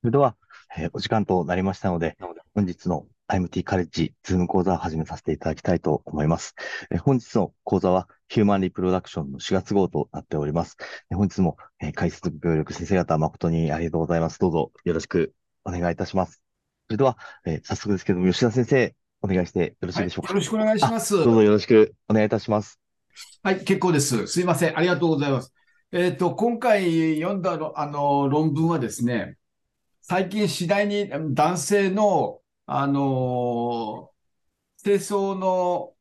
それでは、えーお時間となりましたので、本日の IMT カレッジズーム講座を始めさせていただきたいと思います。えー本日の講座はヒューマンリプロダクションの4月号となっております。えー本日も、えー解説ご協力先生方誠にありがとうございます。どうぞよろしくお願いいたします。それでは、えー早速ですけども、吉田先生、お願いしてよろしいはい、でしょうか？よろしくお願いします。どうぞよろしくお願いいたします。はい、結構です。すいません。ありがとうございます。えっと、今回読んだろあの論文はですね、最近次第に男性の、あの、清掃の、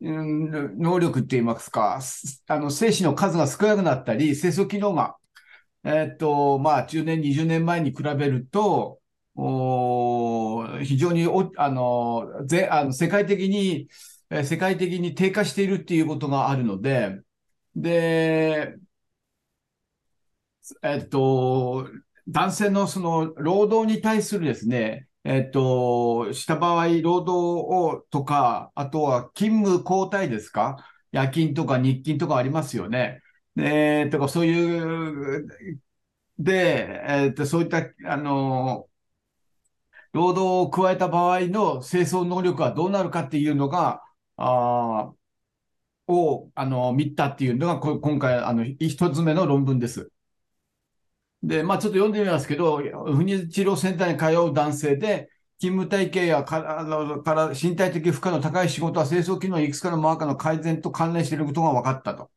うん能力って言いますか、あの、精子の数が少なくなったり、清掃機能が、えっと、まあ、10年、20年前に比べると、お非常にお、あの、ぜ、あの、世界的に、え世界的に低下しているっていうことがあるので、で、えっと、男性のその労働に対するですね、えっと、した場合、労働をとか、あとは勤務交代ですか？夜勤とか日勤とかありますよね。えーとか、そういう、で、えっと、そういった、あの、労働を加えた場合の清掃能力はどうなるかっていうのが、あを、あの、見たっていうのが、今回、あの、一つ目の論文です。で、まあ、ちょっと読んでみますけど、不妊治療センターに通う男性で、勤務体系やからから身体的負荷の高い仕事は清掃機能いくつかのマーカーの改善と関連していることが分かったと。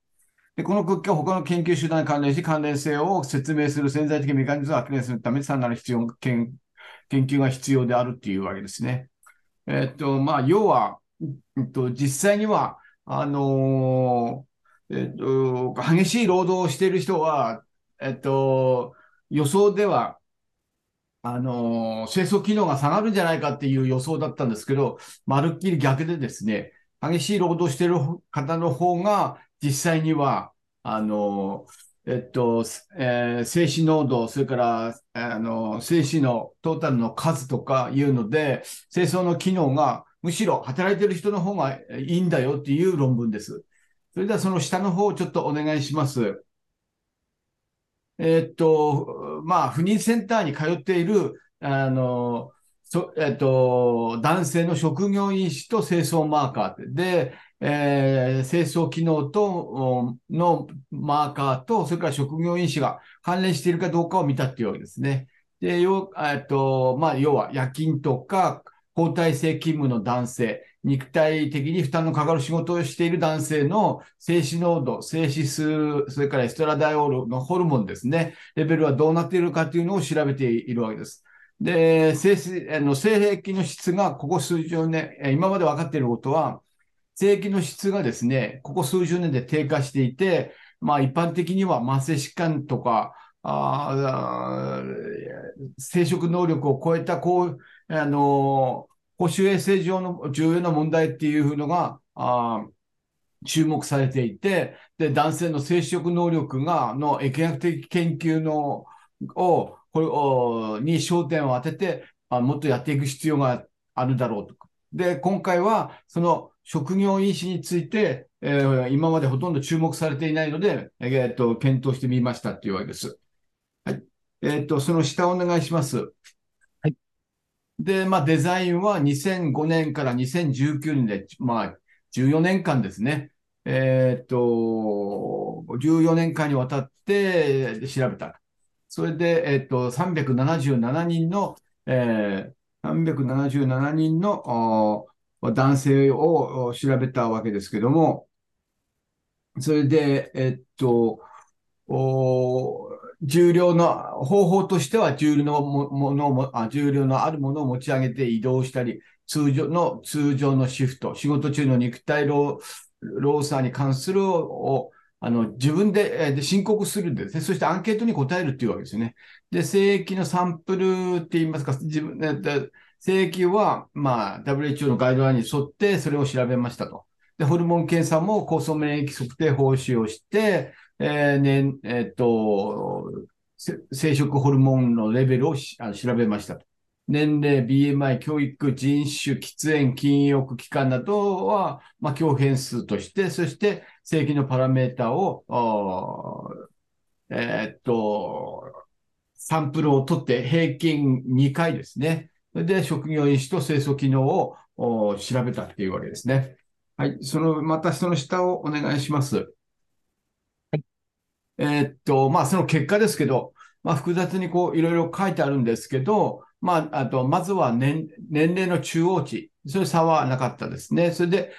で、この結果は他の研究集団に関連し、関連性を説明する潜在的メカニズムを明らかにするために、さらなる必要研究が必要であるっていうわけですね。えっと、まあ、要は、えっと、実際には、あのーえっと、激しい労働をしている人は、えっと、予想では、あのー清掃機能が下がるんじゃないかっていう予想だったんですけど、まるっきり逆でですね、激しい労働してる方の方が、実際には、あのーえっと、えー精子濃度、それから、あの、精子のトータルの数とかいうので、清掃の機能がむしろ働いてる人の方がいいんだよっていう論文です。それではその下の方をちょっとお願いします。えーっと、まあ、不妊センターに通っている、あの、そえーっと、男性の職業因子と清掃マーカーで、えー清掃機能とのマーカーと、それから職業因子が関連しているかどうかを見たっていうわけですね。で、要、えっと、まあ、要は夜勤とか、交代制勤務の男性、肉体的に負担のかかる仕事をしている男性の精子濃度、精子数、それからエストラダイオールのホルモンですね、レベルはどうなっているかというのを調べているわけです。で、性子あの性癖の質がここ数十年、今まで分かっていることは、性癖の質がですね、ここ数十年で低下していて、まあ一般的には慢性疾患とか、あー生殖能力を超えた、こう、あの、公衆衛生上の重要な問題っていうのが、あ注目されていて、で、男性の生殖能力が、の疫学的研究の、を、これを、に焦点を当てて、あもっとやっていく必要があるだろうと。で、今回は、その職業因子について、えー今までほとんど注目されていないので、えーっと、検討してみましたっていうわけです。はい。えーっと、その下お願いします。で、まあ、デザインは2005年から2019年で、まあ、14年間ですね。えーっと、14年間にわたって調べた。それで、えーっと、377人の、えー、377人の男性を調べたわけですけども、それで、えーっと、お重量の方法としては重量のものをもあ重量のあるものを持ち上げて移動したり、通常の通常のシフト、仕事中の肉体労労作に関するをあの自分でで申告するんですね。そしてアンケートに答えるっていうわけですね。で、精液のサンプルって言いますか、自分で精液は、まあ、WHO のガイドラインに沿ってそれを調べましたと。で、ホルモン検査も高層免疫測定報酬をして、えーねえっと、生殖ホルモンのレベルをあの調べました。年齢、BMI、教育、人種、喫煙、禁欲期間などは、まあ、強変数として、そして正規のパラメータを、えーっと、サンプルを取って平均2回ですね。で、職業因子と清楚機能を調べたっていうわけですね。はい。その、またその下をお願いします。えー、っと、まあ、その結果ですけど、まあ、複雑にこう、いろいろ書いてあるんですけど、まあ、あと、まずは年、年齢の中央値。そういう差はなかったですね。それで、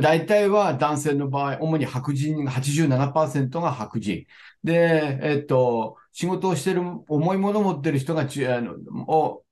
大体は男性の場合、主に白人が、87%が白人。で、えっと、仕事をしている、重いものを持っている人が、あの、を、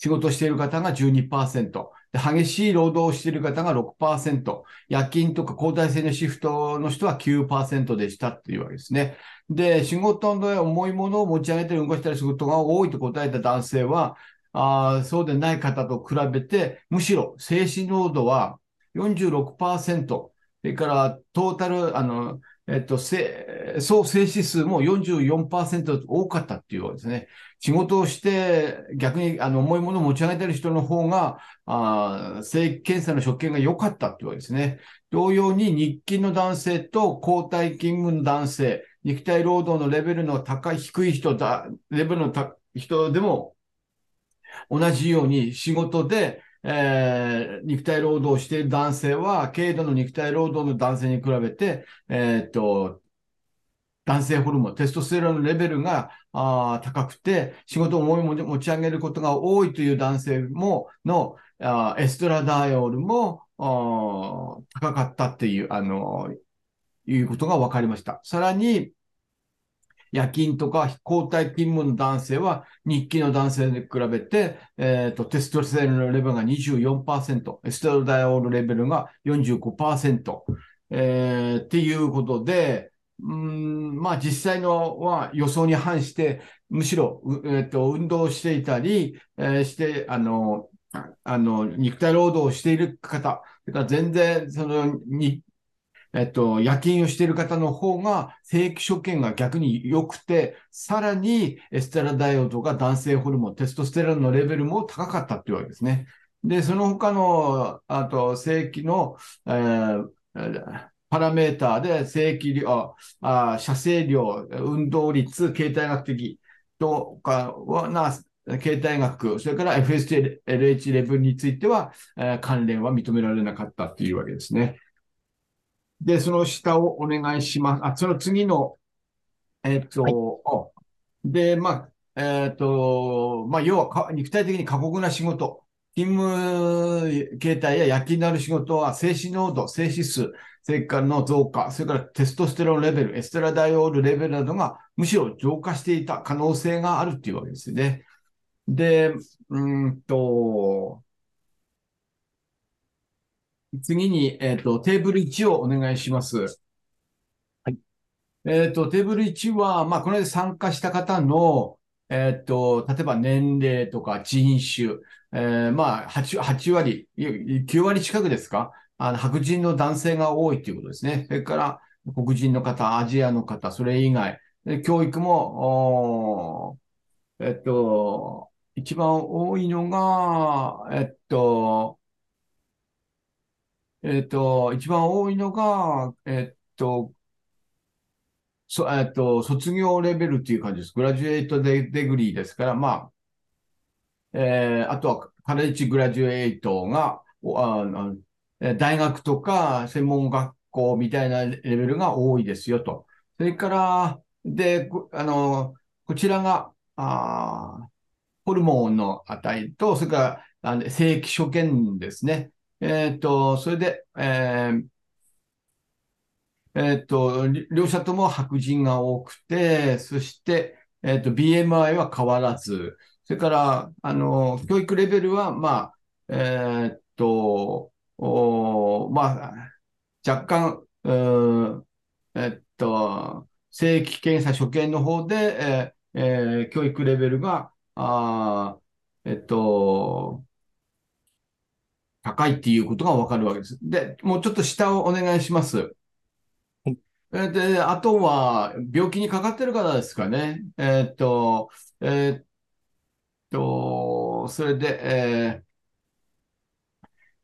仕事している方が12%。で激しい労働をしている方が6%。夜勤とか交代制のシフトの人は9%でしたっていうわけですね。で、仕事の重いものを持ち上げたり動かしたりすることが多いと答えた男性は、あそうでない方と比べて、むしろ精神濃度は46%、それからトータル、あの、えっと、総静止数も44%多かったっていうわけですね。仕事をして逆にあの重いものを持ち上げてる人の方が、あ正規検査の職権が良かったってわけですね。同様に日勤の男性と交代勤務の男性、肉体労働のレベルの高い、低い人だ、レベルの人でも同じように仕事で、えー、肉体労働をしている男性は、軽度の肉体労働の男性に比べて、えー、っと、男性ホルモン、テストステロンのレベルがあ高くて、仕事を重い持ち上げることが多いという男性も、のあエストラダイオールも高かったっていう、あの、いうことが分かりました。さらに、夜勤とか交代勤務の男性は日記の男性に比べて、えーと、テストステロンのレベルが24%、エストロダイオールレベルが45%、えー、っていうことで、うんまあ実際のは予想に反して、むしろ、えーと、運動していたり、えー、して、あの、あの、肉体労働をしている方、それから全然、その、に、えっと、夜勤をしている方の方が、正規所見が逆に良くて、さらにエステラダイオとか男性ホルモン、テストステロンのレベルも高かったっていうわけですね。で、その他の、あと、正規の、えー、パラメーターで正規量、あ射精量、運動率、形態学的とかはな、形態学、それから FSTLH レベルについては、えー、関連は認められなかったっていうわけですね。で、その下をお願いします。あ、その次の、えっと、はい、で、まあ、えっと、まあ、要は肉体的に過酷な仕事。勤務形態や夜勤のある仕事は静止濃度、静止数、それからの増加、それからテストステロンレベル、エステラダイオールレベルなどがむしろ増加していた可能性があるっていうわけですね。で、うんと、次に、えっ、ー、と、テーブル1をお願いします。はい。えっ、ー、と、テーブル1は、まあ、これで参加した方の、えっ、ー、と、例えば年齢とか人種、えー、まあ8、8割、9割近くですか？あの白人の男性が多いということですね。それから、黒人の方、アジアの方、それ以外、教育も、えっと、一番多いのが、えっと、えっと、一番多いのが、えっと、そ、えっと、卒業レベルっていう感じです。グラジュエイトデデグリーですから、まあ、えー、あとはカレッジグラジュエイトが、あ大学とか専門学校みたいなレベルが多いですよと。それから、で、あの、こちらが、あホルモンの値と、それから、あの正規所見ですね。えっ、と、それで、えーえっ、と、両者とも白人が多くて、そして、えっ、と、BMI は変わらず、それから、あの、教育レベルは、まあ、えっと、おまあ、若干、うえっと、正規検査所見の方で、えーえー、教育レベルが、あえっと、高いっていうことがわかるわけです。で、もうちょっと下をお願いします。で、あとは、病気にかかってる方ですかね。えー、っと、えー、っと、それで、え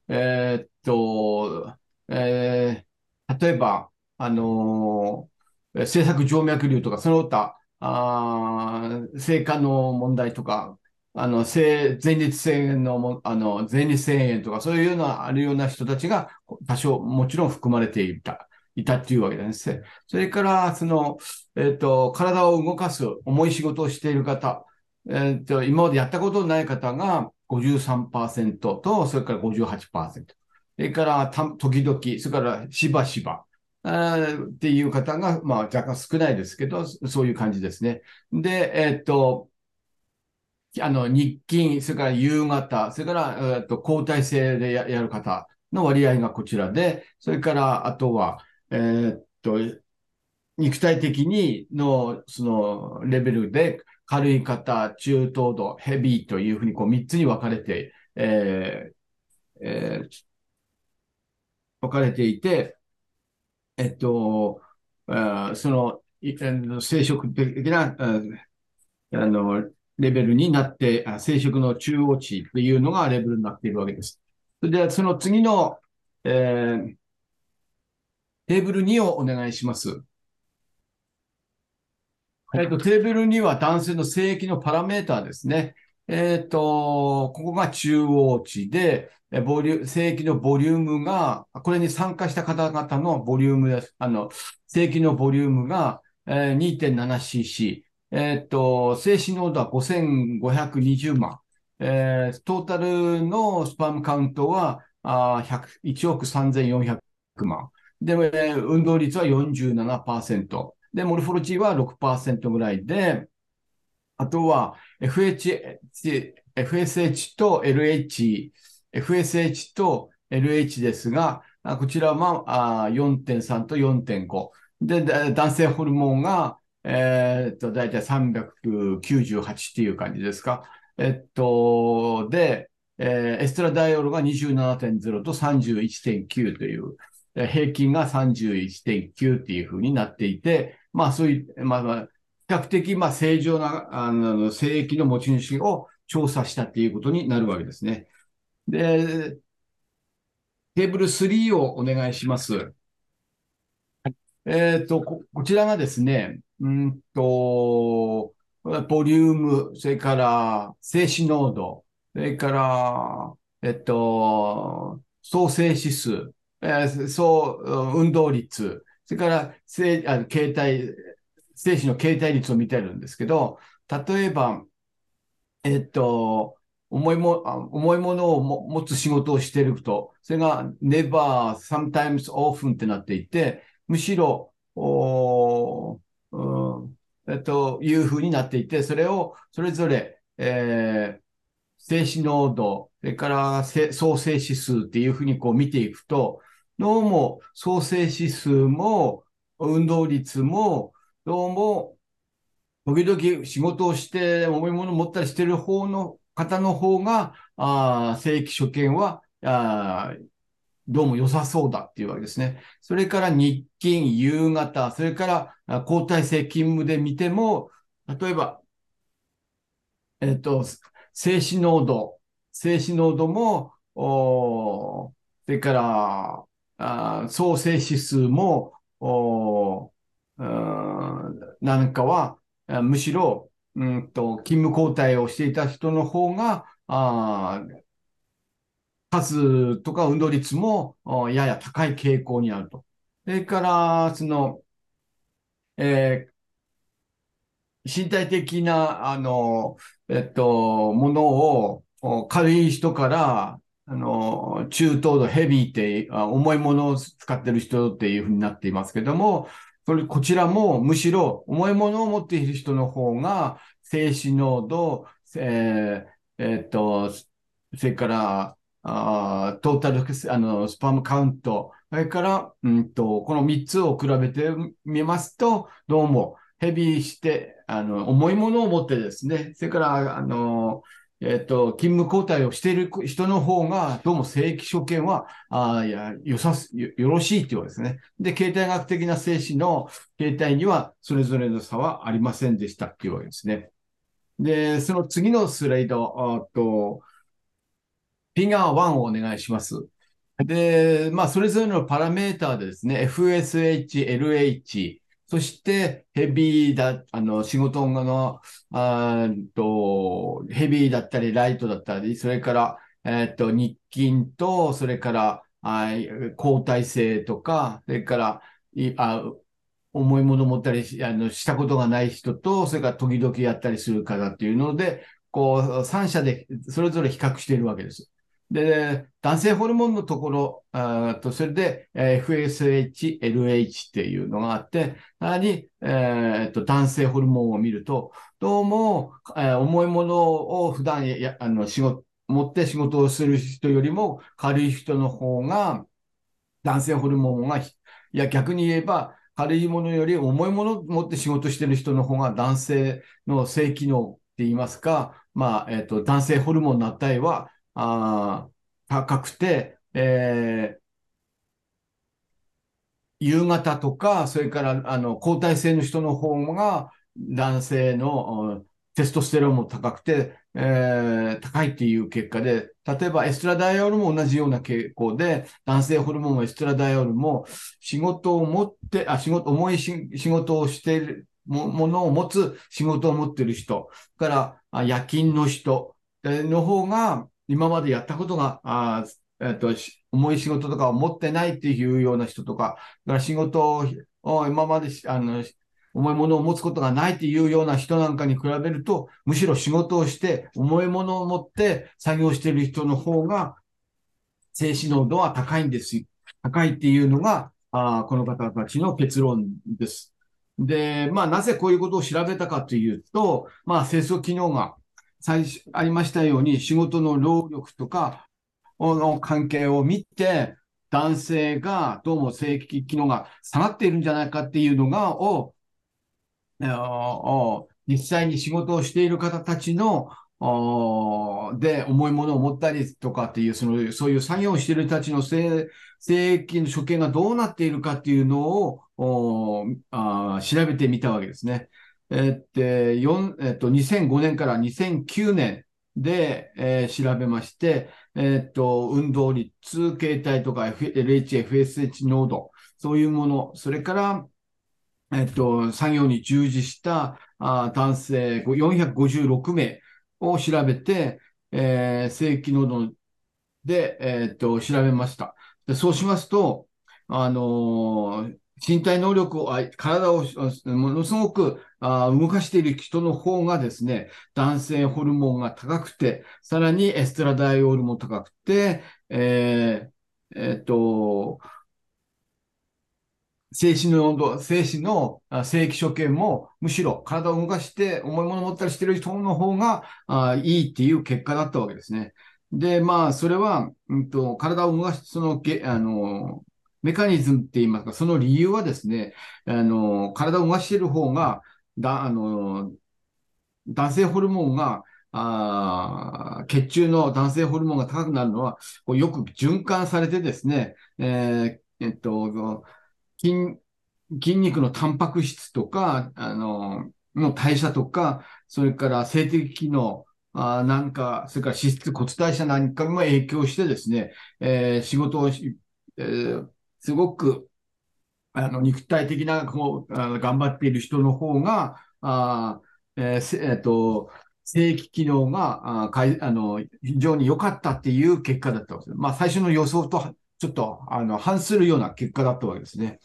ー、えー、っと、えー、例えば、あのー、政策静脈瘤とか、その他、あ性化の問題とか、あの、前立腺の、あの、前立腺炎とか、そういうのはあるような人たちが多少もちろん含まれていた、いたっていうわけですね。それから、その、えっ、ー、と、体を動かす重い仕事をしている方、えっ、ー、と、今までやったことのない方が53%と、それから58%。それからた、時々、それからしばしば、っていう方が、まあ、若干少ないですけど、そういう感じですね。で、えっと、あの、日勤、それから夕方、それから、えっと、交代制でやる方の割合がこちらで、それから、あとは、えっと、肉体的にの、その、レベルで、軽い方、中等度、ヘビーというふうに、こう、3つに分かれて、えーえー、分かれていて、えっと、その、生殖的な、あの、レベルになって、生殖の中央値というのがレベルになっているわけです。それでは、その次の、えー、テーブル2をお願いします。えっと、テーブル2は男性の性域のパラメーターですね。えっ、ー、と、ここが中央値で、ボリュ、正規のボリュームが、これに参加した方々のボリュームです。あの、正規のボリュームが、えー、2.7cc。えっ、ー、と、静止濃度は5520万。えー、トータルのスパムカウントは、あ1億3400万。で、えー、運動率は47%。で、モルフォロジーは6%ぐらいで、あとは FH、FSH と LH、FSH と LH ですが、こちらは4.3と4.5。で、男性ホルモンが、えー、っと、だいたい398っていう感じですか。えっと、で、えー、エストラダイオールが27.0と31.9という、平均が31.9っていうふうになっていて、まあそういう、まあ、比較的、まあ、正常な、あの、性域の持ち主を調査したっていうことになるわけですね。で、テーブル3をお願いします。えっ、とこ、こちらがですね、うんと、ボリューム、それから静止濃度、それから、えっと、総静指数、えー、総運動率、それから、せあの携帯、精子の形態率を見てるんですけど、例えば、えっと、重いも、重いものを持つ仕事をしていると、それが never, sometimes, often ってなっていて、むしろ、おうん、えっと、いうふうになっていて、それをそれぞれ、えー、静止濃度、それから総静止数っていうふうにこう見ていくと、どうも総静止数も運動率もどうも、時々仕事をして重いものを持ったりしてる方の方の方が、あ正規所見は、あどうも良さそうだっていうわけですね。それから日勤、夕方、それから交代制勤務で見ても、例えば、えっと、静止濃度、静止濃度も、おそれから、あ総静止数も、おなんかは、むしろ、うんと、勤務交代をしていた人の方が、あ数とか運動率もやや高い傾向にあると。それから、その、えー、身体的な、あの、えっと、ものを軽い人から、あの、中等度ヘビーって、重いものを使ってる人っていうふうになっていますけども、それ、こちらもむしろ重いものを持っている人の方が、静止濃度、えー、えー、っと、それから、あトータルあのスパムカウント、それから、うんと、この3つを比べてみますと、どうもヘビーして、あの、重いものを持ってですね、それから、あの、えっ、と、勤務交代をしている人の方が、どうも正規所見は、あいや、よさす、よ、よろしいっていうわけですね。で、形態学的な精子の形態には、それぞれの差はありませんでしたっていうわけですね。で、その次のスライド、あと、ピガー1をお願いします。で、まあ、それぞれのパラメーターでですね、FSH、LH、そして、ヘビーだ、あの、仕事の、あと、ヘビーだったり、ライトだったり、それから、えっと、日勤と、それから、あ交代制とか、それから、いあ重いもの持ったりあのしたことがない人と、それから時々やったりする方っていうので、こう、三者でそれぞれ比較しているわけです。で、男性ホルモンのところ、あとそれで、え FSH、LH っていうのがあって、さらに、えー、と男性ホルモンを見ると、どうも、えー、重いものを普段やあの仕事、持って仕事をする人よりも軽い人の方が、男性ホルモンが、いや逆に言えば、軽いものより重いものを持って仕事してる人の方が男性の性機能って言いますか、まあ、えっ、ー、と、男性ホルモンの値は、あ高くて、えー、夕方とか、それから、あの、交代制の人の方が、男性のテストステロンも高くて、えー、高いっていう結果で、例えばエストラダイオールも同じような傾向で、男性ホルモンもエストラダイオールも仕事を持って、あ、仕事、重い仕事をしているも、ものを持つ仕事を持ってる人、から夜勤の人の方が、今までやったことが、あえっと、重い仕事とかを持ってないっていうような人とか、だから仕事を今まであの重いものを持つことがないっていうような人なんかに比べると、むしろ仕事をして重いものを持って作業している人の方が、静止濃度は高いんです。高いっていうのが、あこの方たちの結論です。で、まあ、なぜこういうことを調べたかというと、まあ、清掃機能が最初ありましたように、仕事の労力とかの関係を見て、男性がどうも正規機能が下がっているんじゃないかっていうのが、を、実際に仕事をしている方たちの、で、重いものを持ったりとかっていう、その、そういう作業をしている人たちの正規の処刑がどうなっているかっていうのをあ調べてみたわけですね。えっと、えっと、2005年から2009年で、えー、調べまして、えっと、運動率、形態とか LH、FSH 濃度、そういうもの、それから、えっと、作業に従事したあ男性456名を調べて、えー、正規濃度で、えっと、調べました。でそうしますと、あのー身体能力を、体をものすごく動かしている人の方がですね、男性ホルモンが高くて、さらにエストラダイオールも高くて、えー、えー、っと、精子の温度、精子の正規所見も、むしろ体を動かして重いものを持ったりしている人の方があいいっていう結果だったわけですね。で、まあ、それは、うんと、体を動かして、その、あの、メカニズムって言いますか、その理由はですね、あの、体を動かしている方が、だ、あの、男性ホルモンが、あ血中の男性ホルモンが高くなるのは、こうよく循環されてですね、えー、えっと、筋、筋肉のタンパク質とか、あの、の代謝とか、それから性的機能、あなんか、それから脂質、骨代謝なんかも影響してですね、えー、仕事を、えー、すごく、あの、肉体的な、こう、あ頑張っている人の方が、あえーえー、と、正規機能が、あかいあの、非常に良かったっていう結果だったわけです。まあ、最初の予想と、ちょっと、あの、反するような結果だったわけですね。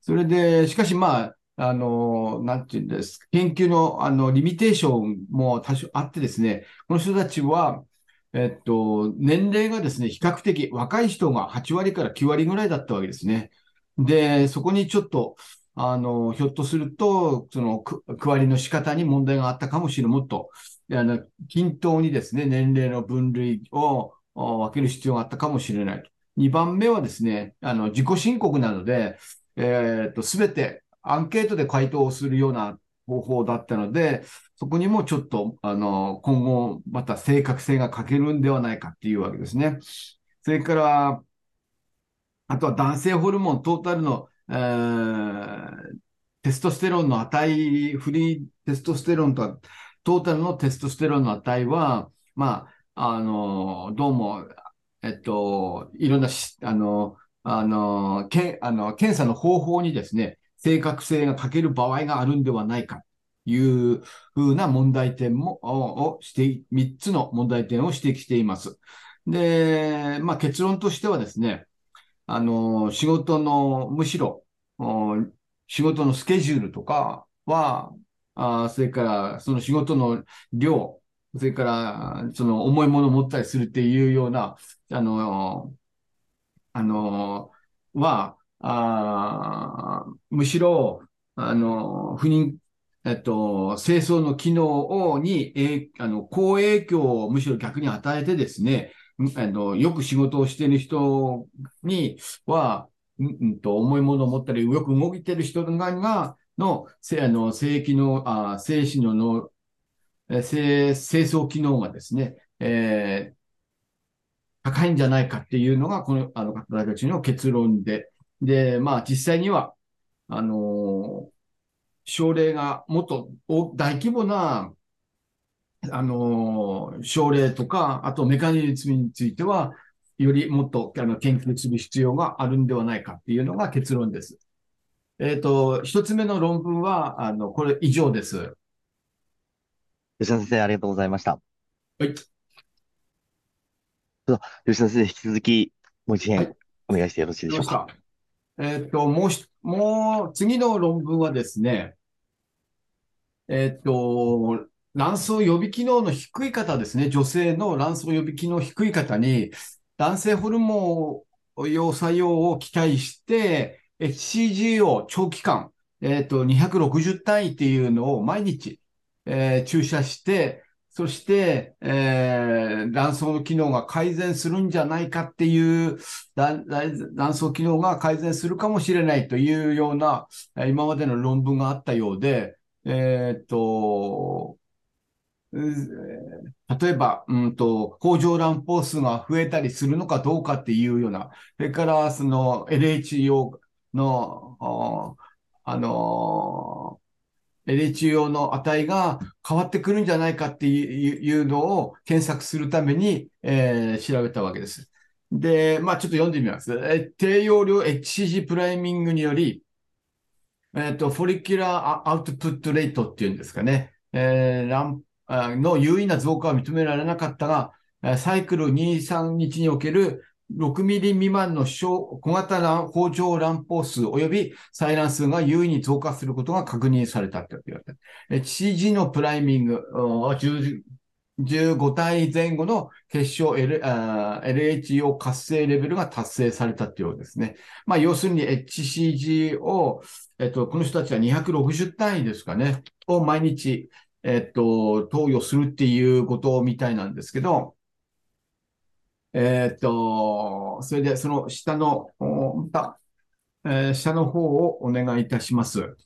それで、しかしまあ、あの、なんていうんです。研究の、あの、リミテーションも多少あってですね、この人たちは、えっと、年齢がですね、比較的若い人が8割から9割ぐらいだったわけですね。で、そこにちょっと、あの、ひょっとすると、その、区割りの仕方に問題があったかもしれない。もっと、あの、均等にですね、年齢の分類を分ける必要があったかもしれない。2番目はですね、あの、自己申告なので、えっと、すべてアンケートで回答をするような方法だったので、そこにもちょっと、あの、今後、また正確性が欠けるんではないかっていうわけですね。それから、あとは男性ホルモントータルの、えー、テストステロンの値、フリーテストステロンとトータルのテストステロンの値は、まあ、あの、どうも、えっと、いろんなあの、あの、けあの検査の方法にですね、正確性が欠ける場合があるんではないかというふうな問題点も、をして、3つの問題点を指摘しています。で、まあ、結論としてはですね、あの、仕事の、むしろ、仕事のスケジュールとかは、あそれからその仕事の量、それからその重いものを持ったりするっていうような、あの、あの、は、あむしろ、あの、不妊、えっと、清掃の機能に、えあの、好影響をむしろ逆に与えてですね、あの、よく仕事をしている人には、うんと、重いものを持ったり、よく動いてる人が、の、せあの、性域の、あ精子のの、清掃機能がですね、えー、高いんじゃないかっていうのが、この、あの方たちの結論で、で、まあ、実際には、あのー、症例がもっと大規模な、あのー、症例とか、あとメカニズムについては、よりもっとあの研究する必要があるんではないかっていうのが結論です。えっ、ー、と、一つ目の論文は、あの、これ以上です。吉田先生、ありがとうございました。はい。吉田先生、引き続き、もう一編、お願いしてよろしいでしょうか？えっ、と、もうし、もう、次の論文はですね、えっ、と、卵巣予備機能の低い方ですね、女性の卵巣予備機能低い方に、男性ホルモン用作用を期待して、HCG を長期間、えっ、ー、と、260単位っていうのを毎日、えー、注射して、そして、えー、卵巣の機能が改善するんじゃないかっていう卵巣機能が改善するかもしれないというような、今までの論文があったようで、えー、っと、例えば、うんと、工場卵胞数が増えたりするのかどうかっていうような、それから、その LHO の、あの、LHO の値が変わってくるんじゃないかっていうのを検索するために、えー、調べたわけです。で、まあちょっと読んでみます。え低用量 HCG プライミングにより、えっ、ー、と、フォリキュラーアウトプットレートっていうんですかね、えー、ランの優位な増加は認められなかったが、サイクル2、3日における6ミリ未満の小小型卵包丁卵胞数及び採卵数が優位に増加することが確認されたと言われた。CG のプライミングは15体前後の結晶、L、LHO 活性レベルが達成されたっていうですね。まあ、要するに HCG を、えっと、この人たちは260単位ですかね、を毎日、えっと、投与するっていうことみたいなんですけど、えっと、それでその下の、また、えー、下の方をお願いいたします。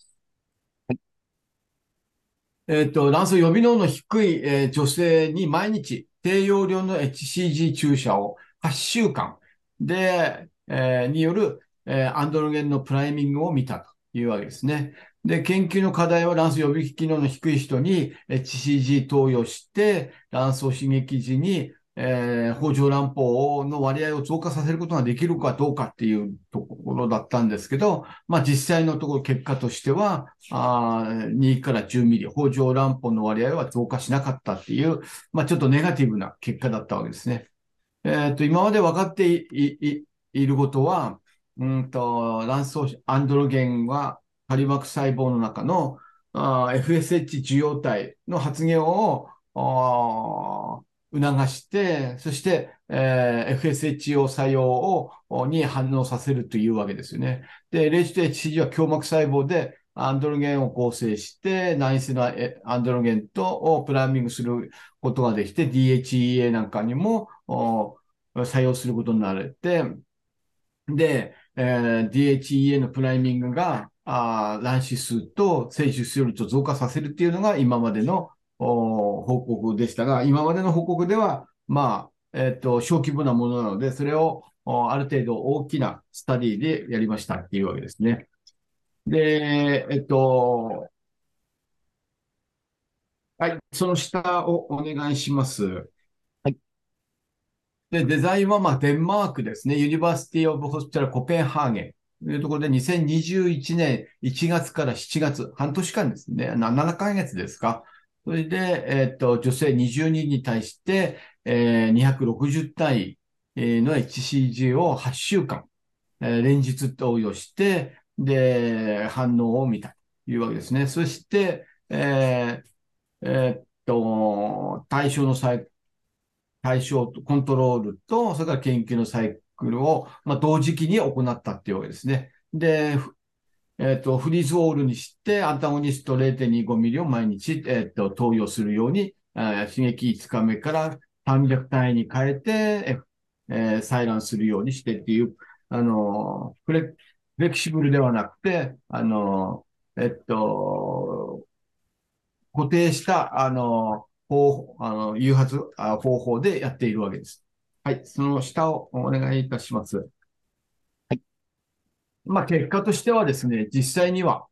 えっと、卵巣予備能の低い、えー、女性に毎日低用量の HCG 注射を8週間で、えー、による、えー、アンドロゲンのプライミングを見たというわけですね。で、研究の課題は卵巣予備機能の低い人に HCG 投与して、卵巣刺激時に、えー、北条乱歩の割合を増加させることができるかどうかっていうところだったんですけど、まあ実際のところ結果としては、あ2から10ミリ、北条乱歩の割合は増加しなかったっていう、まあちょっとネガティブな結果だったわけですね。えっ、ー、と、今まで分かっていることは、うんと、卵巣アンドロゲンはカリマク細胞の中のあ FSH 受容体の発現を促して、そして、えー、FSHO 作用を、に反応させるというわけですよね。で、LH と HCG は胸膜細胞でアンドロゲンを構成して、内質のアンドロゲンとをプライミングすることができて、DHEA なんかにも作用することになれて、で、えー、DHEA のプライミングがあ卵子数と精子数量と増加させるっていうのが今までの報告でしたが、今までの報告では、まあ、えっ、ー、と、小規模なものなので、それをある程度大きなスタディでやりましたっていうわけですね。で、えっ、ー、と、はい、その下をお願いします。はい。で、デザインは、まあ、デンマークですね。 University of Hospital Copenhagen いうところで、2021年1月から7月、半年間ですね、7ヶ月ですか。それで、えっ、と、女性20人に対して、えー、260体の HCG を8週間、えー、連日投与して、で、反応を見たというわけですね。そして、えー、えー、っと、対象のサイ対象と、コントロールと、それから研究のサイクルを、まあ、同時期に行ったっていうわけですね。で、えっ、と、フリーズウォールにして、アンタゴニスト0.25ミリを毎日、えっ、と、投与するように、刺激5日目から300単位に変えて、えー、採卵するようにしてっていう、あの、フレフレキシブルではなくて、あの、えっと、固定した、あの、方あの誘発方法でやっているわけです。はい、その下をお願いいたします。まあ、結果としてはですね、実際には、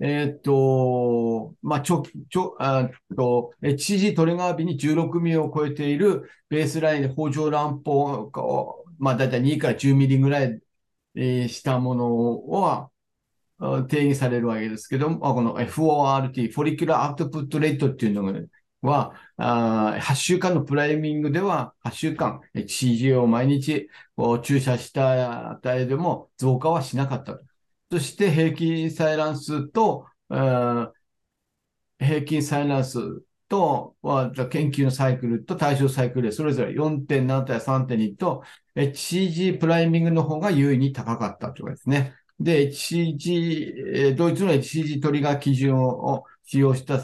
えー、っと、まあ、ちょ、ちょ、あと、HCG トリガー日に16ミリを超えているベースラインで補助乱歩を、まあ、だいたい2から10ミリぐらい、えー、したものは、定義されるわけですけども、この FORT、フォリキュラーアウトプットレートっていうのが、は、あ8週間のプライミングでは、8週間、HCG を毎日注射した値でも増加はしなかった。そして平均採卵数と、平均採卵数と、研究のサイクルと対象サイクルでそれぞれ4.7対3.2と、HCG プライミングの方が優位に高かったということですね。で、HCG、ドイツの HCG トリガー基準を使用した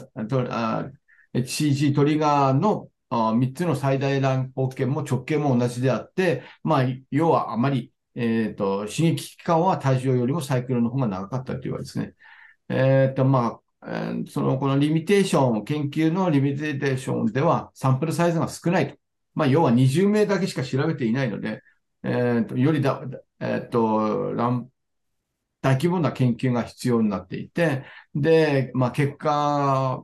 HCG トリガーの3つの最大乱暴圏も直径も同じであって、まあ、要はあまり、えっ、ー、と、刺激期間は対象よりもサイクルの方が長かったというわけですね。えっ、ー、と、まあ、えー、その、このリミテーション、研究のリミテーションではサンプルサイズが少ないと。まあ、要は20名だけしか調べていないので、えっ、と、よりだ、えっ、と、大規模な研究が必要になっていて、で、まあ、結果、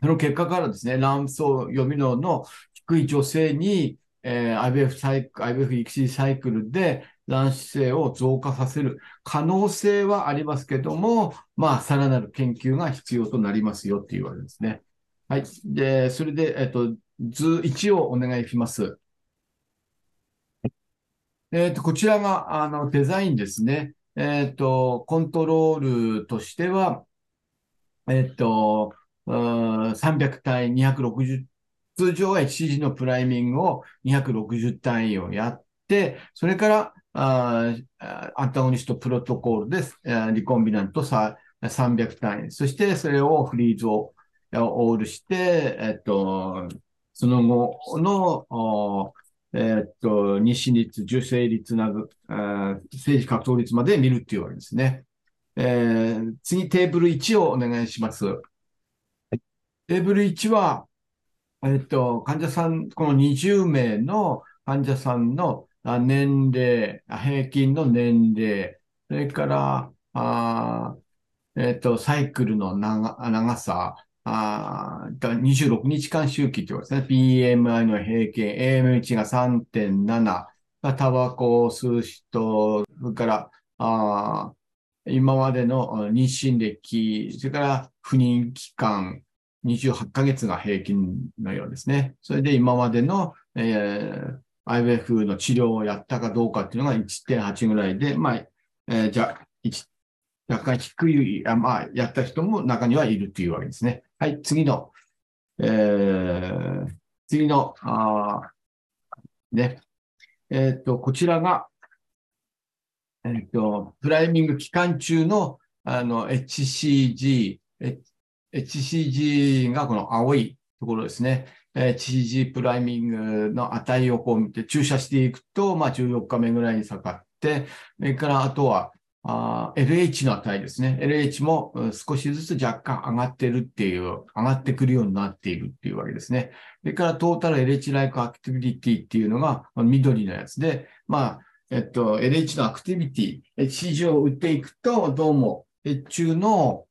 その結果からですね、卵巣読みのの低い女性に、えー、IVF サイクル、IVF 育児サイクルで卵子性を増加させる可能性はありますけども、まあ、さらなる研究が必要となりますよっていうわけですね。はい。で、それで、えっと、図1をお願いします。えっと、こちらが、あの、デザインですね。えっと、コントロールとしては、えっと、300単位、260、通常は HCG のプライミングを260単位をやって、それから、あアンタゴニストプロトコールです。リコンビナントさ300単位。そしてそれをフリーズをオールして、えっと、その後の、えっと、日清率、受精率など、政治獲得率まで見るっていうわけですね。えー、次、テーブル1をお願いします。テーブル1は、えっと、患者さん、この20名の患者さんの年齢、平均の年齢、それから、あえっと、サイクルの長長さ、あ26日間周期ってことですね。BMI の平均、AM1 が3.7、タバコを吸う人、それから、あ今までの日清歴、それから不妊期間、28ヶ月が平均のようですね。それで今までの、えー、IVF の治療をやったかどうかっていうのが1.8ぐらいで、まあ、えー、じゃ、若干低い、あまあ、やった人も中にはいるっていうわけですね。はい、次の、えー、次の、あね、えっ、と、こちらが、えっ、と、プライミング期間中の、あの、HCG、HCG がこの青いところですね。HCG プライミングの値をこう見て注射していくと、まあ、14日目ぐらいに下がって、それからあとはあ LH の値ですね。LH も少しずつ若干上がってるっていう、上がってくるようになっているっていうわけですね。それからトータル LH ライクアクティビティっていうのが緑のやつで、まあ、えっと、LH のアクティビティ、HCG を打っていくと、どうも、血中の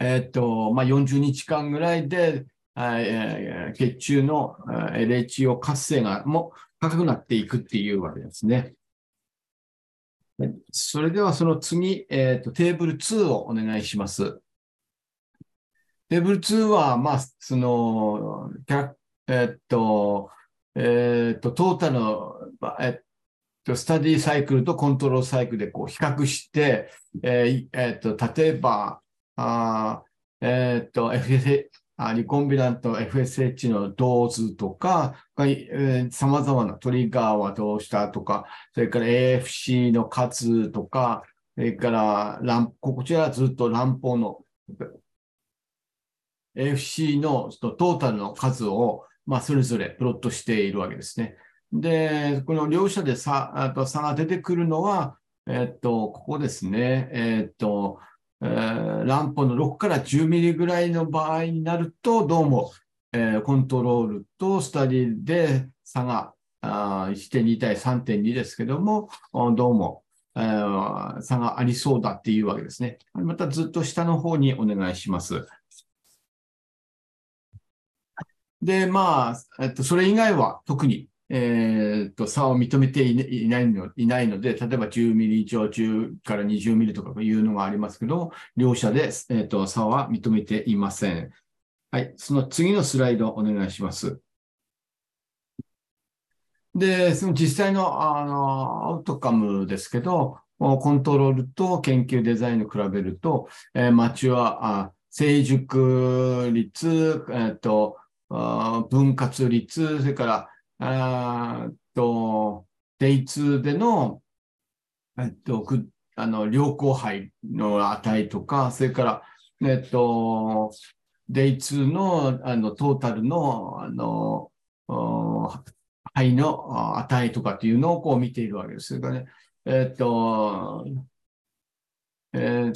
えっと、まあ、40日間ぐらいで、えー、血中の LHO 活性がも高くなっていくっていうわけですね。それではその次、え、ー、と、テーブル2をお願いします。テーブル2は、まあ、その、えっと、えっと、トータルの、えっと、スタディサイクルとコントロールサイクルでこう比較して、えーえっと、例えば、あえっと、FS、リコンビナント FSH のドーズとか、えー、様々なトリガーはどうしたとか、それから AFC の数とか、それから乱、こちらはずっと乱歩の AFC のトータルの数を、まあ、それぞれプロットしているわけですね。で、この両者で差あと差が出てくるのは、えっと、ここですね。えっと、えー、乱歩の6から10ミリぐらいの場合になると、どうも、えー、コントロールとスタディで差が1.2対3.2ですけども、どうも、えー、差がありそうだっていうわけですね。またずっと下の方にお願いします。で、まあ、えっと、それ以外は特にえー、と差を認めていないのいないので、例えば10ミリ以上、10から20ミリとかいうのがありますけど、両者で、えー、と差は認めていません。はい、その次のスライドお願いします。で、その実際のあのアウトカムですけど、コントロールと研究デザインを比べると、えー、町はあ成熟率、えーと、分割率、それからあと、デイ2での、えっと、あの、良好杯の値とか、それから、えっと、デイ2の、あの、トータルの、あの、肺の値とかっていうのをこう見ているわけです。それからね、えっと、えっ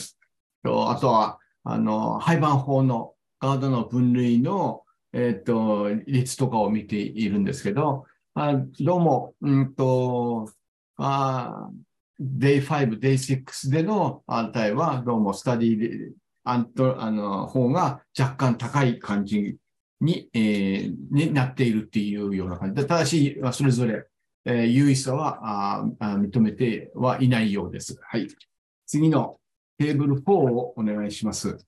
と、あとは、あの、廃盤法のガードの分類の、えっ、と、率とかを見ているんですけど、あどうも、うんと、あ Day5、Day6 での値は、どうもスタディで、あんと、あの、方が若干高い感じに、えー、になっているっていうような感じで、ただし、それぞれ、えー、優位さはあ認めてはいないようです。はい。次のテーブル4をお願いします。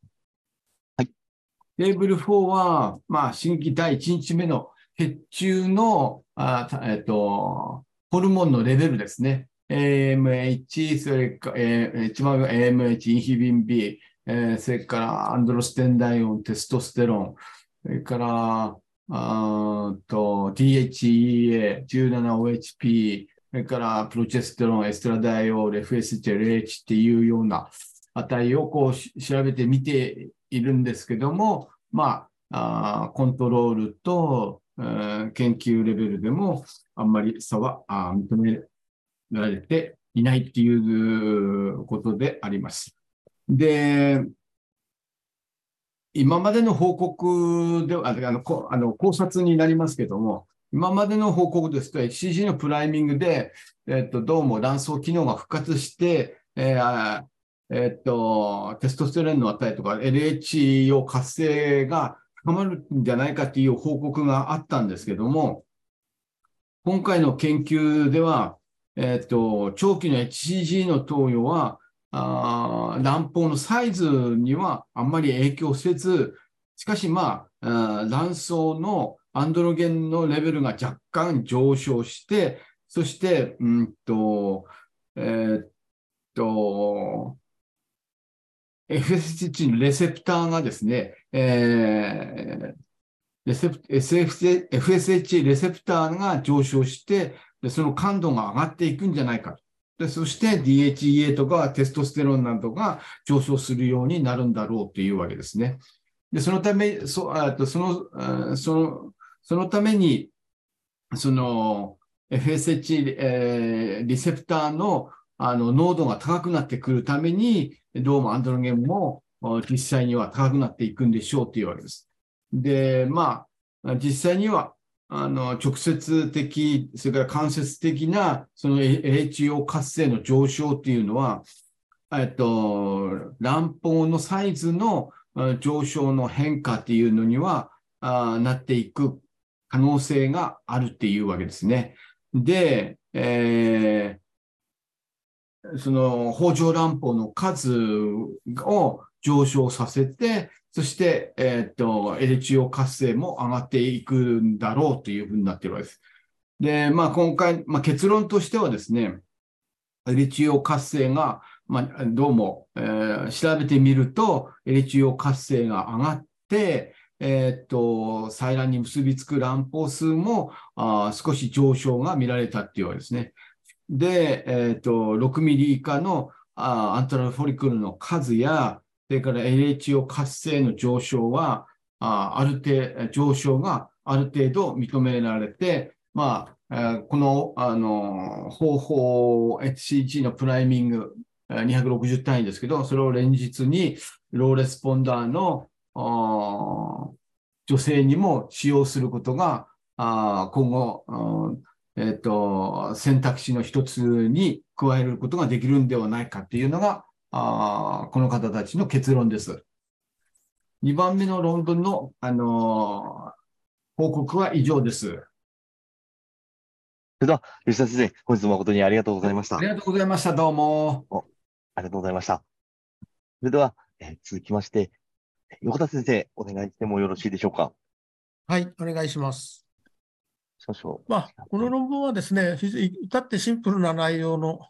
テーブル4は、まあ、新規第1日目の血中の、あえっ、と、ホルモンのレベルですね。AMH、それから、えー、一番上 AMH、インヒビン B、えー、それからアンドロステンダイオン、テストステロン、それから、あと DHEA、17OHP、それからプロチェステロン、エストラダイオール、FSHLH っていうような値をこう調べてみているんですけども、まあ、あコントロールと、えー、研究レベルでもあんまり差はあ認められていないっていうことであります。で、今までの報告では、あのあの考察になりますけども、今までの報告ですと、HCG のプライミングで、えっと、どうも卵巣機能が復活して、えー、えっと、テストステロンの値とか LH を活性が高まるんじゃないかっていう報告があったんですけども、今回の研究では、えっと、長期の HCG の投与は、あ卵胞のサイズにはあんまり影響せず、しかしまあ、卵巣のアンドロゲンのレベルが若干上昇して、そして、うんと、えー、っと、FSH のレセプターがですね、えー、レセプ FSH レセプターが上昇してで、その感度が上がっていくんじゃないかとで。そして DHEA とかテストステロンなどが上昇するようになるんだろうというわけですね。で、そのため、そとその、その、そのために、その FSH、えー、リセプターのあの濃度が高くなってくるために、どうもアンドロゲンも実際には高くなっていくんでしょうというわけです。で、まあ、実際には、あの、直接的、それから間接的な、その HO 活性の上昇っていうのは、えっと、卵胞のサイズの上昇の変化っていうのには、あなっていく可能性があるっていうわけですね。で、えーその北条乱歩の数を上昇させて、そして、えっ、と、エレチオ活性も上がっていくんだろうというふうになっているわけです。で、まあ今回、まあ結論としてはですね、エレチオ活性が、まあどうも、えー、調べてみると、エレチオ活性が上がって、えっ、と、採卵に結びつく卵胞数もあ少し上昇が見られたっていうわけですね。で、えっ、と、6ミリ以下のあアントラフォリクルの数や、それから LHO 活性の上昇は、あある程度、上昇がある程度認められて、まあ、この、あの、方法 HCG のプライミング260単位ですけど、それを連日にローレスポンダーの女性にも使用することが、今後、えっ、と、選択肢の一つに加えることができるんではないかっていうのが、あこの方たちの結論です。2番目の論文の、あのー、報告は以上です。それでは、吉田先生、本日も誠にありがとうございました。ありがとうございました。どうも。ありがとうございました。それでは、えー、続きまして、横田先生、お願いしてもよろしいでしょうか？はい、お願いします。少々。まあ、この論文はですね、至ってシンプルな内容の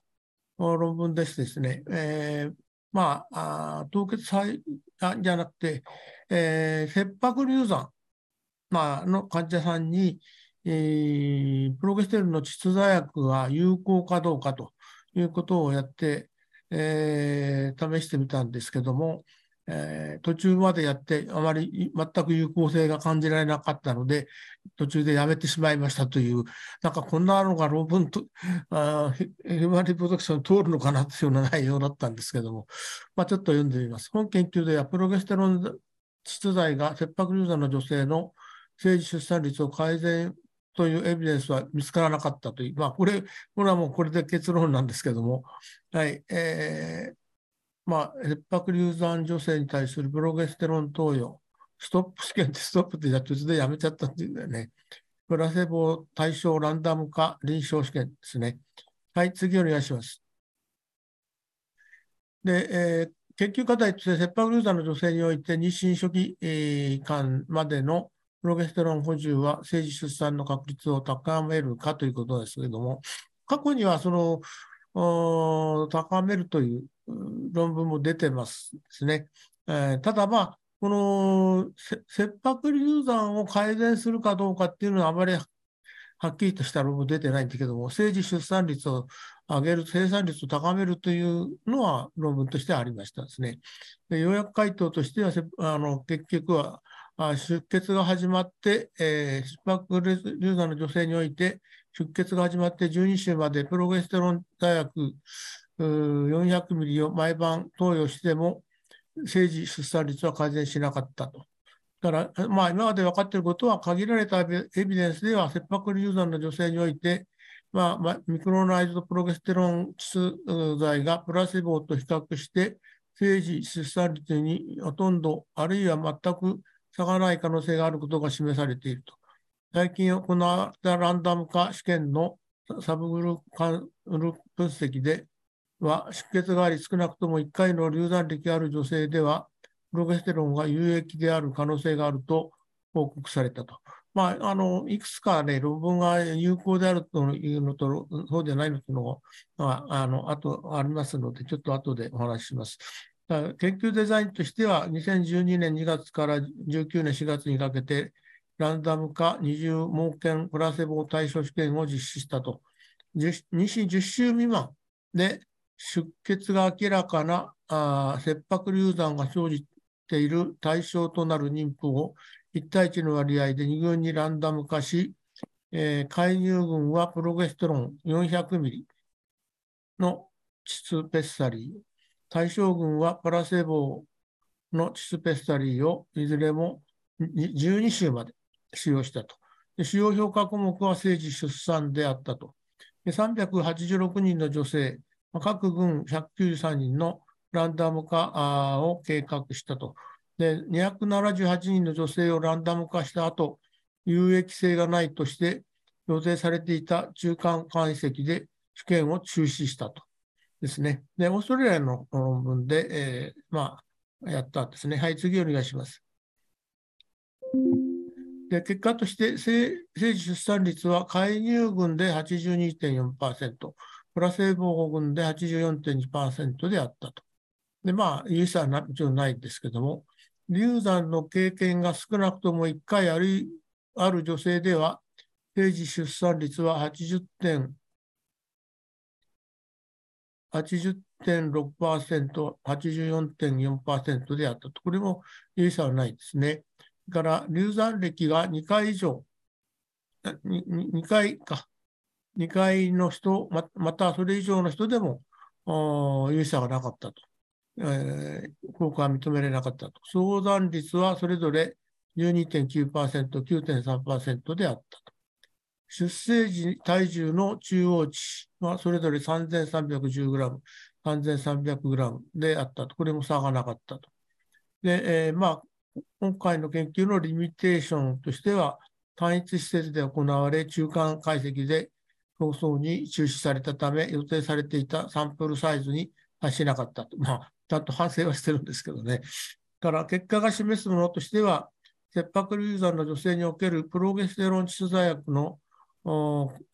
論文ですですね、えー、まあ、あ凍結肺じゃなくて、えー、切迫流産、まあ、の患者さんに、えー、プロゲステロンの窒座薬が有効かどうかということをやって、えー、試してみたんですけども、えー、途中までやって、あまり全く有効性が感じられなかったので、途中でやめてしまいましたという、なんかこんなのが論文と、あヒューマンリプロダクション通るのかなというような内容だったんですけども、まあ、ちょっと読んでみます。本研究では、プロゲステロン窒剤が切迫流産の女性の生児出産率を改善というエビデンスは見つからなかったという、まあ、これ、これはもうこれで結論なんですけども、はい、えーまあ、切迫流産女性に対するプロゲステロン投与、ストップ試験ってストップってや途中でやめちゃったっていうんだよね。プラセボ対象ランダム化臨床試験ですね。はい、次お願いします。で、えー、研究課題として切迫流産の女性において妊娠初期、えー、間までのプロゲステロン補充は政治出産の確率を高めるかということですけれども、過去にはその高めるという論文も出てますですね。えー、ただ、まあ、この切迫流産を改善するかどうかっていうのはあまりはっきりとした論文出てないんだけども、政治出産率を上げる、生産率を高めるというのは論文としてありましたですね。で要約回答としては、あの結局は出血が始まって、えー、切迫流産の女性において、出血が始まって12週までプロゲステロン大薬400ミリを毎晩投与しても、政治出産率は改善しなかったと。だから、まあ、今まで分かっていることは、限られたエビデンスでは、切迫流産の女性において、まあ、ミクロナイズドプロゲステロン窒剤がプラセボと比較して、政治出産率にほとんど、あるいは全く差がない可能性があることが示されていると。最近行われたランダム化試験のサブグループ分析で、は出血があり、少なくとも1回の流産歴ある女性では、プロゲステロンが有益である可能性があると報告されたと。まあ、あのいくつか、ね、論文が有効であるというのと、そうでないのというのがあのあとありますので、ちょっと後でお話しします。研究デザインとしては、2012年2月から19年4月にかけて、ランダム化二重盲検プラセボ対象試験を実施したと。2子10週未満で出血が明らかなあ切迫流産が生じている対象となる妊婦を1対1の割合で2群にランダム化し、えー、介入群はプロゲステロン400ミリのチスペッサリー、対象群はプラセボのチスペッサリーをいずれも12週まで使用したと。使用評価項目は政治出産であったと。386人の女性、各軍193人のランダム化を計画したと。で、278人の女性をランダム化した後、有益性がないとして予定されていた中間解析で試験を中止したと。ですね。で、オーストラリアの論文で、えー、まあ、やったんですね。はい、次お願いします。で結果として生児出産率は介入群で82.4%、プラセーボ群で84.2%であったと。で、まあ、有差はもちろんないんですけども、流産の経験が少なくとも1回あるある女性では、生児出産率は80.6%、80.6%、84.4%であったと。これも有差はないですね。から流産歴が2回以上、2, 2回か、2回の人、またそれ以上の人でも有差がなかったと。えー、効果は認められなかったと。相談率はそれぞれ12.9%、9.3%であったと。出生時体重の中央値はそれぞれ 3310g、3300g であったと。これも差がなかったと。で、えー、まあ、今回の研究のリミテーションとしては、単一施設で行われ、中間解析で競争に中止されたため、予定されていたサンプルサイズに達しなかったと。まあ、ちゃんと反省はしてるんですけどね。から結果が示すものとしては、切迫流産の女性におけるプロゲステロン窒素剤薬の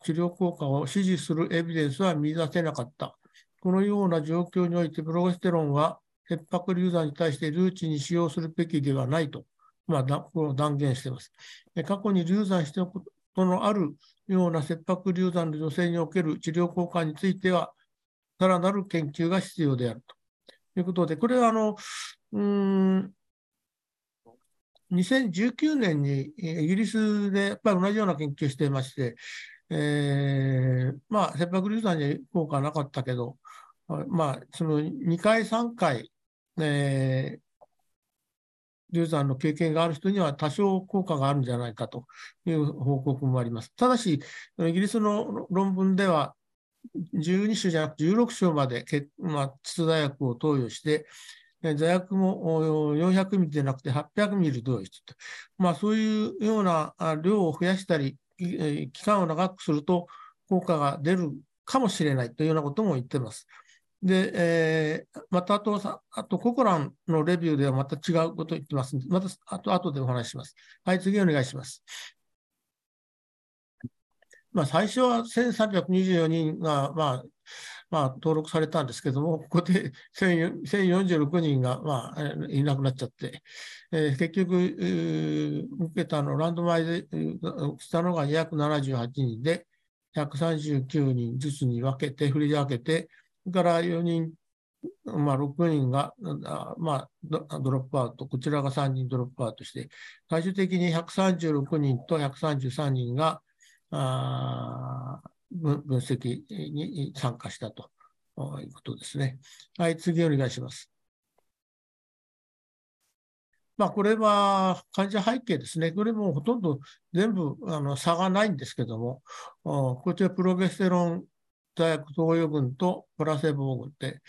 治療効果を支持するエビデンスは見出せなかった。このような状況において、プロゲステロンは切迫流産に対してルーチンに使用するべきではないと、まあ、断言しています。過去に流産したことのあるような切迫流産の女性における治療効果については、さらなる研究が必要であるということで、これはあの、うん、2019年にイギリスでやっぱり同じような研究をしていまして、えー、まあ、切迫流産に効果はなかったけど、まあ、その2回、3回、えー、流産の経験がある人には多少効果があるんじゃないかという報告もあります。ただし、イギリスの論文では、12種じゃなくて16種まで、まあ、窒座薬を投与して、座薬も400ミリでなくて800ミリ投与して、まあ、そういうような量を増やしたり、期間を長くすると効果が出るかもしれないというようなことも言っています。で、えー、またあと、あとココランのレビューではまた違うことを言ってますので、またあと後でお話しします。はい、次お願いします。まあ、最初は1324人が、まあ、まあ、登録されたんですけども、ここで 1046人が、まあ、いなくなっちゃって、えー、結局、受けたの、ランドマイズしたのが278人で、139人ずつに分けて、振り分けて、それから4人、まあ、6人が、まあ、ドロップアウト、こちらが3人ドロップアウトして、最終的に136人と133人が、あ分析に参加したということですね。はい、次お願いします。まあ、これは患者背景ですね。これもほとんど全部あの差がないんですけども、こちらプロゲステロン薬投与群とプラセボ群って、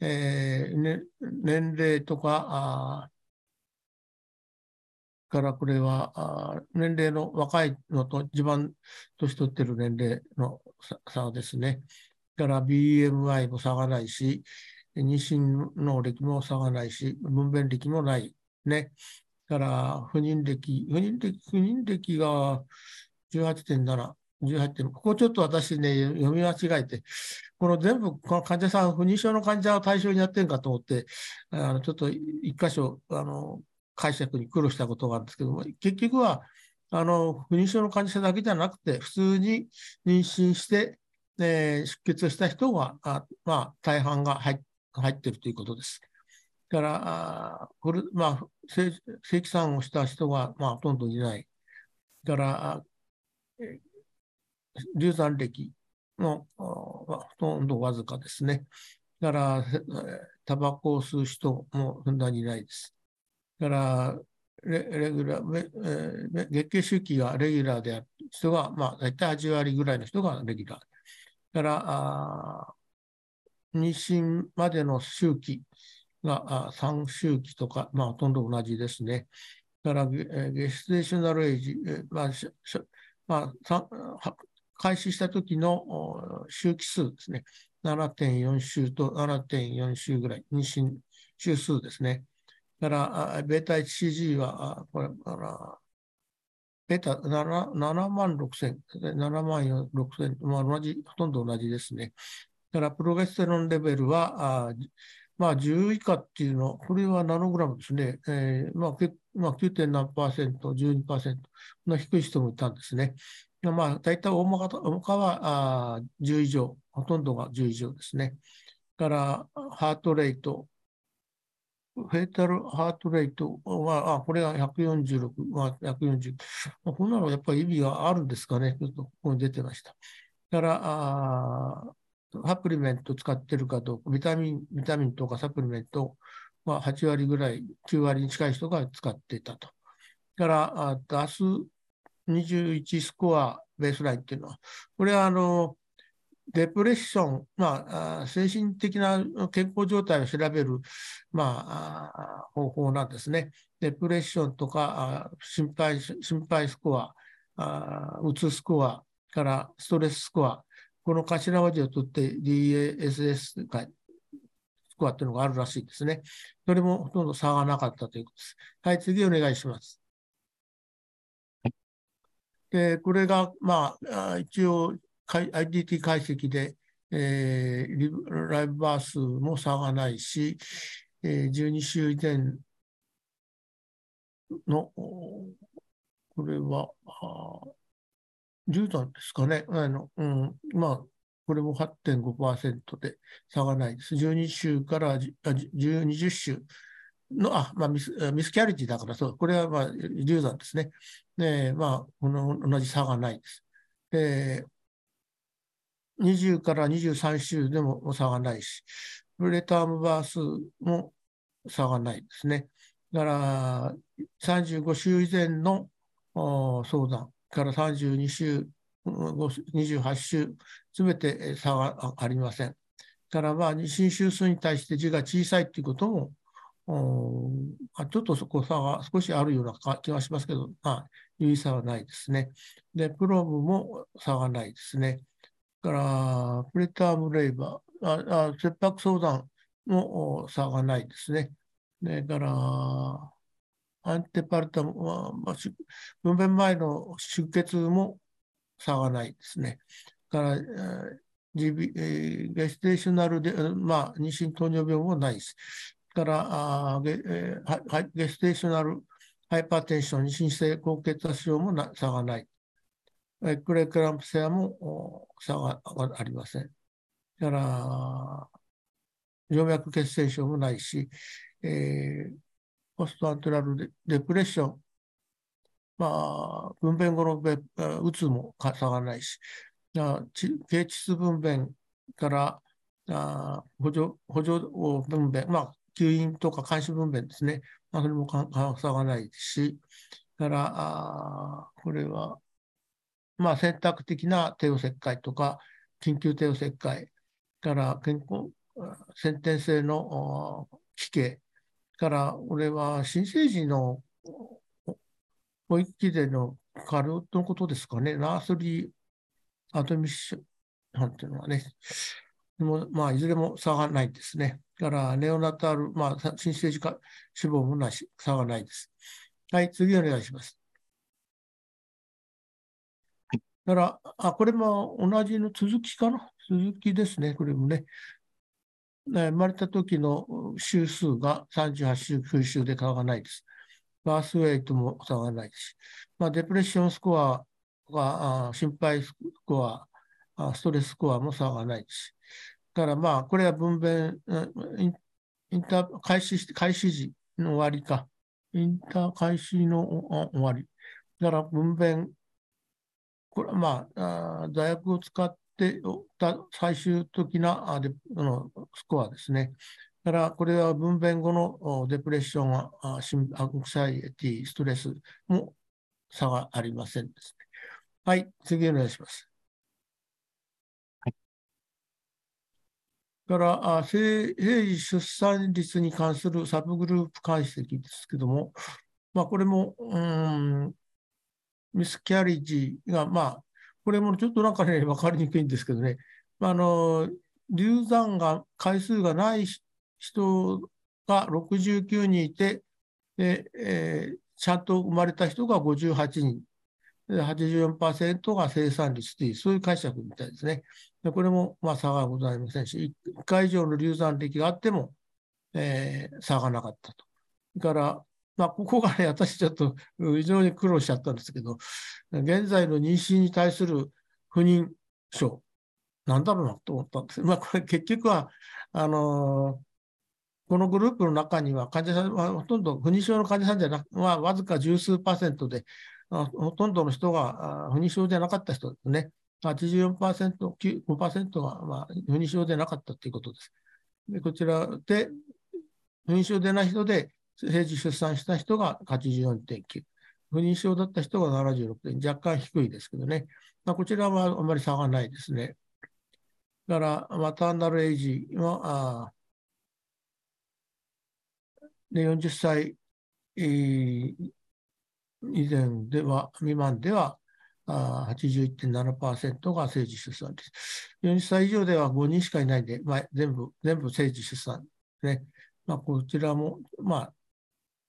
えーね、年齢とか、からこれは年齢の若いのと一番年取ってる年齢の差ですね。から BMI も差がないし、妊娠能力も差がないし、分娩歴もない。ね。から不妊歴、不妊歴、不妊歴が18.7、18点、ここちょっと私ね、読み間違えて、この全部、この患者さん、不妊症の患者を対象にやってるかと思って、あのちょっと一箇所あの、解釈に苦労したことがあるんですけども、結局は、あの不妊症の患者さんだけじゃなくて、普通に妊娠して、えー、出血した人が、あまあ、大半が入ってるということです。だから、あまあ、正規産をした人が、まあ、ほとんどいない。だから、えー流産歴のほとんどわずかですね。だから、タバコを吸う人もふんだんにないです。だから、レレギュラー、月経周期がレギュラーである人が、まあ、大体8割ぐらいの人がレギュラー。だから、妊娠までの周期が3周期とか、まあ、ほとんど同じですね。だから、ゲステーショナルエイジ、まあまあ、開始した時の周期数ですね。7.4週と7.4週ぐらい、妊娠週数ですね。だから、ベータ HCG は、これ、ベータ 7, 万6千、7万6千、まあ、同じ、ほとんど同じですね。だから、プロゲステロンレベルは、あまあ、10以下っていうのは、これはナノグラムですね。えー、まあ、まあ、9. 何パーセント、12%の低い人もいたんですね。まあ、大体大まか大かはあ10以上、ほとんどが10以上ですね。から、ハートレート、フェータルハートレートは、あこれが146、まあ、140。こんなのやっぱり意味があるんですかね。ちょっとここに出てました。から、サプリメント使ってるかどうか、ビタミン、ビタミンとかサプリメント、まあ、8割ぐらい、9割に近い人が使っていたと。から、あガス21スコアベースラインっていうのは、これはあの、デプレッション、まあ、精神的な健康状態を調べる、まあ、方法なんですね。デプレッションとか、心配、心配スコア、うつスコアからストレススコア、この頭文字を取って DASS スコアっていうのがあるらしいですね。それもほとんど差がなかったということです。はい、次お願いします。で、これが、まあ、一応、IDT 解析で、えー、ライブバー数も差がないし、えー、12週以前の、これは、10段ですかね。あのうん、まあ、これも8.5%で差がないです。12週から20週の、あ、まあミス、ミスキャリティだからそう、これはまあ、流産ですね。ねまあ、この同じ差がないです。で、20から23週でも差がないし、プレタームバースも差がないですね。だから、35週以前の相談から32週、28週、すべて差がありません。から、まあ、妊娠週数に対して字が小さいということもちょっとそこ差が少しあるような気がしますけど、まあ、有意差はないですね。で、プローブも差がないですね。から、プレタームレイバー、ああ切迫相談も差がないですね。で、から、アンテパルタムは、まあ、分娩前の出血も差がないですね。から、GB えー、ゲステーショナルで、まあ、妊娠糖尿病もないです。からあゲゲステーショナルハイパーテンション、妊娠性高血圧症も差がない。クレクランプ性も差がありません。だから、静脈血栓症もないし、えー、ポストアントラルデプレッション、まあ、分娩後のうつも差がないし、経窒分娩からあ補助補助分娩、まあ、吸引とか監視分娩ですね。まあ、それも差がないですし、から、あこれは、まあ、選択的な帝王切開とか、緊急帝王切開。から健康、先天性の奇形。から、俺は新生児の保育器での過労のことですかね、ナースリーアドミッションなんていうのはね、もまあ、いずれも差がないですね。から、ネオナタール、まあ、新生児化死亡もなし、差がないです。はい、次お願いします。だから、あ、これも同じの続きかな？続きですね、これもね。生まれた時の週数が38週、9週で差がないです。バースウェイトも差がないし、まあ、デプレッションスコアが、あ心配スコアあ、ストレススコアも差がないし、だからまあ、これは分娩、インター開始して、開始時の終わりか。インター開始の終わり。だから分娩、これはまあ、あ座薬を使ってた最終的なあデのスコアですね。だからこれは分娩後のデプレッションは、アンクサイエティ、ストレスも差がありませんですね。はい、次お願いします。から生児出産率に関するサブグループ解析ですけども、まあ、これも、うん、ミスキャリッジが、まあ、これもちょっとなんかね、分かりにくいんですけどね、あ、の流産が回数がない人が69人いて、えー、ちゃんと生まれた人が58人、84%が生産率という、そういう解釈みたいですね。でこれもまあ差がございませんし、1回以上の流産歴があっても、えー、差がなかったと。それから、まあ、ここがね、私ちょっと非常に苦労しちゃったんですけど、現在の妊娠に対する不妊症、なんだろうなと思ったんですまあ、これ結局は、あのーこのグループの中には患者さんはほとんど不妊症の患者さんじゃなく、まあ、わずか十数パーセントで、ほとんどの人が不妊症じゃなかった人ですね。84%、5%が、まあ、不妊症でなかったということです。でこちらで、不妊症でない人で、政治出産した人が84.9。不妊症だった人が76点、若干低いですけどね。まあ、こちらはあまり差がないですね。だから、マターナルエイジは、あで40歳以前では、未満では81.7%が政治出産です。40歳以上では5人しかいないんで、まあ、全部、全部政治出産ですね。まあ、こちらも、まあ、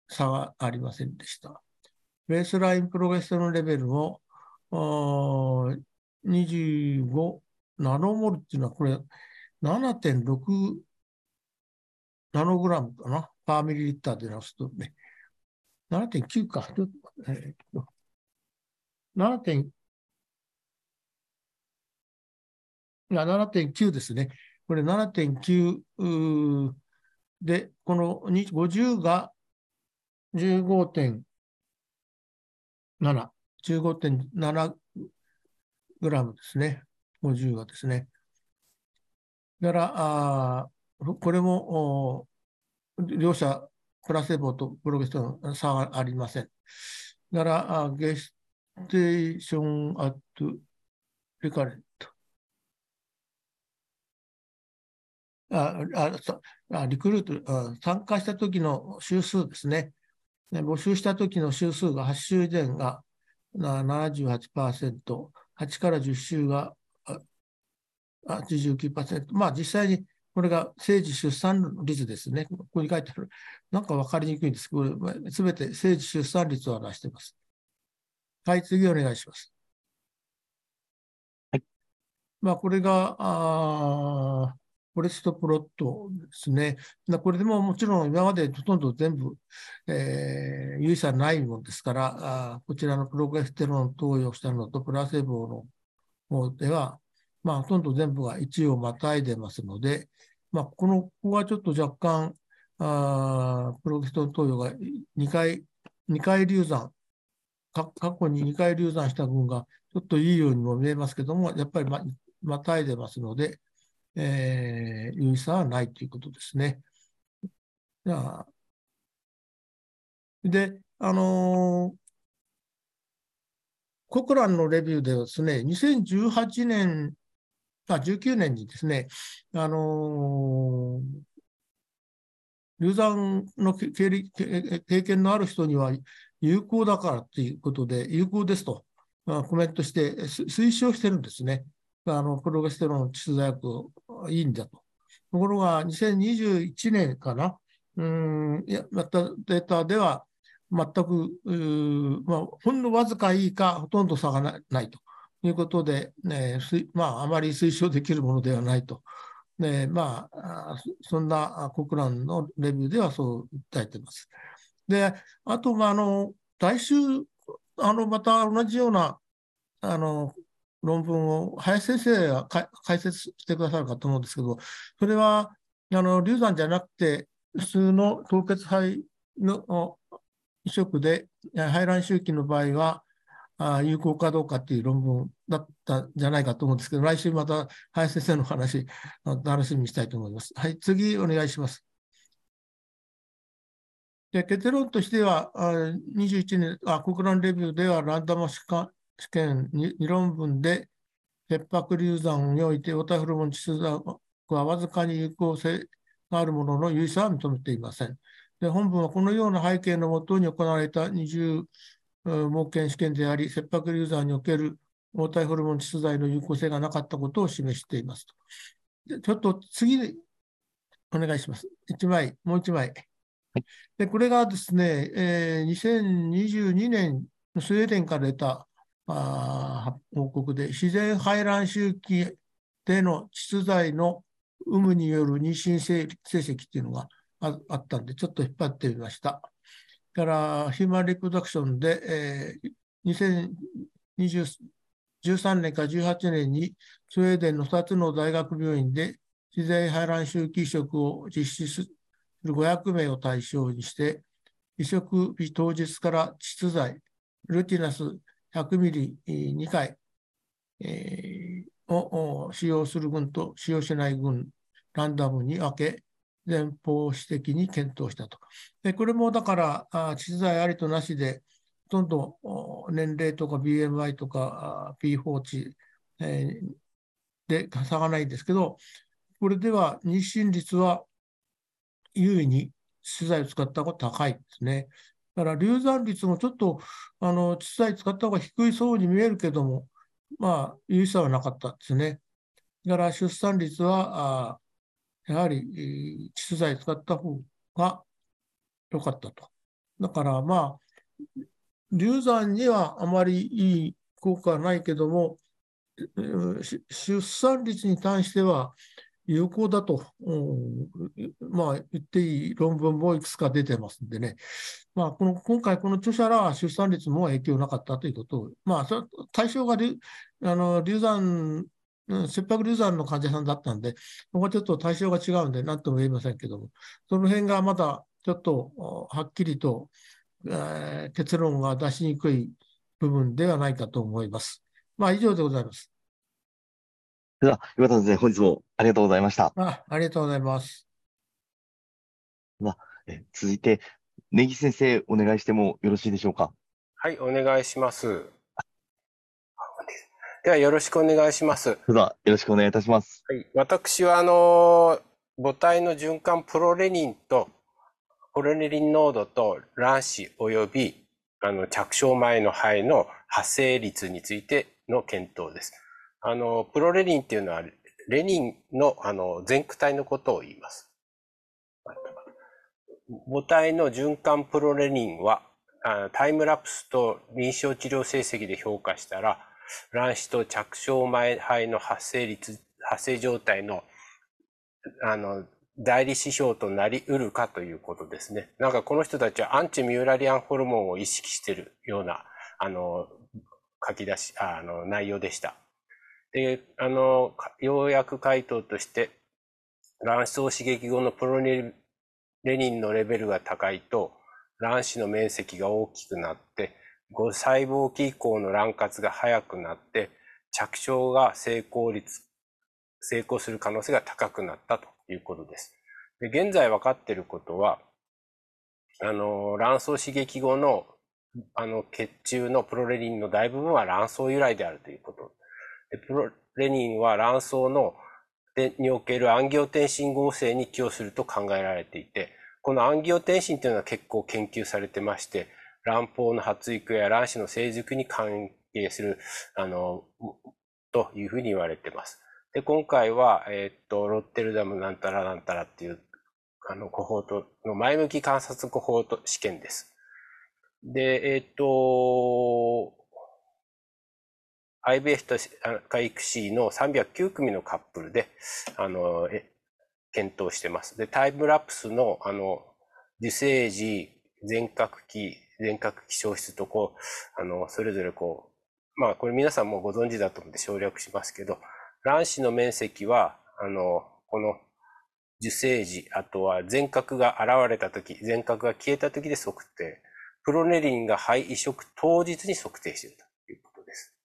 差はありませんでした。ベースラインプロゲステロンレベルも25ナノモルっていうのは、これ7.6ナノグラムかな？パーミリリッターで直すとね、7.9か。えー、7. 7.9ですね。これ7.9で、この50が15.7、15.7グラムですね。50がですね。だから、あこれも両者、プラセボとプロゲステロンの差はありません。なら、ゲステーションアットレカレント。ああリクルートあ、参加した時の周数ですね。募集した時の周数が8週前が78%、8から10週が89%。まあ実際にこれが政治出産率ですね。ここに書いてある。なんか分かりにくいんですけど、すべて政治出産率を表しています。はい、次お願いします。はい。まあ、これが、あフォレストプロットですね。これでももちろん今までほとんど全部、えー、有意差ないものですから、あこちらのプロゲステロン投与したのとプラセボの方では、まあ、ほとんど全部が1をまたいでますので、まあ、この、ここはちょっと若干、あプロゲストン投与が2回、2回流産、過去に2回流産した群がちょっといいようにも見えますけども、やっぱりままたいでますので、えー、有意差はないということですね。じゃで、あのー、コクランのレビューではですね、2018年あ19年にですね、あのー、流産の経験のある人には有効だからということで、有効ですと、まあ、コメントして推奨してるんですね。あのプロゲステロン窒素薬いいんだと。ところが、2021年かな、うんやったデータでは、全く、まあ、ほんのわずかいいか、ほとんど差がないと。いうことで、ねまあ、あまり推奨できるものではないと。ねまあ、そんな国蘭のレビューではそう訴えています。で、あと、まあ、あの来週、あのまた同じようなあの論文を林先生が解説してくださるかと思うんですけど、それはあの流産じゃなくて、普通の凍結肺の移植で排卵周期の場合は、有効かどうかっていう論文だったんじゃないかと思うんですけど、来週また林先生の話、楽しみにしたいと思います。はい、次お願いします。で結論としては、21年あ、国論レビューではランダム試験 2, 論文で、切迫流産において、オタフルモン窒素はわずかに有効性があるものの有意差は認めていません。で本文はこのような背景のもとに行われた20盲検試験であり、切迫流産における黄体ホルモン窒素剤の有効性がなかったことを示していますちょっと次、お願いします。1枚、もう1枚。でこれがですね、えー、2022年、スウェーデンから出たあ報告で、自然排卵周期での窒材の有無による妊娠成績っていうのがあったんで、ちょっと引っ張ってみました。から、ヒューマンリプロダクションで、えー、2013年か18年にスウェーデンの2つの大学病院で自然排卵周期移植を実施する500名を対象にして、移植日当日から窒剤、ルティナス100ミリ2回、えー、を使用する群と使用しない群、ランダムに分け、前方指摘に検討したと。でこれもだから、窒剤ありとなしで、ほとんど年齢とか BMI とか P4 値、えー、で差がないんですけど、これでは妊娠率は優位に資材を使った方が高いですね。だから流産率もちょっとあの資材使った方が低いそうに見えるけども、まあ、優位さはなかったですね。だから出産率は、あやはり窒材使った方が良かったと。だからまあ、流産にはあまりいい効果はないけども、出産率に関しては、有効だと、まあ、言っていい論文もいくつか出てますんでね、まあ、この今回、この著者らは出産率も影響なかったということを、まあ、対象があの流産、切迫流産の患者さんだったんで、ここはちょっと対象が違うんで、なんとも言えませんけども、その辺がまだちょっとはっきりと、えー、結論が出しにくい部分ではないかと思います。まあ、以上でございます。では、岩田先生、本日もありがとうございました。あありがとうございます。では、え続いて、根木先生、お願いしてもよろしいでしょうか？はい、お願いします。では、よろしくお願いします。では、よろしくお願いいたします。はい、私は、あの、母体の循環プロレニンと、プロレニン濃度と卵子及び、あの、着床前の肺の発生率についての検討です。あの、プロレニンっていうのは、レニンのあの全区体のことを言います。母体の循環プロレニンは、タイムラプスと臨床治療成績で評価したら、卵子と着床前肺の発生率、発生状態の、あの、代理指標となり得るかということですね。なんかこの人たちはアンチミューラリアンホルモンを意識しているような、あの、書き出し、あの、内容でした。で、あの、ようやく回答として、卵巣刺激後のプロレニンのレベルが高いと、卵子の面積が大きくなって、5細胞期以降の卵活が早くなって、着床が成功率、成功する可能性が高くなったということです。で現在分かっていることは、あの、卵巣刺激後の、あの、血中のプロレニンの大部分は卵巣由来であるということでプロレニンは卵巣のでにおけるアンギオテンシン合成に寄与すると考えられていて、このアンギオテンシンというのは結構研究されてまして、卵胞の発育や卵子の成熟に関係する、あの、というふうに言われています。で、今回は、えー、っと、ロッテルダムなんたらなんたらっていう、あの、コホートの前向き観察コホート試験です。で、えー、っと、IVF と回育 C の309組のカップルで、あの、え検討してます。で、タイムラプスの、あの、受精時、全角期、全角期消失とこう、あの、それぞれこう、まあ、これ皆さんもご存知だと思って省略しますけど、卵子の面積は、あの、この受精時、あとは全角が現れた時、全角が消えた時で測定。プロネリンが肺移植当日に測定していると。です。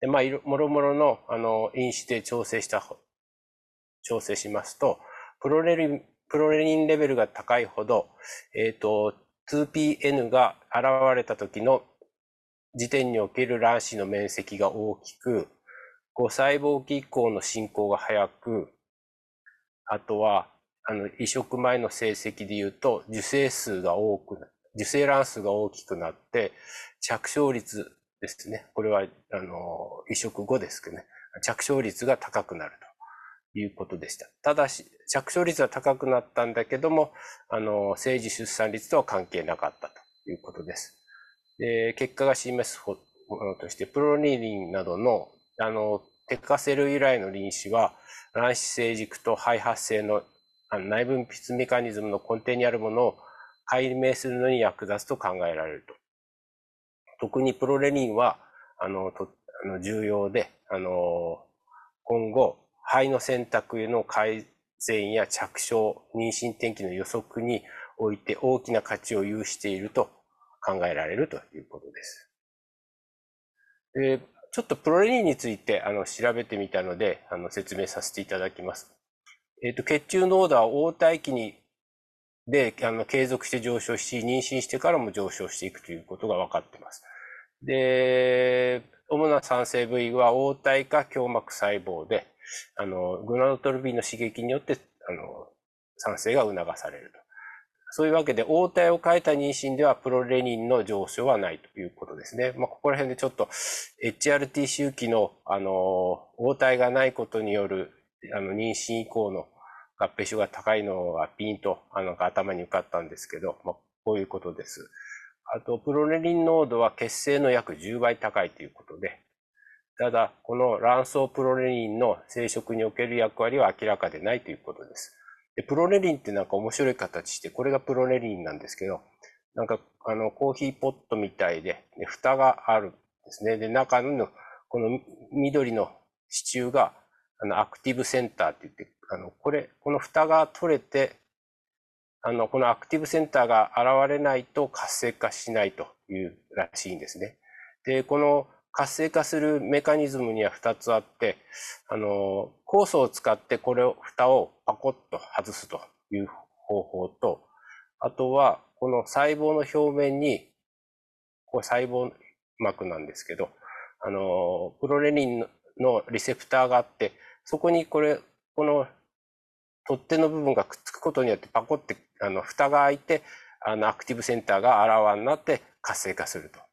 で、まあ、もろもろの、あの、因子で調整した、調整しますと、プロレリン、プロレニンレベルが高いほど、えっ、ー、と、2PN が現れた時の時点における卵子の面積が大きく、5細胞期以降の進行が早く、あとは、あの、移植前の成績で言うと、受精数が多く、受精卵数が大きくなって、着床率ですね。これは、あの、移植後ですけどね。着床率が高くなるということでした。ただし、着床率は高くなったんだけども、あの、生児出産率とは関係なかったということです。で、結果が示すものとして、プロニリンなどの、あの、テカセル由来の臨死は、卵子成熟と肺発生の内分泌メカニズムの根底にあるものを解明するのに役立つと考えられると。特にプロレニンは、あの、とあの重要で、あの、今後、肺の選択への改善や着床、妊娠転機の予測において大きな価値を有していると考えられるということです。でちょっとプロレニンについてあの調べてみたのであの説明させていただきます。えっ、と血中濃度は黄体期にであの継続して上昇し、妊娠してからも上昇していくということが分かっています。で、主な産生部位は黄体か胸膜細胞で、あの、グナノトルビンの刺激によって、あの、産生が促されると。そういうわけで、応体を変えた妊娠ではプロレニンの上昇はないということですね。まあ、ここら辺でちょっと HRT 周期の、あの、応体がないことによる、あの、妊娠以降の合併症が高いのがピンと、あの、頭に浮かったんですけど、まあ、こういうことです。あと、プロレニン濃度は血清の約10倍高いということで、ただ、この卵巣プロレニンの生殖における役割は明らかでないということです。でプロレリンってなんか面白い形して、これがプロレリンなんですけど、なんかあのコーヒーポットみたいで、で蓋があるんですね。で、中のこの緑の支柱があのアクティブセンターって言って、あのこれ、この蓋が取れて、あのこのアクティブセンターが現れないと活性化しないというらしいんですね。で、この活性化するメカニズムには2つあって、あの、酵素を使ってこれを、蓋をパコッと外すという方法と、あとは、この細胞の表面に、これ細胞膜なんですけど、あの、プロレニンのリセプターがあって、そこにこれ、この取っ手の部分がくっつくことによってパコって、あの、蓋が開いて、あの、アクティブセンターがあらわになって活性化すると。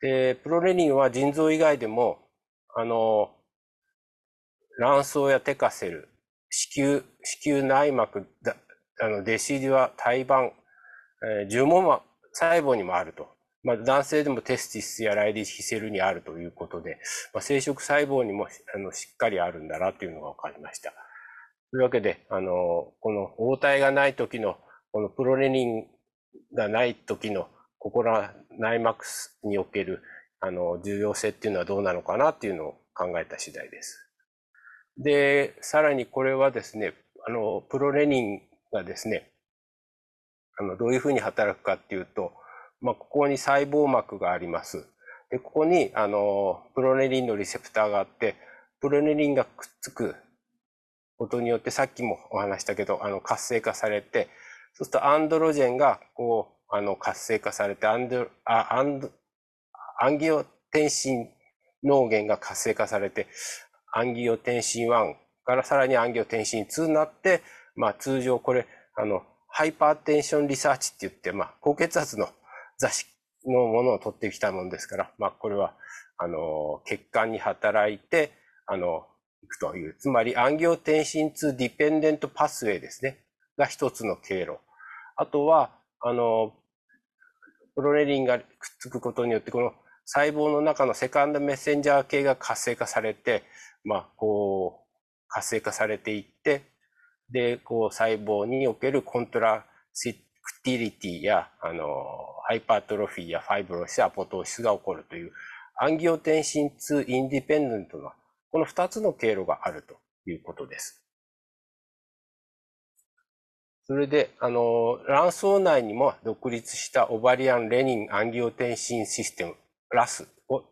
で、プロレニンは腎臓以外でも、あの、卵巣やテカセル、子宮、子宮内膜、あのデシデュア、胎盤、えー、重毛細胞にもあると。まあ、男性でもテスティスやライディヒセルにあるということで、まあ、生殖細胞にもあのしっかりあるんだなというのが分かりました。というわけで、あの、この応体がない時の、このプロレニンがない時のここら内膜におけるあの重要性っていうのはどうなのかなっていうのを考えた次第です。で、さらにこれはですね、あの、プロレニンがですね、あの、どういうふうに働くかっていうと、まあ、ここに細胞膜があります。で、ここに、あの、プロレニンのリセプターがあって、プロレニンがくっつくことによって、さっきもお話したけど、あの、活性化されて、そうするとアンドロジェンが、こう、あの活性化されてアンドアンドアンギオテンシノーゲンが活性化されてアンギオテンシン1からさらにアンギオテンシン2になって、まあ、通常これあの Hypertension Research って言って、まあ、高血圧の雑誌のものを取ってきたものですから、まあ、これはあの血管に働いてあのいくというつまりアンギオテンシン2 dependent pathway ですね。が一つの経路。あとはあの、プロレニンがくっつくことによって、この細胞の中の second messenger 系が活性化されて、まあ、こう、活性化されていって、で、こう、細胞における contractility や、あの、 hypertrophy や fibrosis、アポトーシスが起こるという、アンギオテンシン2 independent な、この2つの経路があるということです。それで、あの、卵巣内にも独立したオバリアン・レニン・アンギオテンシンシステム、ラスを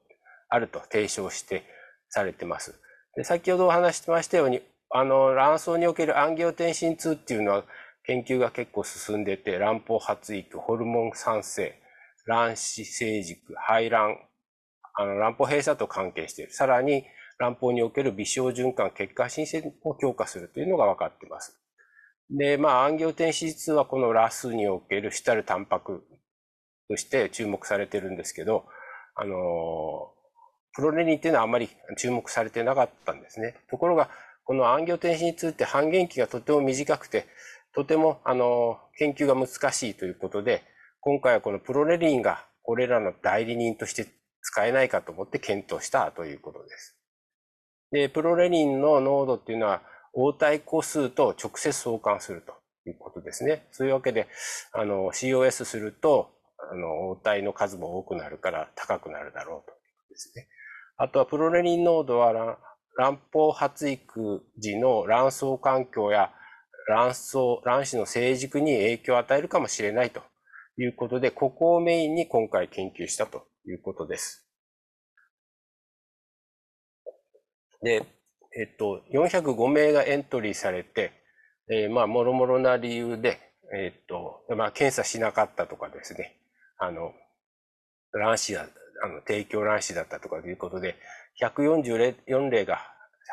あると提唱してされてます。で先ほどお話してましたように、あの、卵巣におけるアンギオテンシン2っていうのは研究が結構進んでて、卵胞発育、ホルモン産生、卵子成熟、排卵、あの卵胞閉鎖と関係している。さらに、卵胞における微小循環、結果申請を強化するというのが分かっています。で、まあ、暗行天子質はこのラスにおける主たるタンパクとして注目されてるんですけど、あの、プロレニンっていうのはあまり注目されてなかったんですね。ところが、このアンギョテンシン2って半減期がとても短くて、とても、あの、研究が難しいということで、今回はこのプロレリンがこれらの代理人として使えないかと思って検討したということです。で、プロレリンの濃度っていうのは、応対個数と直接相関するということですね。そういうわけで、あの、COS すると、あの、応対の数も多くなるから高くなるだろうとうですね。あとは、プロレリン濃度は卵胞発育時の卵巣環境や卵巣、卵子の成熟に影響を与えるかもしれないということで、ここをメインに今回研究したということです。で、えっと、405名がエントリーされて、えー、まあ、もろもろな理由で、えっと、まあ、検査しなかったとかですね、あの、卵子だ、あの、提供卵子だったとかということで、144例が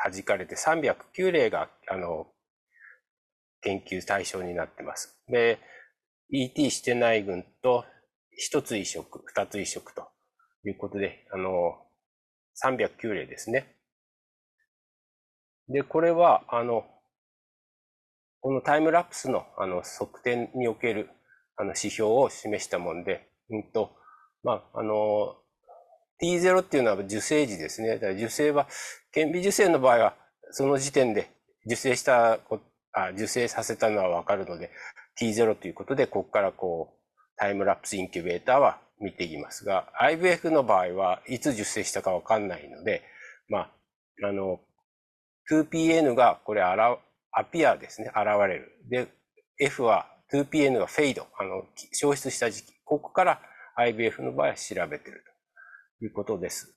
弾かれて、309例が、あの、研究対象になってます。で、ET してない群と、一つ移植、二つ移植ということで、あの、309例ですね。で、これは、あの、このタイムラプスのあの測定におけるあの指標を示したもんで、うんと、まあ、あの、T0 っていうのは受精時ですね。だから受精は、顕微授精の場合は、その時点で受精したあ、受精させたのはわかるので、T0 ということで、ここからこう、タイムラプスインキュベーターは見ていきますが、IVF の場合はいつ受精したかわかんないので、まあ、あの、2PN がこれあら、アピアですね、現れる。で、F は 2PN がフェイド、あの、消失した時期。ここから IBF の場合は調べてるということです。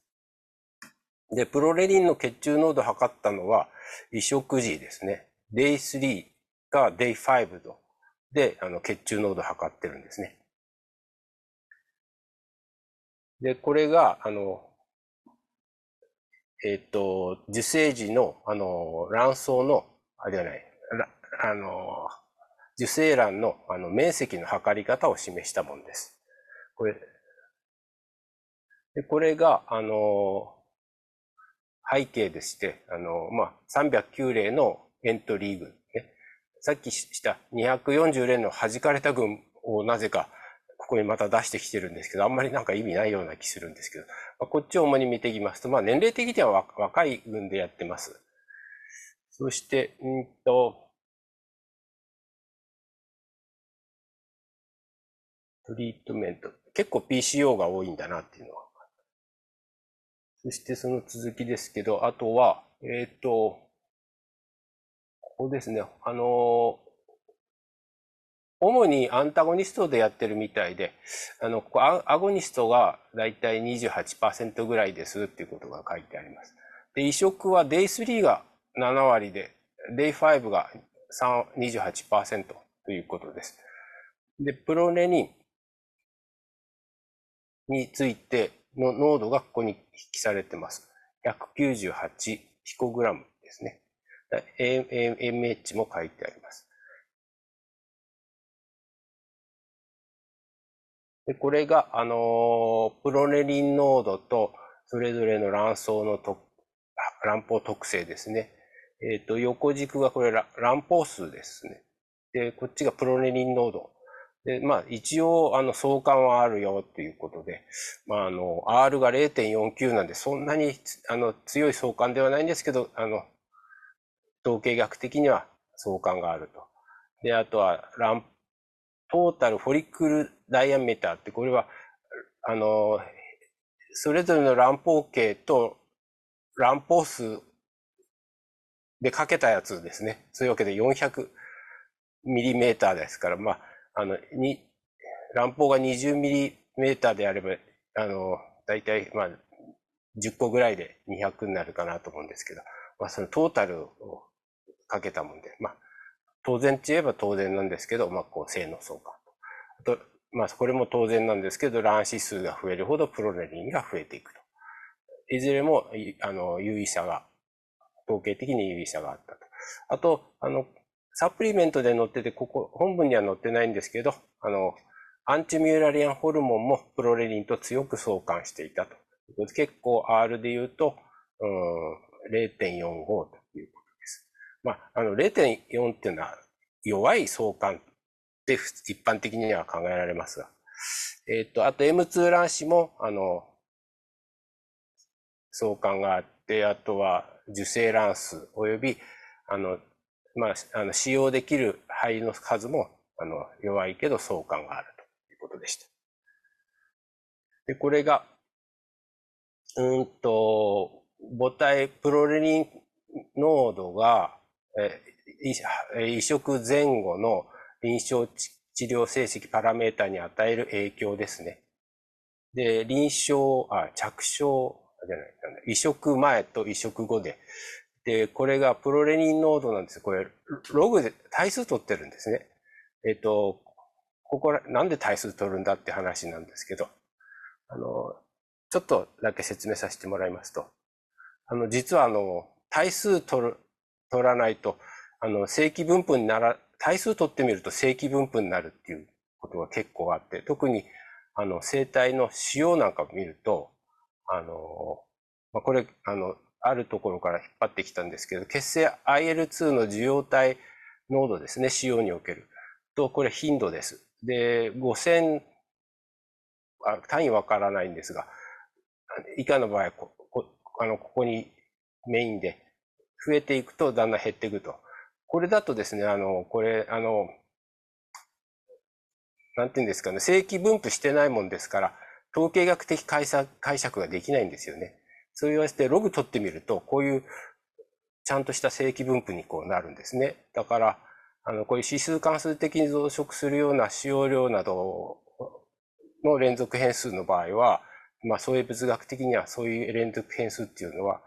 で、プロレリンの血中濃度を測ったのは移植時ですね。Day3 が Day5 とで、あの、血中濃度を測ってるんですね。で、これが、あの、えっ、と、受精時の、あの、卵巣の、あ、ではない、あの、受精卵のあの面積の測り方を示したものです。これ、でこれが、あの、背景でして、あの、まあ、309例のエントリー群、ね。さっきした240例の弾かれた群をなぜかここにまた出してきてるんですけど、あんまりなんか意味ないような気するんですけど、まあ、こっちを主に見ていきますと、まあ年齢的には若い群でやってます。そして、うんと、トリートメント。結構 PCO が多いんだなっていうのは。そしてその続きですけど、あとは、えっ、ー、と、ここですね。あの、主にアンタゴニストでやってるみたいで、あの、アゴニストがだいたい28%ぐらいですっていうことが書いてあります。で、移植は Day3 が7割で、Day5 が28%ということです。で、プロレニンについての濃度がここに筆記されてます。198ピコグラムですね。MH も書いてあります。で、これが、あのプロレリン濃度と、それぞれの卵巣の卵胞特性ですね。えっ、ー、と、横軸がこれ卵胞数ですね。で、こっちがプロレリン濃度。で、まあ、一応、あの、相関はあるよっていうことで、まあ、あの、R が0.49なんで、そんなに、あの、強い相関ではないんですけど、あの、統計学的には相関があると。で、あとは、卵トータルフォリクルダイアメーターって、これは、あの、それぞれの乱暴径と乱暴数でかけたやつですね。そういうわけで400ミリメーターですから、まあ、あの、に、乱暴が20ミリメーターであれば、あの、だいたい、まあ、10個ぐらいで200になるかなと思うんですけど、まあ、そのトータルをかけたもんで、まあ、当然って言えば当然なんですけど、まあ、こう、性能相関と。とまあ、これも当然なんですけど、卵子数が増えるほどプロレリンが増えていくと。いずれも、あの、有意差が、統計的に有意差があったと。あと、あの、サプリメントで載ってて、ここ、本文には載ってないんですけど、あの、アンチミューラリアンホルモンもプロレリンと強く相関していたと。結構 R で言うと、うん、0.45と。まあ、あの0.4っていうのは弱い相関って一般的には考えられますが、えっ、ー、と、あと M2 卵子も、あの、相関があって、あとは受精卵数及び、あの、まあ、あの使用できる肺の数もあの弱いけど相関があるということでした。で、これが、うんと、母体プロレニン濃度が、移植前後の臨床治療成績パラメータに与える影響ですね。で、臨床、あ、着床、じゃない、移植前と移植後で、で、これがプロレニン濃度なんです。これ、ログで対数取ってるんですね。えっと、ここら、なんで対数取るんだって話なんですけど、あの、ちょっとだけ説明させてもらいますと、あの、実はあの、対数取る、取らないと、あの、正規分布になら、対数取ってみると正規分布になるっていうことが結構あって、特に、あの、生体の仕様なんかを見ると、あの、まあ、これ、あの、あるところから引っ張ってきたんですけど、血清 IL2 の受容体濃度ですね、使用における。と、これ頻度です。で、5000、あ単位わからないんですが、以下の場合ここあの、ここにメインで増えていくとだんだん減っていくと。これだとですね、あの、これ、あの、なんていうんですかね、正規分布してないもんですから、統計学的解釈ができないんですよね。そう言わせてログ取ってみると、こういうちゃんとした正規分布にこうなるんですね。だから、あの、こういう指数関数的に増殖するような使用量などの連続変数の場合は、まあ、そういう物学的にはそういう連続変数っていうのは、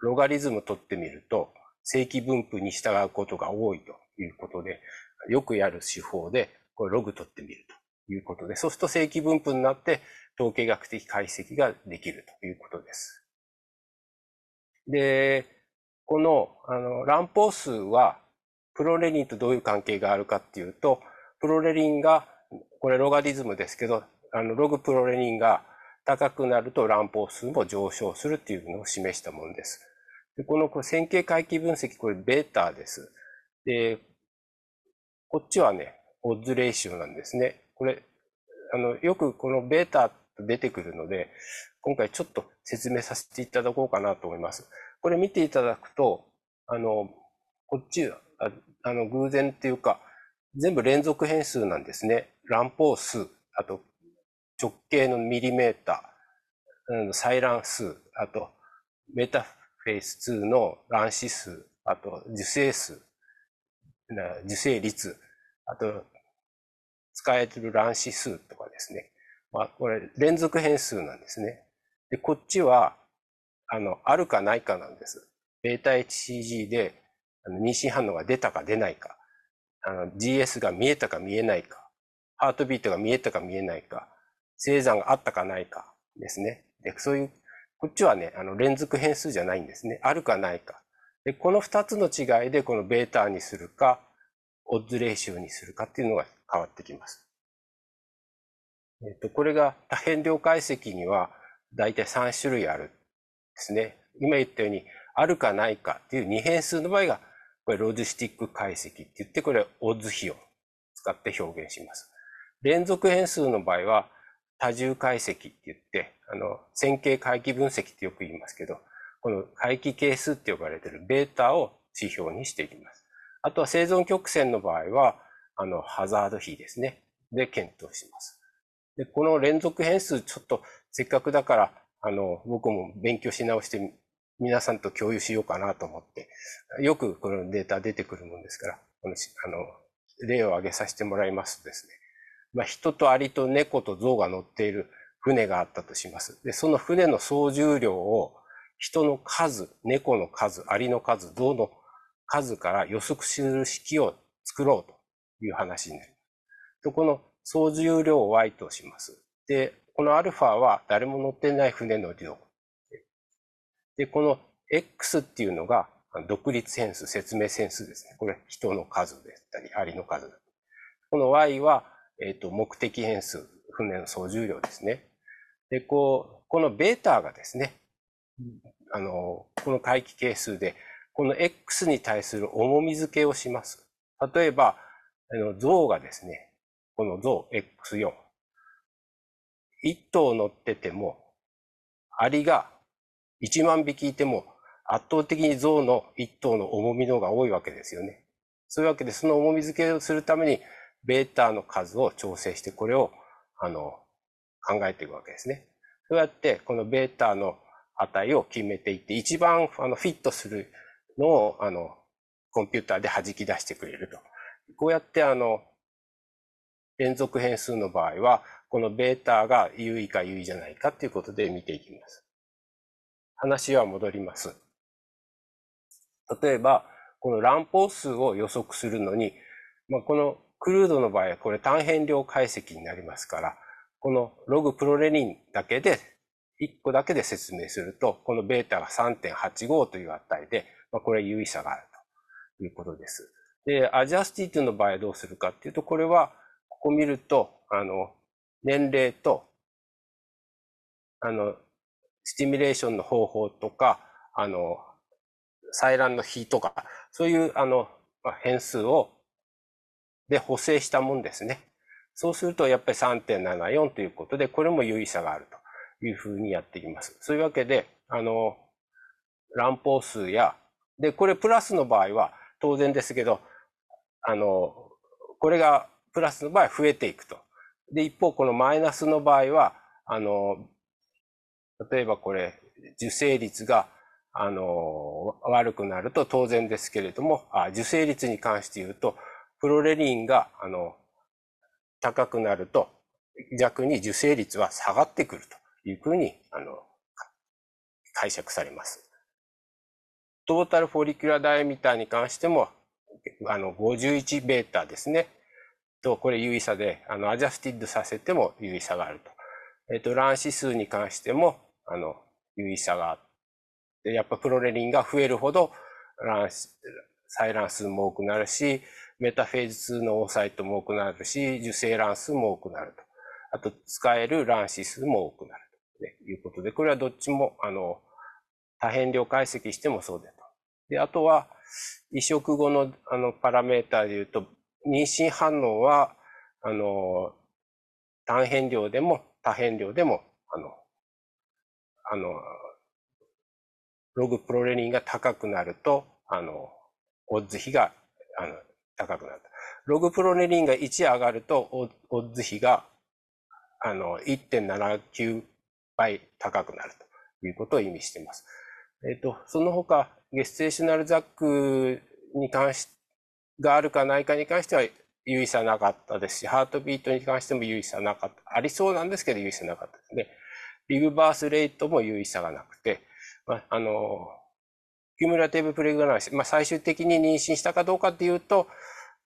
ロガリズム取ってみると、正規分布に従うことが多いということで、よくやる手法で、これログ取ってみるということで、そうすると正規分布になって、統計学的解析ができるということです。で、この、あの、乱歩数は、プロレリンとどういう関係があるかっていうと、プロレリンが、これロガリズムですけど、あの、ログプロレリンが高くなると乱歩数も上昇するっていうのを示したものです。でこの線形回帰分析、これベータです。で、こっちはね、オッズレーションなんですね。これ、あの、よくこのベータ出てくるので、今回ちょっと説明させていただこうかなと思います。これ見ていただくと、あの、こっち、ああの、偶然っていうか、全部連続変数なんですね。乱歩数、あと直径のミリメーター、採卵数、あとメタフェイス2の卵子数、あと受精数、受精率、あと使えてる卵子数とかですね。まあ、これ連続変数なんですね。で、こっちは、あの、あるかないかなんです。ベータ HCG で妊娠反応が出たか出ないか、あの GS が見えたか見えないか、ハートビートが見えたか見えないか、生産があったかないかですね。で、そういう、こっちはね、あの連続変数じゃないんですね。あるかないか。で、この二つの違いで、このベータにするか、オッズレーションにするかっていうのが変わってきます。えっと、これが多変量解析には大体3種類あるですね。今言ったように、あるかないかっていう二変数の場合が、これロジスティック解析って言って、これオッズ比を使って表現します。連続変数の場合は、多重解析って言って、あの、線形回帰分析ってよく言いますけど、この回帰係数って呼ばれているベータを指標にしていきます。あとは生存曲線の場合は、あの、ハザード比ですね。で検討します。で、この連続変数、ちょっとせっかくだから、あの、僕も勉強し直して皆さんと共有しようかなと思って、よくこのデータ出てくるもんですから、あの例を挙げさせてもらいますとですね、まあ、人とアリと猫と象が乗っている船があったとします。で、その船の総重量を人の数、猫の数、アリの数、象の数から予測する式を作ろうという話になります。この総重量を y とします。で、この α は誰も乗ってない船の量。で、この x っていうのが独立変数、説明変数ですね。これ人の数でしたり、アリの数。この y は、えっ、ー、と目的変数、船の総重量ですね。で、こう、このベータがですね、あの、この回帰係数で、この X に対する重み付けをします。例えば、あの象がですね、この象 X4。1頭乗ってても、アリが1万匹いても、圧倒的に象の1頭の重みの方が多いわけですよね。そういうわけで、その重み付けをするために、ベータの数を調整して、これを、あの、考えていくわけですね。そうやって、このベータの値を決めていって、一番あのフィットするのを、あの、コンピューターで弾き出してくれると。こうやって、あの、連続変数の場合は、このベータが優位か優位じゃないかということで見ていきます。話は戻ります。例えば、この乱歩数を予測するのに、まあ、このクルードの場合はこれ単変量解析になりますから、このログプロレニンだけで、1個だけで説明すると、このベータが3.85という値で、まあ、これ優位差があるということです。で、アジャスティッドの場合はどうするかっていうと、これは、ここ見ると、あの、年齢と、あの、スティミュレーションの方法とか、あの、採卵の比とか、そういう、あの、変数を、で補正したもんですね。そうすると、やっぱり3.74ということで、これも有意差があるというふうにやっていきます。そういうわけで、あの、乱歩数や、で、これプラスの場合は、当然ですけど、あの、これがプラスの場合増えていくと。で、一方、このマイナスの場合は、あの、例えばこれ、受精率が、あの、悪くなると当然ですけれども、あ受精率に関して言うと、プロレリンが、あの、高くなると、逆に受精率は下がってくるというふうに、あの、解釈されます。トータルフォリキュラダイミターに関しても、あの、51ベータですね。と、これ有意差で、あの、 adjusted させても有意差があると。えっ、と、卵子数に関しても、あの、有意差があって、やっぱプロレニンが増えるほど、卵、採卵数も多くなるし、 metaphase 2の oocyte も多くなるし、受精卵数も多くなると。あと、使える卵子数も多くなると、いうことで、これはどっちも、あの、多変量解析してもそうだと。で、あとは、移植後のあのパラメータで言うと、妊娠反応は、あの、単変量でも多変量でも、あの、あの、ログプロレニンが高くなると、あの、オッズ比が、あの、高くなる。ログプロレニンが1上がると、オッズ比が、あの、1.79倍高くなるということを意味しています。えっ、と、その他、ゲステーショナルザックに関し、があるかないかに関しては有意差なかったですし、ハートビートに関しても有意差なかった。ありそうなんですけど有意差なかったですね。リブバースレートも有意差がなくて、まあ、あの、キュムラティブプレグランシまあ、最終的に妊娠したかどうかっていうと、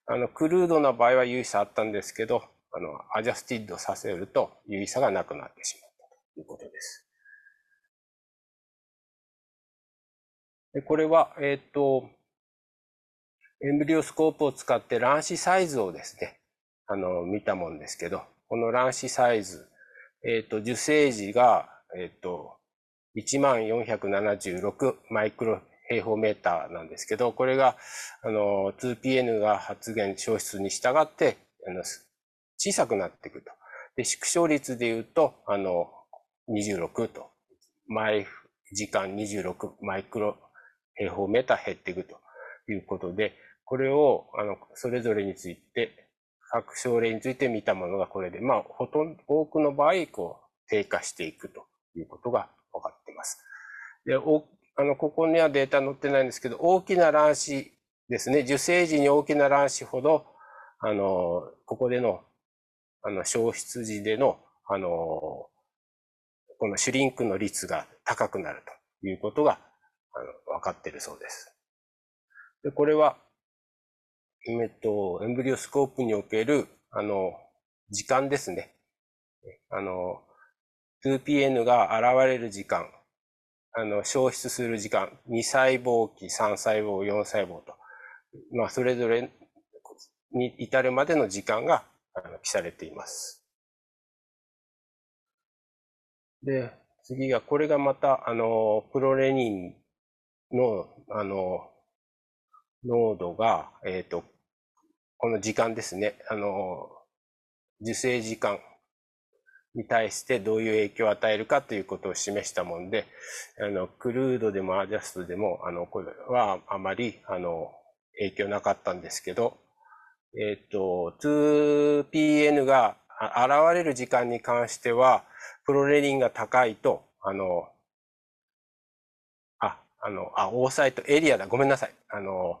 あの、クルードな場合は有意差あったんですけど、あの、 adjusted させると有意差がなくなってしまったということです。でこれは、えっ、ー、と、エンブリオスコープを使って卵子サイズをですね、あの、見たもんですけど、この卵子サイズ、えっ、ー、と、受精時が、えっ、ー、と、1476マイクロ平方メーターなんですけど、これが、あの、2PN が発現消失に従って、あの、小さくなっていくと。で、縮小率で言うと、あの、26と、毎時間26マイクロ平方メーター減っていくということで、これを、あの、それぞれについて、各症例について見たものがこれで、まあ、ほとんど、多くの場合、こう、低下していくということが分かっています。で、あの、ここにはデータ載ってないんですけど、大きな卵子ですね、受精時に大きな卵子ほど、あの、ここでの、あの、消失時での、あの、このシュリンクの率が高くなるということがあの、分かっているそうです。で、これは、えっと、エンブリオスコープにおける、あの、時間ですね。あの、2PN が現れる時間、あの、消失する時間、2細胞期、3細胞、4細胞と、まあ、それぞれに至るまでの時間が記されています。で、次が、これがまた、あの、プロレニンの、あの、濃度が、えっ、ー、と、この時間ですね、あの、受精時間。に対してどういう影響を与えるかということを示したもので、あの、クルードでもアジャストでも、あの、これはあまり、あの、影響なかったんですけど、えっ、ー、と、2PN が現れる時間に関しては、プロレリンが高いと、あの、あ、あの、あ、オーサイトエリアだ。ごめんなさい。あの、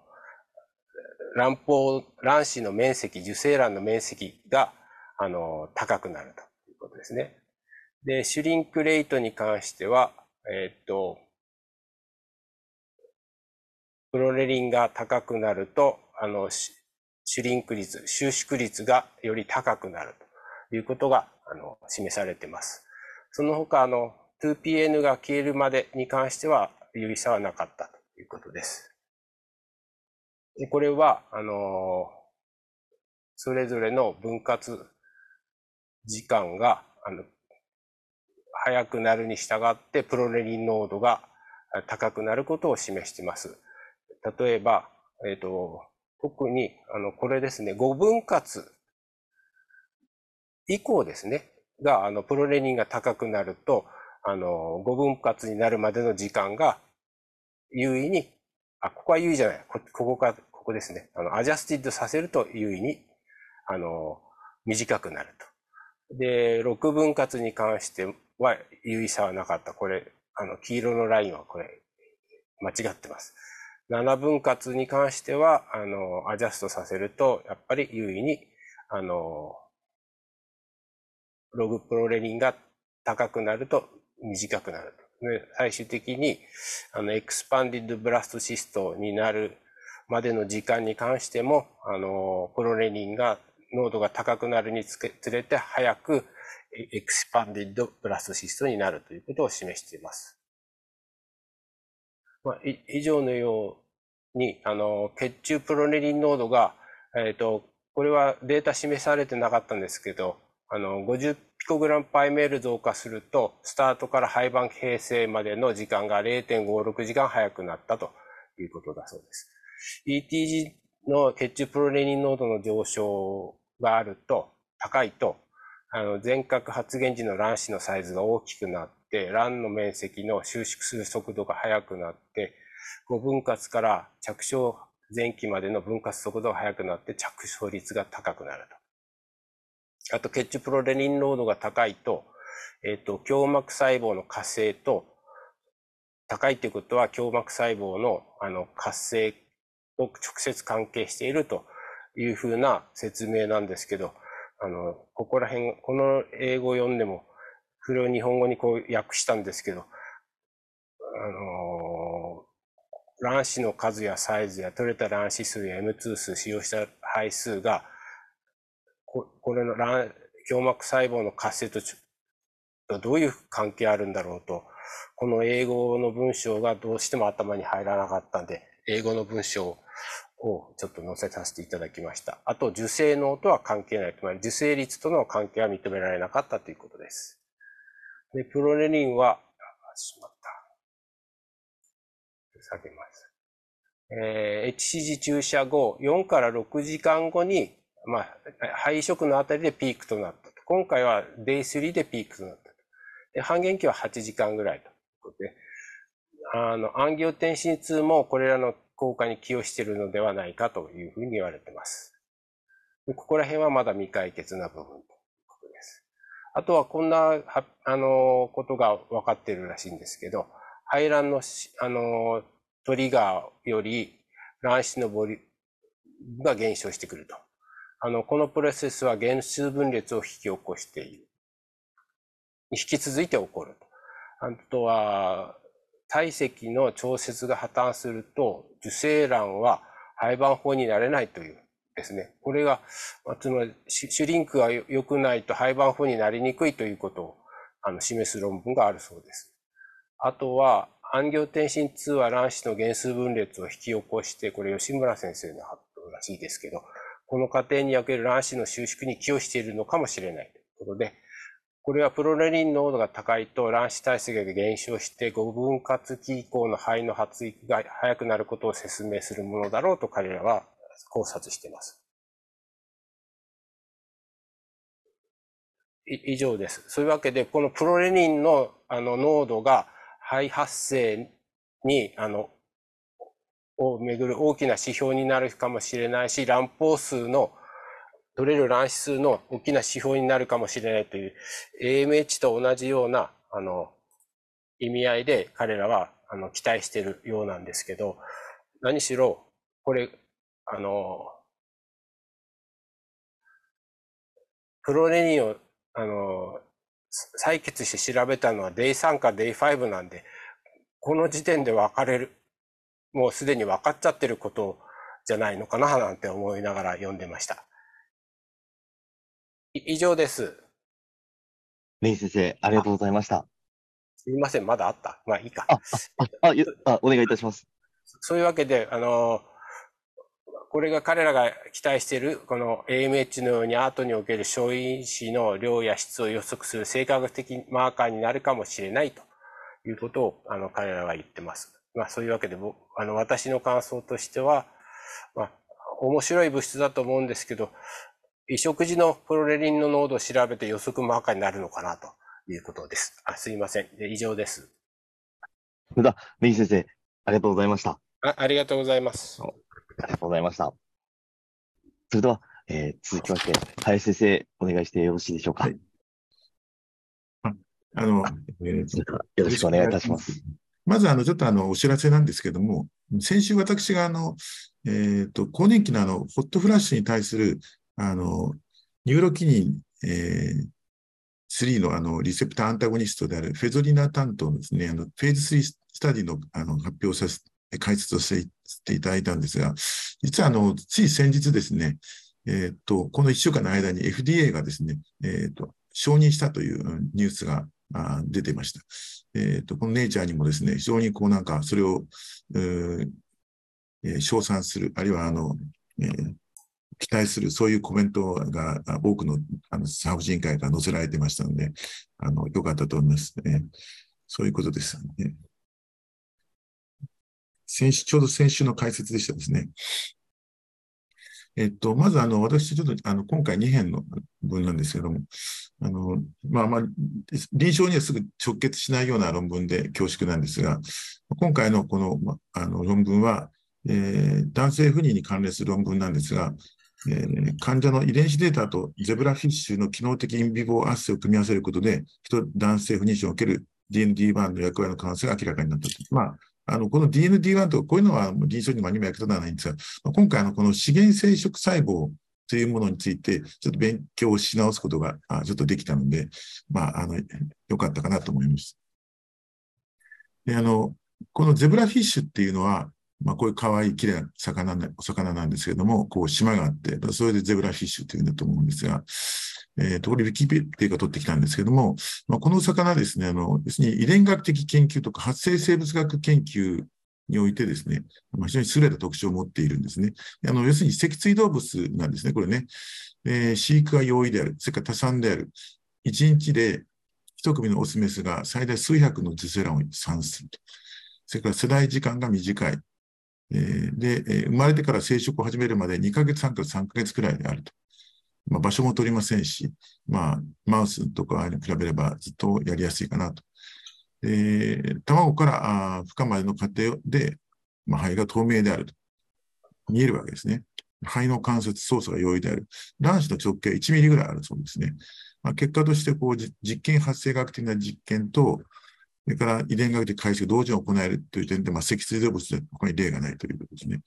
卵胞、卵子の面積、受精卵の面積が、あの、高くなるとことですね。で、シュリンクレートに関しては、えっと、プロレリンが高くなると、あの、シュリンク率、収縮率がより高くなるということが、あの、示されています。その他、あの、2PN が消えるまでに関しては、有意差はなかったということです。でこれは、あのそれぞれの分割時間が、あの、早くなるに従って、プロレリン濃度が高くなることを示しています。例えば、えっ、ー、と、特に、あの、これですね、5分割以降ですね、が、あの、プロレニンが高くなると、あの、5分割になるまでの時間が有意にあ、ここは有意じゃない。ここか、ここですね。あの、 adjusted させると有意に、あの、短くなると。で、6分割に関しては有意差はなかった。これ、あの、黄色のラインはこれ、間違ってます。7分割に関しては、あの、 adjust させると、やっぱり有意に、あの、ログプロレニンが高くなると短くなる。最終的に、あの、エクスパンディッドブラストシストになるまでの時間に関しても、あの、プロレニンが濃度が高くなるにつれて早くエクスパンディッドブラストシストになるということを示しています。まあ、以上のように、あの、血中プロレリン濃度が、えっ、ー、と、これはデータ示されてなかったんですけど、あの、50ピコグラムパイメール増加すると、スタートから廃盤形成までの時間が0.56時間早くなったということだそうです。ETG の血中プロレニン濃度の上昇があると、高いと、あの全角発現時の卵子のサイズが大きくなって、卵の面積の収縮する速度が速くなって、5分割から着床前期までの分割速度が速くなって着床率が高くなると。あと、血中プロレニン濃度が高いと、えっ、ー、と、胸膜細胞の活性と、高いということは、胸膜細胞のあの活性と直接関係しているというふうな説明なんですけど、あの、ここら辺、この英語を読んでも、それを日本語にこう訳したんですけど、あの卵子の数やサイズや取れた卵子数や M2 数使用した配数がここれの卵胸膜細胞の活性とどういう関係あるんだろうと、この英語の文章がどうしても頭に入らなかったんで、英語の文章をちょっと載せさせていただきました。あと、受精能とは関係ない。つまり、受精率との関係は認められなかったということです。で、プロレリンは、しまった。下げます。えー、HCG 注射後、4から6時間後にまあ、肺移植のあたりでピークとなったと。今回は Day3 でピークとなったと。で半減期は8時間ぐらいということで、あの、アンギオテンシン2もこれらの効果に寄与しているのではないかというふうに言われています。ここら辺はまだ未解決な部分ということです。あとはこんな、あの、ことが分かっているらしいんですけど、排卵の、あの、トリガーより卵子のボリュームが減少してくると。あの、このプロセスは原数分裂を引き起こしている。引き続いて起こると。あとは、体積の調節が破綻すると、受精卵は廃盤法になれないというですね。これが、つまり、シュリンクが良くないと廃盤法になりにくいということをあの示す論文があるそうです。あとは、アンギョテンシン2は卵子の原数分裂を引き起こして、これ吉村先生の発表らしいですけど、この過程における卵子の収縮に寄与しているのかもしれないということで、これはプロレニン濃度が高いと卵子体積が減少して5分割期以降の肺の発育が早くなることを説明するものだろうと彼らは考察しています。以上です。そういうわけで、このプロレニンのあの濃度が肺発生に、あの、をめぐる大きな指標になるかもしれないし、卵胞数の、取れる卵子数の大きな指標になるかもしれないという、AMH と同じような、あの、意味合いで彼らは、あの、期待しているようなんですけど、何しろ、これ、あの、プロレニンをあの、採血して調べたのは Day3 か Day5 なんで、この時点で分かれる、もうすでに分かっちゃってることじゃないのかななんて思いながら読んでました。以上です。メイ先生、ありがとうございました。すみません、まだあった？まあいいか。あ、あ、あ、あお願いいたします。そういうわけで、あの、これが彼らが期待している、この AMH のようにアートにおける小因子の量や質を予測する性科学的マーカーになるかもしれないということをあの彼らは言ってます。まあそういうわけで、あの私の感想としては、まあ面白い物質だと思うんですけど、移植時のプロレリンの濃度を調べて予測マーカーになるのかなということです。あすいません。以上です。それでは、メイ先生、ありがとうございました。あありがとうございます。ありがとうございました。それでは、えー、続きまして、林先生、お願いしてよろしいでしょうか？はい、あの、えー、よろしくお願いいたします。まず、あの、ちょっとあの、お知らせなんですけども、先週私があの、えっ、ー、と、更年期のあの、ホットフラッシュに対する、あの、ニューロキニン、えー、3のあのリセプターアンタゴニストであるフェゾリナ担当のですね、あのフェーズ3スタディのあの発表させ解説をしていただいたんですが、実はあの、つい先日ですね、えっ、と、この1週間の間に FDA がですね、えっ、と、承認したというニュースが出てました。えっ、と、このネイチャーにもですね、非常にこうなんか、それを、えー、称賛する、あるいはあの、えー、期待する、そういうコメントが多くのあの産婦人科医が載せられてましたので、あの、よかったと思います、ね。そういうことです、ね。先週、ちょうど先週の解説でしたですね。えっと、まず、あの、私、ちょっと、あの、今回2編の文なんですけども、あの、まあまあ、臨床にはすぐ直結しないような論文で恐縮なんですが、今回のこの、ま、あの論文は、えー、男性不妊に関連する論文なんですが、えー、患者の遺伝子データとゼブラフィッシュの機能的インビボアッセを組み合わせることで、人男性不妊症における DND1 の役割の可能性が明らかになったと。まあ、あの、この DND1 とかこういうのは臨床にも何も役立たないんですが、今回のこの資源生殖細胞というものについて、ちょっと勉強し直すことがちょっとできたので、まあ、あの、よかったかなと思います。で、あの、このゼブラフィッシュっていうのは、まあ、こういう可愛い綺麗な魚お魚なんですけども、こう島があって、それでゼブラフィッシュっていうんだと思うんですが、えー、ところウィキペディアが取ってきたんですけども、まあ、この魚ですね、あの、要するに遺伝学的研究とか発生生物学研究においてですね、まあ、非常に優れた特徴を持っているんですね。あの、要するに脊椎動物なんですね、これね。えー、飼育が容易である、それから多産である。一日で一組のオスメスが最大数百の受精卵を産すると。それから世代時間が短い。で、生まれてから生殖を始めるまで2ヶ月半から3ヶ月くらいであると。まあ、場所も取りませんし、まあ、マウスとかに比べればずっとやりやすいかなと。えー、卵から孵化までの過程で、まあ、肺が透明であると。見えるわけですね。肺の関節操作が容易である。卵子の直径1ミリぐらいあるそうですね。まあ、結果としてこう実験発生学的な実験と、それから遺伝学的解析を同時に行えるという点で、まあ、脊椎動物で他に例がないということですね。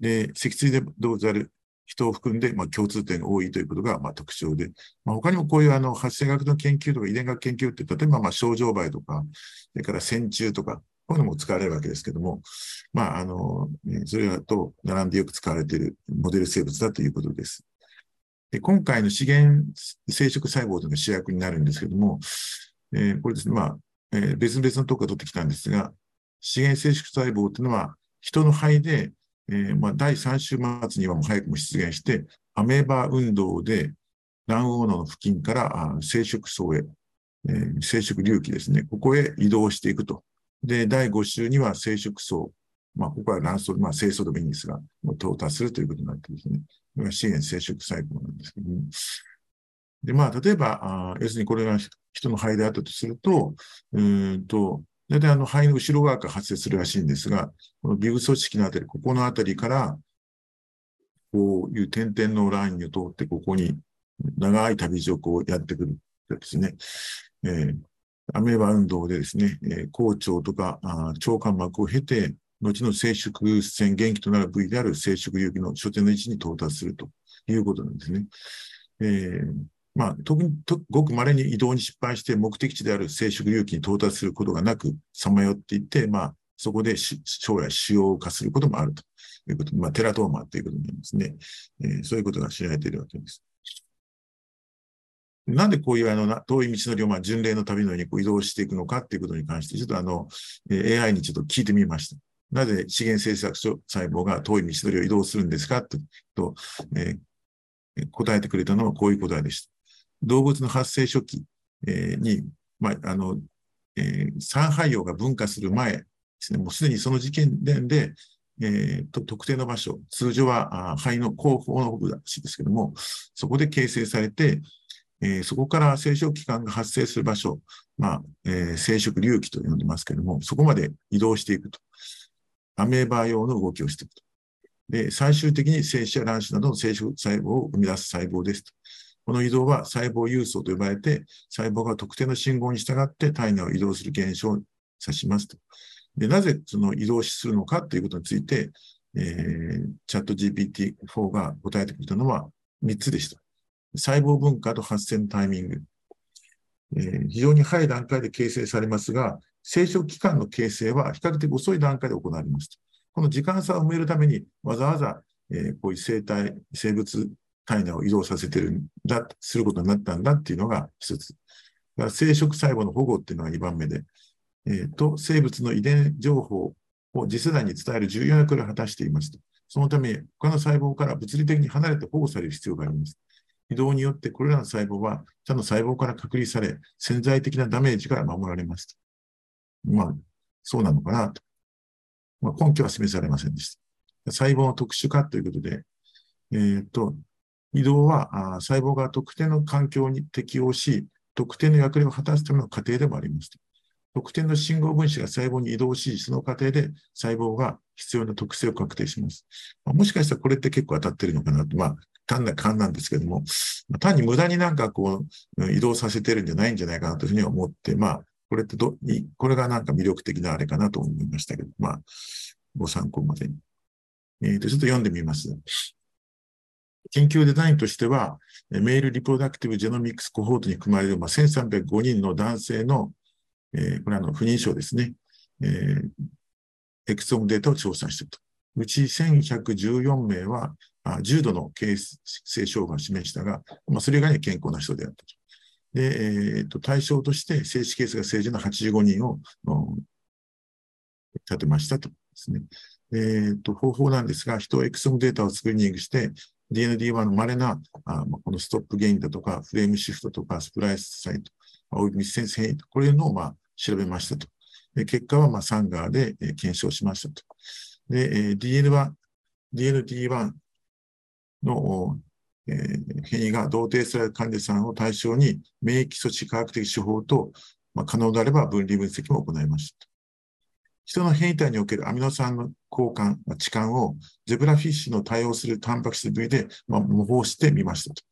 で、脊椎動物である人を含んで、まあ、共通点が多いということが、まあ、特徴で、まあ、他にもこういうあの発生学の研究とか遺伝学研究って、例えばまあ症状媒とか、それから線虫とか、こういうのも使われるわけですけども、まあ、あの、それらと並んでよく使われているモデル生物だということです。で今回の資源生殖細胞というのが主役になるんですけども、えー、これですね、まあ、えー、別々のとこから取ってきたんですが、資源生殖細胞というのは、人の肺でえー、まあ、第3週末にはも早くも出現して、アメーバ運動で卵黄の付近から生殖層へえー、生殖隆起ですね。ここへ移動していくと。で、第5週には生殖層。まあ、ここは卵巣、まあ、清楚でもいいんですが、到達するということになってですね。これが資源生殖細胞なんですけども。で、まあ、例えば、あ要するにこれが人の肺であったとすると、うんと、大体あの肺の後ろ側から発生するらしいんですが、このビブ組織のあたり、ここのあたりから、こういう点々のラインを通って、ここに長い旅路をこうやってくるですね。えー、アメーバ運動でですね、えー、校長とかあ腸間膜を経て、後の生殖腺元気となる部位である生殖有機の所定の位置に到達するということなんですね。えー、まあ、特にごく稀に移動に失敗して目的地である生殖有機に到達することがなくさまよっていって、まあ、そこで将来使用化することもあるということまあ、テラトーマということになりますね、えー、そういうことが知られているわけです。なんでこういうあの遠い道のりをまあ巡礼の旅のようにこう移動していくのかっていうことに関して、ちょっとあの、AI にちょっと聞いてみました。なぜ資源政策所細胞が遠い道のりを移動するんですかと、えー、答えてくれたのはこういう答えでした。動物の発生初期、えー、に、まあ、あの、えー、三肺葉が分化する前ですね、もうすでにその時点で、えーと、特定の場所、通常は肺の後方の部らしいですけども、そこで形成されて、えー、そこから生殖器官が発生する場所、まあえー、生殖隆起と呼んでますけども、そこまで移動していくと。アメーバー用の動きをしていくと。で、最終的に精子や卵子などの生殖細胞を生み出す細胞ですと。この移動は細胞輸送と呼ばれて、細胞が特定の信号に従って体内を移動する現象を指しますと。でなぜその移動するのかということについて、えー、チャット GPT-4 が答えてくれたのは3つでした。細胞分化と発生のタイミング。えー、非常に早い段階で形成されますが、生殖器官の形成は比較的遅い段階で行われます。この時間差を埋めるために、わざわざ、えー、こういう生体、生物体内を移動させてるんだ、することになったんだっていうのが一つ。生殖細胞の保護っていうのが2番目で、えー、と、生物の遺伝情報を次世代に伝える重要な役割を果たしていますと。そのため、他の細胞から物理的に離れて保護される必要があります。移動によってこれらの細胞は他の細胞から隔離され、潜在的なダメージから守られますと。まあ、そうなのかなと。まあ、根拠は示されませんでした。細胞の特殊化ということで、えっ、ー、と、移動はあ細胞が特定の環境に適応し、特定の役割を果たすための過程でもあります。特定の信号分子が細胞に移動し、その過程で細胞が必要な特性を確定します。まあ、もしかしたらこれって結構当たってるのかなと、まあ、単な勘なんですけども、ま単に無駄になんかこう、移動させてるんじゃないんじゃないかなというふうに思って、まあ、これってど、これがなんか魅力的なあれかなと思いましたけど、まあ、ご参考までに。えっ、ー、と、ちょっと読んでみます。研究デザインとしては、メールリプロダクティブジェノミクスコホートに組まれる、まあ、1305人の男性の、えー、これはの不妊症ですね、えー、エクソムデータを調査していると。うち1114名は、あ重度の形成障害を示したが、まあ、それ以外に健康な人であったと。で、えーと、対象として精子ケースが正常な85人を立てましたとですね。えーと、方法なんですが、人エクソムデータをスクリーニングして、DND1 の稀なあこのストップゲインだとか、フレームシフトとか、スプライスサイト、および密接変異、これのまあ調べましたと。で結果はまあサンガーで検証しましたと。で、DN1、DND1 の、え、変異が同定される患者さんを対象に免疫措置科学的手法と、まあ、可能であれば分離分析も行いました。人の変異体におけるアミノ酸の交換、置換をゼブラフィッシュの対応するタンパク質部位で、まあ、模倣してみましたと。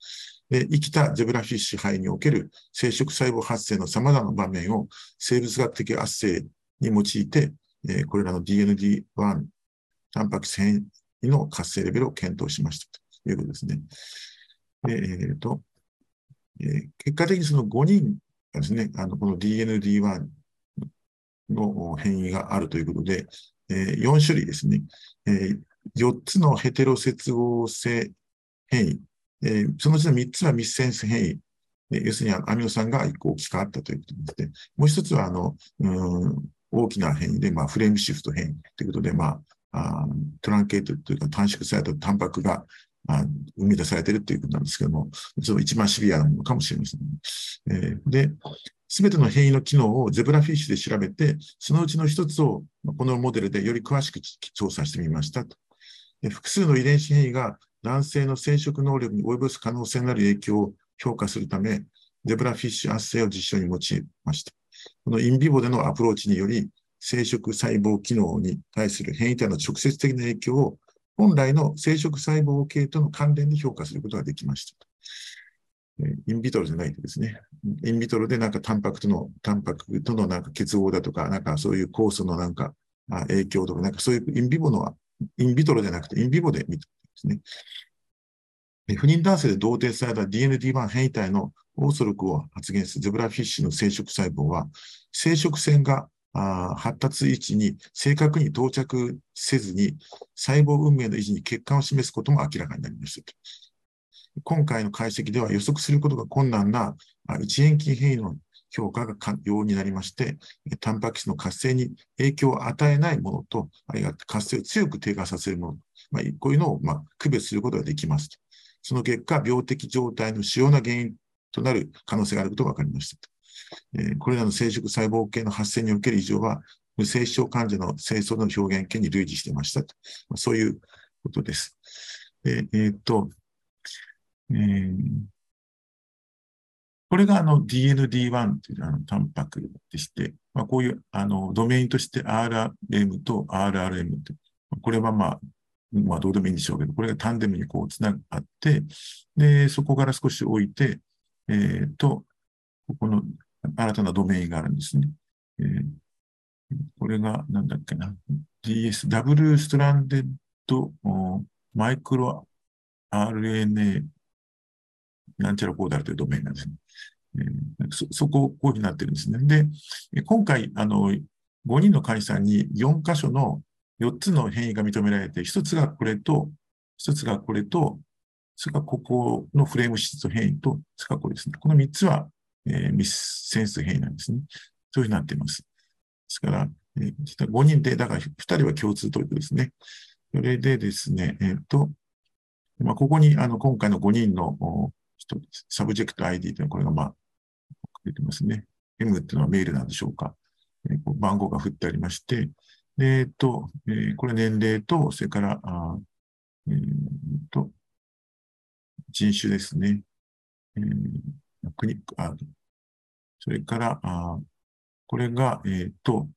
で生きたゼブラフィッシュ肺における生殖細胞発生の様々な場面を生物学的圧生に用いて、えー、これらの DND1 タンパク質変異の活性レベルを検討しましたということですね。えーとえー、結果的にその5人がですね、あのこの DND1 の変異があるということで、え、4種類ですね、え、4つのヘテロ接合性変異、え、そのうちの3つは密接変異、要するにアミノ酸が1個大きくあったということで、もう1つはあのうん大きな変異で、まあ、フレームシフト変異ということで、まあ、あトランケートというか短縮されたタンパクがあ生み出されているということなんですけども、その一番シビアなものかもしれません、えー、で、すべての変異の機能をゼブラフィッシュで調べて、そのうちの一つをこのモデルでより詳しく調査してみましたと。複数の遺伝子変異が男性の生殖能力に及ぼす可能性のある影響を評価するため、ゼブラフィッシュ圧生を実証に用いました。このインビボでのアプローチにより、生殖細胞機能に対する変異体の直接的な影響を本来の生殖細胞系との関連で評価することができました。インビトロじゃないとですね。インビトロでなんかタンパクとの、タンパクとのなんか結合だとか、なんかそういう酵素のなんか影響とか、なんかそういうインビボのは、インビトロじゃなくてインビボで見てですね。不妊男性で同定された DND1 変異体のオーソルクを発現するゼブラフィッシュの生殖細胞は、生殖腺が発達位置に正確に到着せずに、細胞運命の維持に欠陥を示すことも明らかになりました。今回の解析では予測することが困難な一塩基変異の評価が可能になりまして、タンパク質の活性に影響を与えないものと、あるいは活性を強く低下させるもの、まあ、こういうのをま区別することができます。その結果、病的状態の主要な原因となる可能性があることが分かりました。えこれらの生殖細胞系の発生における異常は、無精子症患者の清楚の表現権に類似していましたと。そういうことです。ええー、っと、えー、これがあの DND1 というあのタンパクでして、まあ、こういうあのドメインとして RM と RRM と、これはまあ、まあどうでもいいんでしょうけど、これがタンデムにこうつながって、で、そこから少し置いて、え、ー、と、ここの新たなドメインがあるんですね。えー、これが、なんだっけな、DS、ダブルストランデッドマイクロ RNA なんちゃらこうだるというドメインなんですね。えー、そ、そこ、こういうふうになってるんですね。で、今回、あの、5人の会社に4箇所の4つの変異が認められて、1つがこれと、1つがこれと、それからここのフレームシフト変異と、それからこれですね。この3つは、えー、ミスセンス変異なんですね。そういうふうになっています。ですから、えー、5人で、だから2人は共通ということですね。それでですね、えっ、ー、と、まあ、ここに、あの、今回の5人の人、 subject ID というのは、これがまあ、出てますね。M っていうのは male なんでしょうか。えー、番号が振ってありまして、えっ、と、えー、これ年齢と、それから、あえっ、と、人種ですね。えー、国、あそれから、あこれが、えっ、と、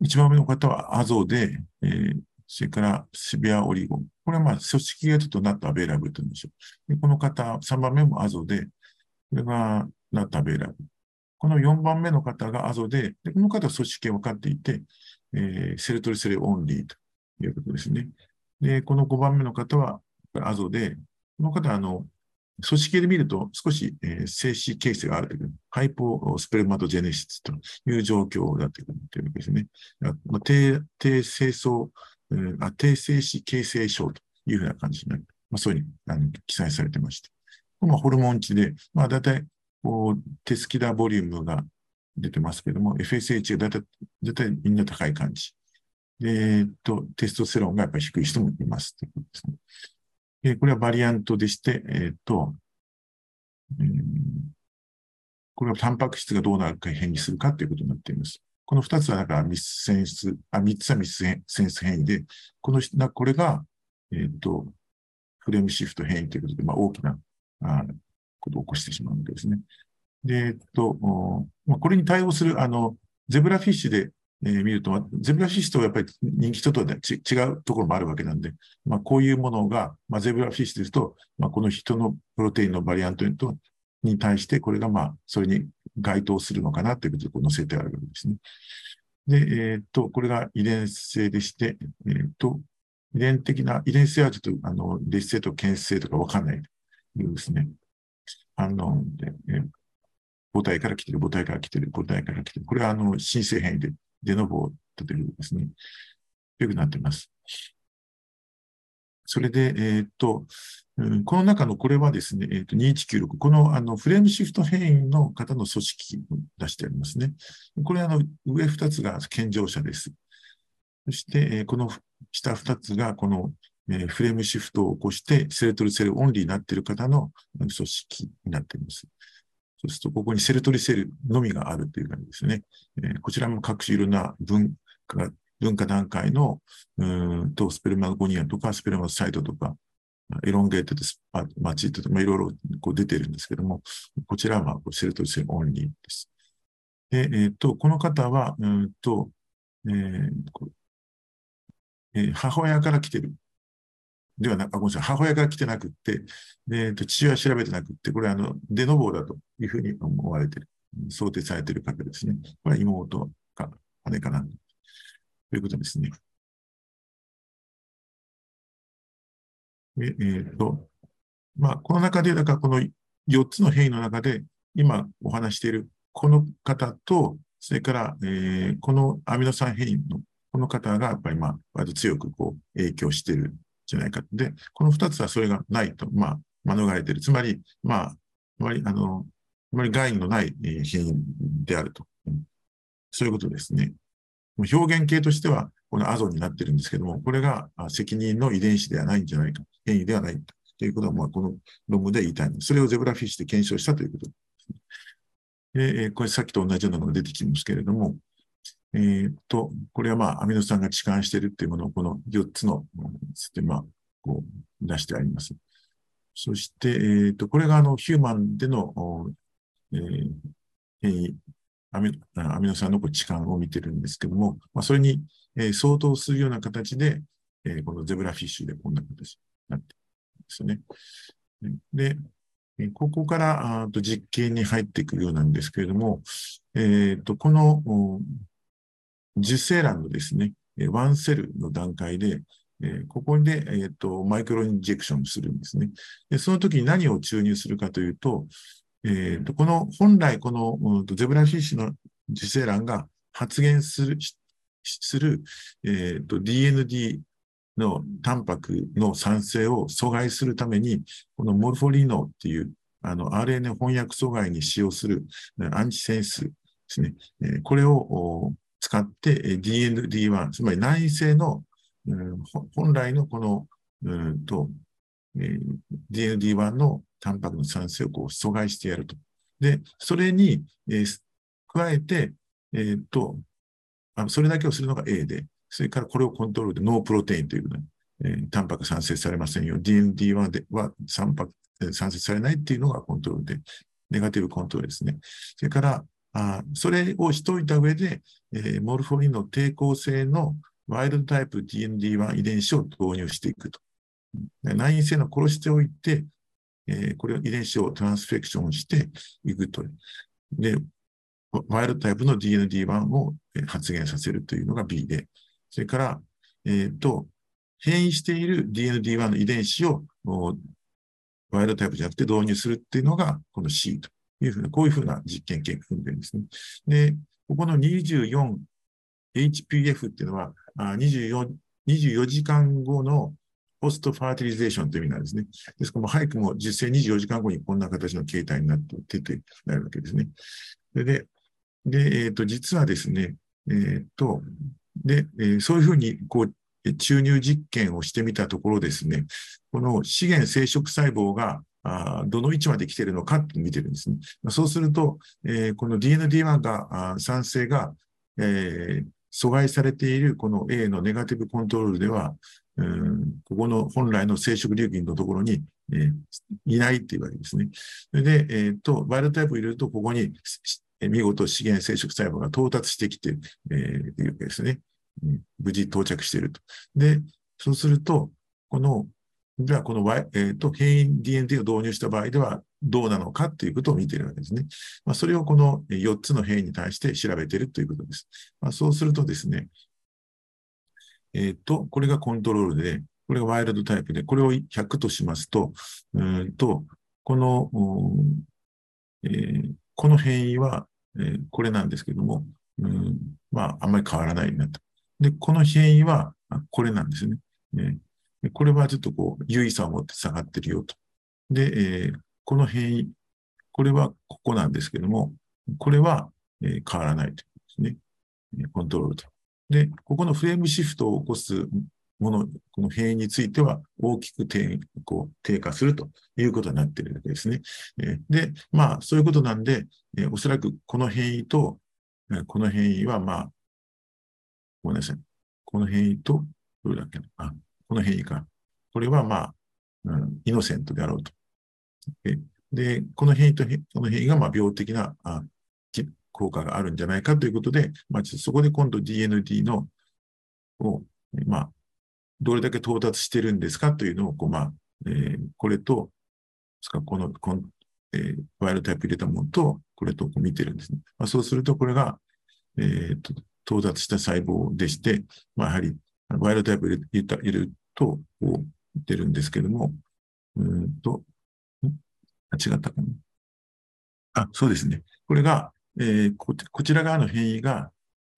一番目の方は azo で、えー、それから severe oligo。これはまあ、組織がちょっと not available と言うんでしょう。でこの方、3番目も azo で、これが not available。この4番目の方が azo で、でこの方は組織型分かっていて、えー、 Sertoli cell only ということですね。で、この5番目の方は azo で、この方はあの、組織で見ると少し、えー、精子形成があるという、 hypospermatogenesis という状況だというわけですね。まあ、低低精巣、えー、あ低精子形成症というふうな感じになる。まあ、そういうふうにあの記載されてまして。まあ、ホルモン値で、まあ、だいたいこうテスキダボリュームが出てますけども、FSH がだいたい、だいたいみんな高い感じ。えっと、テストステロンがやっぱり低い人もいますということですね。えこれはバリアントでして、えっ、と、えこれはタンパク質がどうなるか変異するかということになっています。この二つはだからミスセンス、あ、三つはミスセンス変異で、この、これが、えっ、と、フレームシフト変異ということで、まあ、大きなあことを起こしてしまうわけですね。で、えっと、まあ、これに対応する、あの、ゼブラフィッシュでえー、見ると、ゼブラフィッシュとやっぱり人気人とは、ね、違うところもあるわけなんで、まあ、こういうものが、まあ、ゼブラフィッシュですと、まあ、この人のプロテインのバリアントに対して、これがまあ、それに該当するのかなということで、こう載せてあるわけですね。で、えー、っと、これが遺伝性でして、えー、っと、遺伝的な、遺伝性はちょっと、あの、劣性と検出性とかわかんないというですね、反応で、えー、母体から来てる、母体から来てる、母体から来てる。これは、あの、新生変異で、デノボを立てるですね、よくなっています。それで、えっ、と、この中のこれはですね、えっ、と、2196、このあのフレームシフト変異の方の組織を出してありますね。これあの上2つが健常者です。そして、この下2つがこの、 frameshift を起こして Sertoli cell only になっている方の組織になっています。そうすると、ここに Sertoli cell のみがあるという感じですね。こちらも各種いろんな分化が、分化段階の、うんと、 spermatogonia とか、 spermatocyte とか、 elongate spermatid とか、いろいろこう出てるんですけども、こちらは Sertoli cell only です。で、えっ、ー、と、この方は、うんと、えーえー、母親から来てる。ではなく、ごめんなさい、母親から来てなくって、えーと、父親調べてなくって、これはあの、 de novo だというふうに思われてる、想定されてる方ですね。これは妹か、姉かな、ということですね。えっ、と、まあ、この中で、だからこの4つの変異の中で、今お話しているこの方と、それから、えー、このアミノ酸変異のこの方がやっぱりまあ、割と強くこう影響してるんじゃないか。で、この2つはそれがないと、まあ、免れてる。つまり、まあ、あまり、あの、あまり害のない変異であると。そういうことですね。表現形としては、このアゾンになってるんですけども、これが責任の遺伝子ではないんじゃないか、変異ではないということは、この論文で言いたいそれをゼブラフィッシュで検証したということです、で、これさっきと同じようなのが出てきますけれども、えー、と、これはまあ、アミノ酸が置換しているっていうものを、この4つの、で、まあ、こう、出してあります。そして、えー、と、これがあの、ヒューマンでの、えー、変異、アミノ酸のこう置換を見てるんですけども、まあ、それに、え、相当するような形で、え、このゼブラフィッシュでこんな形になってるんですよね。で、ここからあと実験に入っていくようなんですけれども、えー、とこの受精卵のですね、ワンセルの段階で、えここで、えーと、マイクロインジェクションするんですね。でその時に何を注入するかというと、えーと、この本来この、うん、ゼブラフィッシュの受精卵が発現するする、えーと、DND のタンパクの産生を阻害するために、このモルフォリノっていうあの RNA 翻訳阻害に使用するアンチセンスですね。え、これを使って DND1、つまり内製の、うん、本来のこの、うんとえー、DND1 のタンパクの産生をこう阻害してやると。で、それに、え、加えて、え、っとあ、それだけをするのが A で、それからこれをコントロールで no protein という、ね、えー、タンパク産生されませんよ。DND1 ではタンパク産生されないっていうのがコントロールで、 negative control ですね。それから、あそれをしといた上で、えー、 morpholino の抵抗性のワイルドタイプ DND1 遺伝子を導入していくと。内因性の殺しておいて、えー、これを遺伝子をトランスフェクションしていくと。で、ワイルドタイプの DND1 を発現させるというのが B で、それから、えっ、ー、と、変異している DND1 の遺伝子をワイルドタイプじゃなくて導入するっていうのがこの C というふうな、こういうふうな実験結果踏んでるんですね。で、ここの 24HPF っていうのは、あ 24, 24時間後のポストファーティリゼーションという意味なんですね。ですから、早くも実際24時間後にこんな形の形態になって出てなるわけですね。で、で、えっ、ー、と、実はですね、えっ、ー、と、で、えー、そういうふうに、こう、注入実験をしてみたところですね、この資源生殖細胞があどの位置まで来てるのかって見てるんですね。そうすると、えー、この DND1 が、酸性が、えー、阻害されているこの A のネガティブコントロールでは、うん、ここの本来の生殖流菌のところに、えー、いないっていうわけですね。それで、えっ、ー、と、バイオタイプを入れると、ここに見事資源生殖細胞が到達してきて、えー、いうわけですね。うん、無事到着していると。で、そうすると、この、じゃあこの、y えーと、変異 DNA を導入した場合ではどうなのかっていうことを見ているわけですね。まあ、それをこの4つの変異に対して調べているということです。まあ、そうするとですね、えっ、ー、と、これがコントロールで、これがワイルドタイプで、これを100としますと、うんと、この、えー、この変異は、えー、これなんですけども、うん、まあ、あんまり変わらないなと。で、この変異は、これなんですね。ねこれはちょっとこう、優位さを持って下がってるよと。で、えー、この変異、これはここなんですけども、これは、えー、変わらないということですね。コントロールと。で、ここのフレームシフトを起こすもの、この変異については大きく低こう低下するということになっているわけですね。で、まあ、そういうことなんで、えおそらくこの変異と、この変異は、まあ、ごめんなさい。この変異と、どれだっけなあ、この変異か。これは、まあ、うん、イノセントであろうと。で、この変異とこの変異が、まあ、病的なあ効果があるんじゃないかということで、まあ、そこで今度 DND の、を、まあ、どれだけ到達してるんですかというのを、こう、まあ、えー、これと、この、この、えー、ワイルドタイプ入れたものと、これとこう見てるんですね。まあ、そうすると、これが、えー、と、到達した細胞でして、まあ、やはり、ワイルドタイプ入れた入れると、こう、出るんですけども、うんと、あ、違ったかな？あ、そうですね。これが、えー、こちら側の変異が、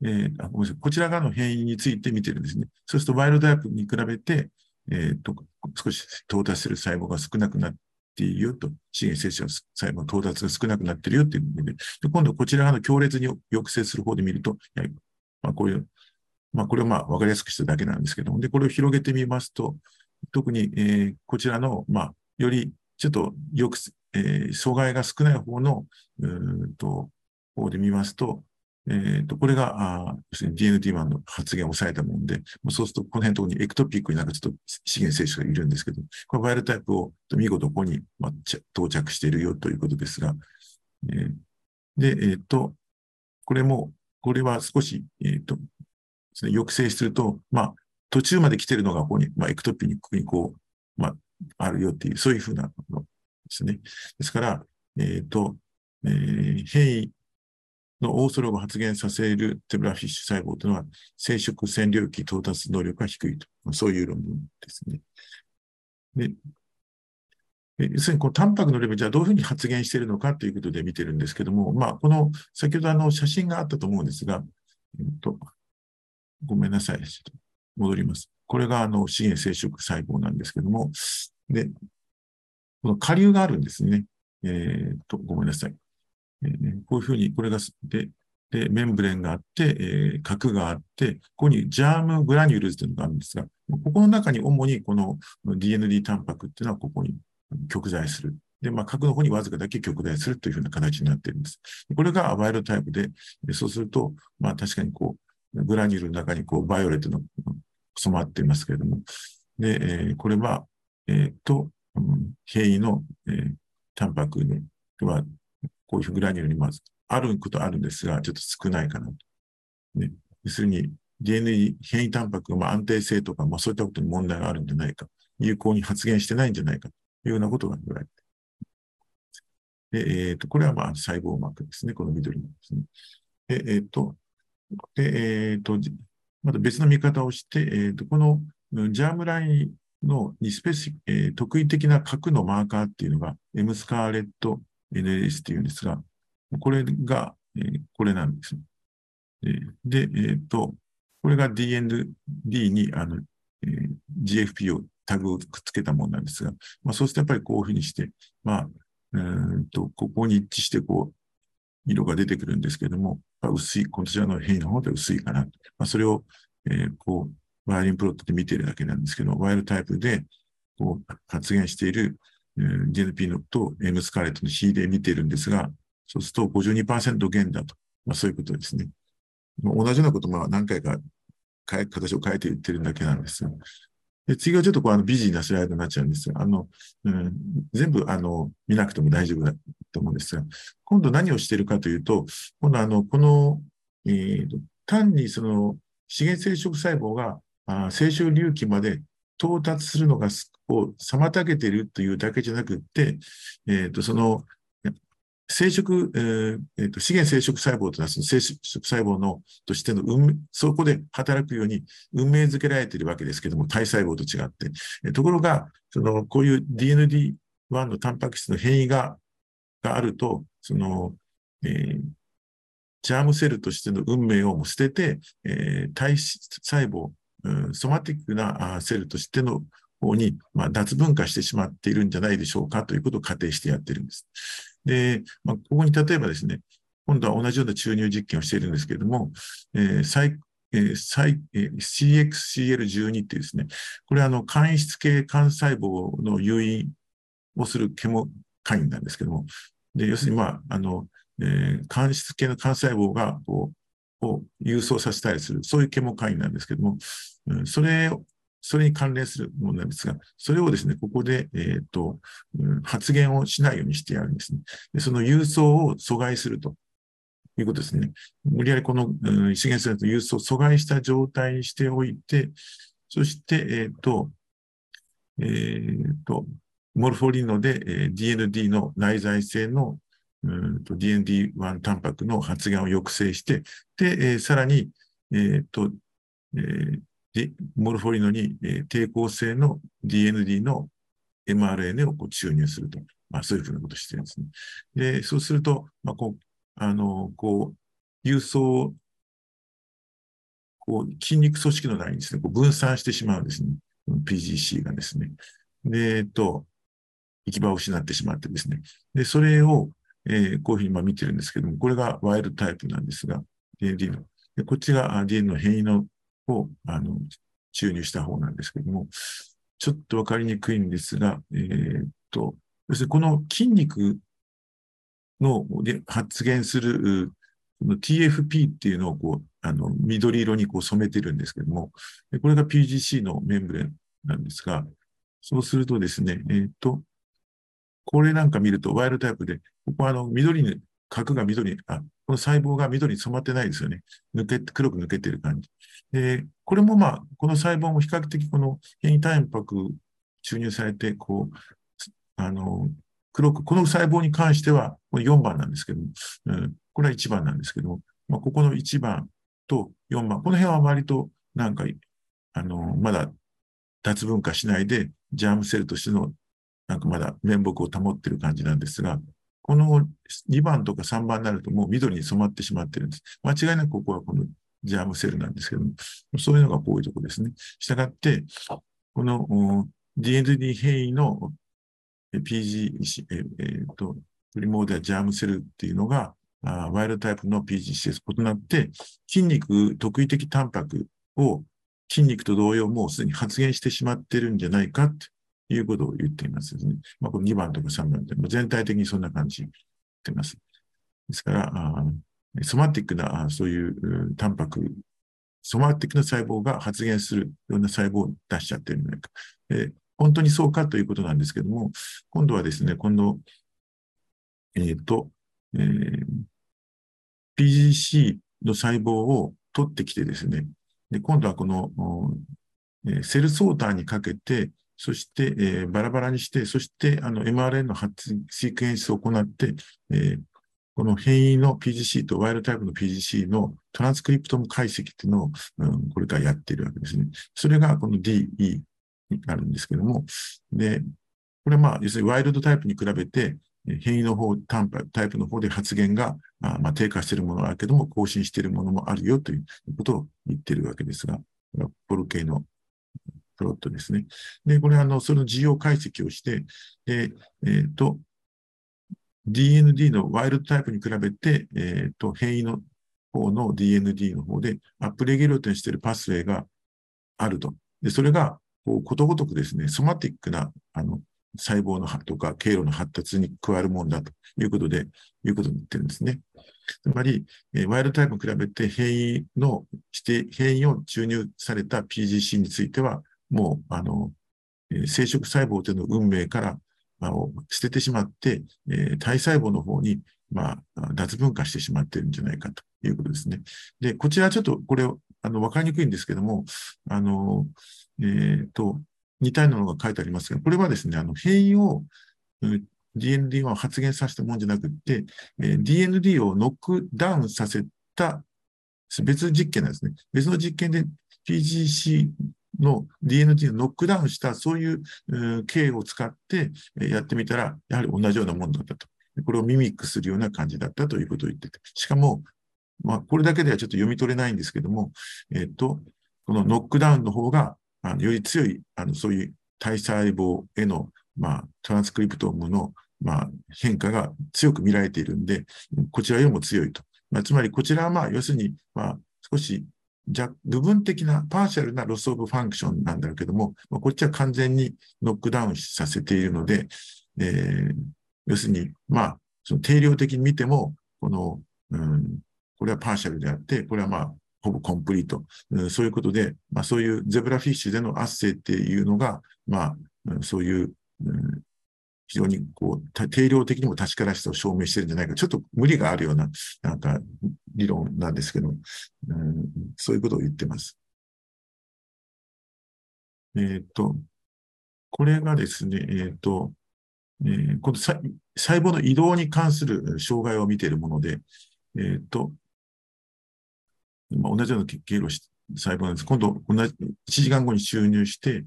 えー、あごめんなさい、こちら側の変異について見てるんですね。そうすると、ワイルドタイプに比べて、えー、と少し到達する細胞が少なくなっているよと、資源摂取の細胞の到達が少なくなっているよっていうので、で今度こちら側の強烈に抑制する方で見ると、やまあ、こういう、まあ、これをまあ分かりやすくしただけなんですけども、で、これを広げてみますと、特に、えー、こちらの、まあ、よりちょっとよく、えー、阻害が少ない方の、うんと、方で見ますと、え、ー、と、これが、あ DNT1 の発現を抑えたもので、そうすると、この辺のところにエクトピックになんかちょっと資源摂取がいるんですけど、これバイルタイプを見事ここに、まあ、到着しているよということですが、えー、で、えっ、ー、と、これも、これは少し、えっ、ー、と、抑制すると、まあ、途中まで来てるのがここに、まあ、エクトピックにこう、まあ、あるよっていう、そういうふうなものですね。ですから、えっ、と、えー、変異のオーソログを発現させるテブラフィッシュ細胞というのは、生殖線領域到達能力が低いと。そういう論文ですね。で要するに、こう、タンパクのレベル、じゃあどういうふうに発現しているのかということで見てるんですけども、まあ、この、先ほどあの、写真があったと思うんですが、えっと、ごめんなさい。戻ります。これが、あの、始原生殖細胞なんですけども、で、この顆粒があるんですね。えっと、ごめんなさい。えー、こういうふうに、これが、で、で、 membrane があって、えー、核があって、ここに germ granules というのがあるんですが、ここの中に主にこの DND タンパクっていうのはここに極在する。で、まあ、核の方にわずかだけ極在するというふうな形になっているんです。これがワイルドタイプで、そうすると、まあ、確かにこう、グラニュールの中にこう、バイオレットの染まっていますけれども、で、えー、これは、えっ、と、うん、変異の、えー、タンパクではこういうグラニュールにまずあることあるんですが、ちょっと少ないかなと。ね、要するに DNA 変異タンパクの安定性とか、まあ、そういったことに問題があるんじゃないか、有効に発現してないんじゃないかというようなことが言われてで、えっ、ー、と、これはまあ細胞膜ですね。この緑のですね。で、えっ、ー、と、で、えっ、ー、と、また別の見方をして、えっ、と、このジャームラインのにスペシ、えー、特異的な核のマーカーっていうのが、エムスカーレット NLS っていうんですが、これが、えー、これなんです。えー、で、えっ、ー、と、これが DND にあの、えー、GFP をタグをくっつけたものなんですが、まあ、そうするとやっぱりこういうふうにして、まあ、うんと、ここに一致してこう、色が出てくるんですけども、薄い、こちらの変異の方で薄いかな。まあ、それを、えー、こう、ワイリンプロットで見てるだけなんですけど、ワイルタイプで、こう、発現している GNP のと M スカーレットの C で見ているんですが、そうすると52%減だと。まあ、そういうことですね。同じようなことを何回か形を変えて言ってるだけなんですで次はちょっとこうあのビジーなスライドになっちゃうんですが、あの、うん、全部あの見なくても大丈夫だと思うんですが、今度何をしているかというと、今度あの、この、えー、単にその資源生殖細胞があ生殖隆起まで到達するのがを妨げているというだけじゃなくって、え、ー、と、その、生殖、えーえーと、資源生殖細胞というのはその生殖細胞のとしての運そこで働くように運命づけられているわけですけども、体細胞と違って。え、ところが、そのこういう DND1 のタンパク質の変異ががあると、その、えー、ジャームセルとしての運命をも捨てて、えー、体細胞、うん、ソマティックなセルとしての方に、まあ、脱分化してしまっているんじゃないでしょうかということを仮定してやってるんです。で、まあ、ここに例えばですね、今度は同じような注入実験をしているんですけれども、えー、細ええー、CXCL12 っていうですね、これはあの、間質系幹細胞の誘引をするケモカインなんですけども、で要するに、まあ、あの、えー、間質系の幹細胞がこうを郵送させたりする、そういうケモカインなんですけども、うん、それを、それに関連するものなんですが、それをですね、ここで、えっ、ー、と、うん、発言をしないようにしてやるんですね。でその郵送を阻害するということですね。無理やりこの、うん、資源性の郵送を阻害した状態にしておいて、そして、えっ、ー、と、えっ、ー、と、モルフォリノで、えー、DND の内在性の DND1 タンパクの発現を抑制して、で、えー、さらに、えーとえー、モルフォリノに、えー、抵抗性の DND の mRNA をこう注入すると。まあ、そういうふうなことをしてるんですね。で、そうすると、まあ、こう、あの、こう、郵送、こう、筋肉組織の内にですね、こう分散してしまうんですね。PGC がですね。で、えっと、行き場を失ってしまってですね。で、それを、えー、こういうふうにまあ見てるんですけども、これがワイルドタイプなんですが、DND の。でこっちが DNA の変異のをあの注入した方なんですけども、ちょっとわかりにくいんですが、えー、っと、要するにこの筋肉ので発現するこの TFP っていうのをこうあの緑色にこう染めてるんですけども、これが PGC のメンブレンなんですが、そうするとですね、えー、っと、これなんか見るとワイルドタイプで、ここはあの緑に、角が緑、あ、この細胞が緑に染まってないですよね。抜け、黒く抜けてる感じ。で、これもまあ、この細胞も比較的この変異タンパク注入されて、こう、あの、黒く、この細胞に関しては、これ4番なんですけども、うん、これは1番なんですけども、まあ、ここの1番と4番、この辺は割となんか、あの、まだ脱分化しないで、ジャームセルとしての、なんかまだ面目を保ってる感じなんですが、この2番とか3番になるともう緑に染まってしまってるんです。間違いなくここはこのジャームセルなんですけども、そういうのがこういうとこですね。したがって、この DND 変異の PG、ええー、と、プリモーデアジャームセルっていうのが、あワイルドタイプの PGCS 異なって、筋肉特異的タンパクを筋肉と同様もうすでに発現してしまってるんじゃないかということを言っていますですね。まあ、この2番とか3番で、全体的にそんな感じ言ってます。ですから、あソマティックな、そういうタンパク、ソマティックな細胞が発現するような細胞を出しちゃってるんじゃないか。え本当にそうかということなんですけども、今度はですね、今度、えっ、ー、と、えー、PGC の細胞を取ってきてですね、で今度はこの、えセルソーターにかけて、そして、えー、バラバラにして、そしてあの MRN の発シークエンスを行って、えー、この変異の PGC とワイルドタイプの PGC のトランスクリプトム解析っていうのを、うん、これからやっているわけですね。それがこの DE になるんですけども、で、これはまあ、要するにワイルドタイプに比べて、変異の方、タンパタイプの方で発現が、あまあ、低下しているものがあるけども、更新しているものもあるよということを言っているわけですが、ポルケのプロットですね。で、これあの、その需要解析をして、で、えっ、ー、と、DND のワイルドタイプに比べて、えっ、ー、と、変異の方の DND の方で、アップレギュレートにしているパスウェイがあると。で、それが、こう、ことごとくですね、ソマティックな、あの、細胞のとか経路の発達に加わるもんだということで、いうことに言ってるんですね。つまり、え、ワイルドタイプに比べて変異のして、変異を注入された PGC については、もう、あの、生殖細胞というの運命から、あ、捨ててしまって、えー、体細胞の方に、まあ、脱分化してしまっているんじゃないかということですね。で、こちらちょっとこれ、あの、わかりにくいんですけども、あの、えっ、ー、と、似たようなのが書いてありますが、これはですね、あの、変異を、DND を発現させたもんじゃなくて、えー、DND をノックダウンさせた別実験なんですね。別の実験で PGC の DNT をノックダウンした、そういう、経を使ってやってみたら、やはり同じようなものだったと。これをミミックするような感じだったということを言ってて。しかも、まあ、これだけではちょっと読み取れないんですけども、えっ、と、このノックダウンの方が、あのより強い、あの、そういう体細胞への、まあ、トランスクリプトームの、まあ、変化が強く見られているんで、こちらよりも強いと。まあ、つまり、こちらは、まあ、要するに、まあ、少し部分的な partial な loss of function なんだけども、まこっちは完全に knockdown させているので、えー、要するに、まあ、その定量的に見ても、この、うん、これは partial であって、これはまあ、ほぼ complete。うん、そういうことで、まあそういうゼブラフィッシュでの圧政っていうのが、まあ、うん、そういう、うん、非常にこう、定量的にも確からしさを証明してるんじゃないか。ちょっと無理があるような、なんか、理論なんですけど、うん、そういうことを言ってます。えっ、ー、と、これがですね、えっ、ー、と、えー、この細胞の移動に関する障害を見ているもので、えっ、ー、と、まあ、同じような経路細胞なんです。今度、同じ、1時間後に注入して、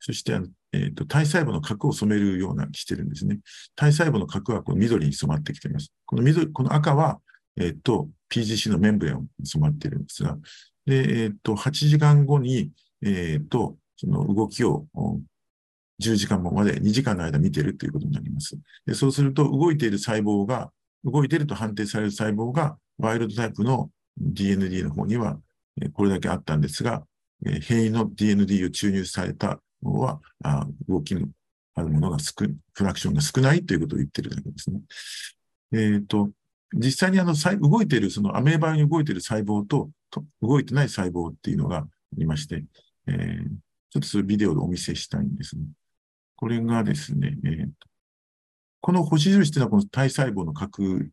そして、え、ー、と、体細胞の核を染めるようなしてるんですね。体細胞の核はこの緑に染まってきています。この緑、この赤は、えっ、ー、と、PGC のメンブレンに染まっているんですが、で、えっ、ー、と、8時間後に、えっ、と、その動きを10時間後まで2時間の間見てるということになります。でそうすると、動いている細胞が、動いていると判定される細胞が、ワイルドタイプの DND の方には、これだけあったんですが、変異の DND を注入されたのは、動きのあるものが少、フラクションが少ないということを言ってるだけですね。えっ、ー、と、実際にあの、動いている、そのアメーバに動いている細胞と、と動いてない細胞っていうのがありまして、えー、ちょっとそれビデオでお見せしたいんですね。これがですね、えー、この星印っていうのはこの体細胞の核、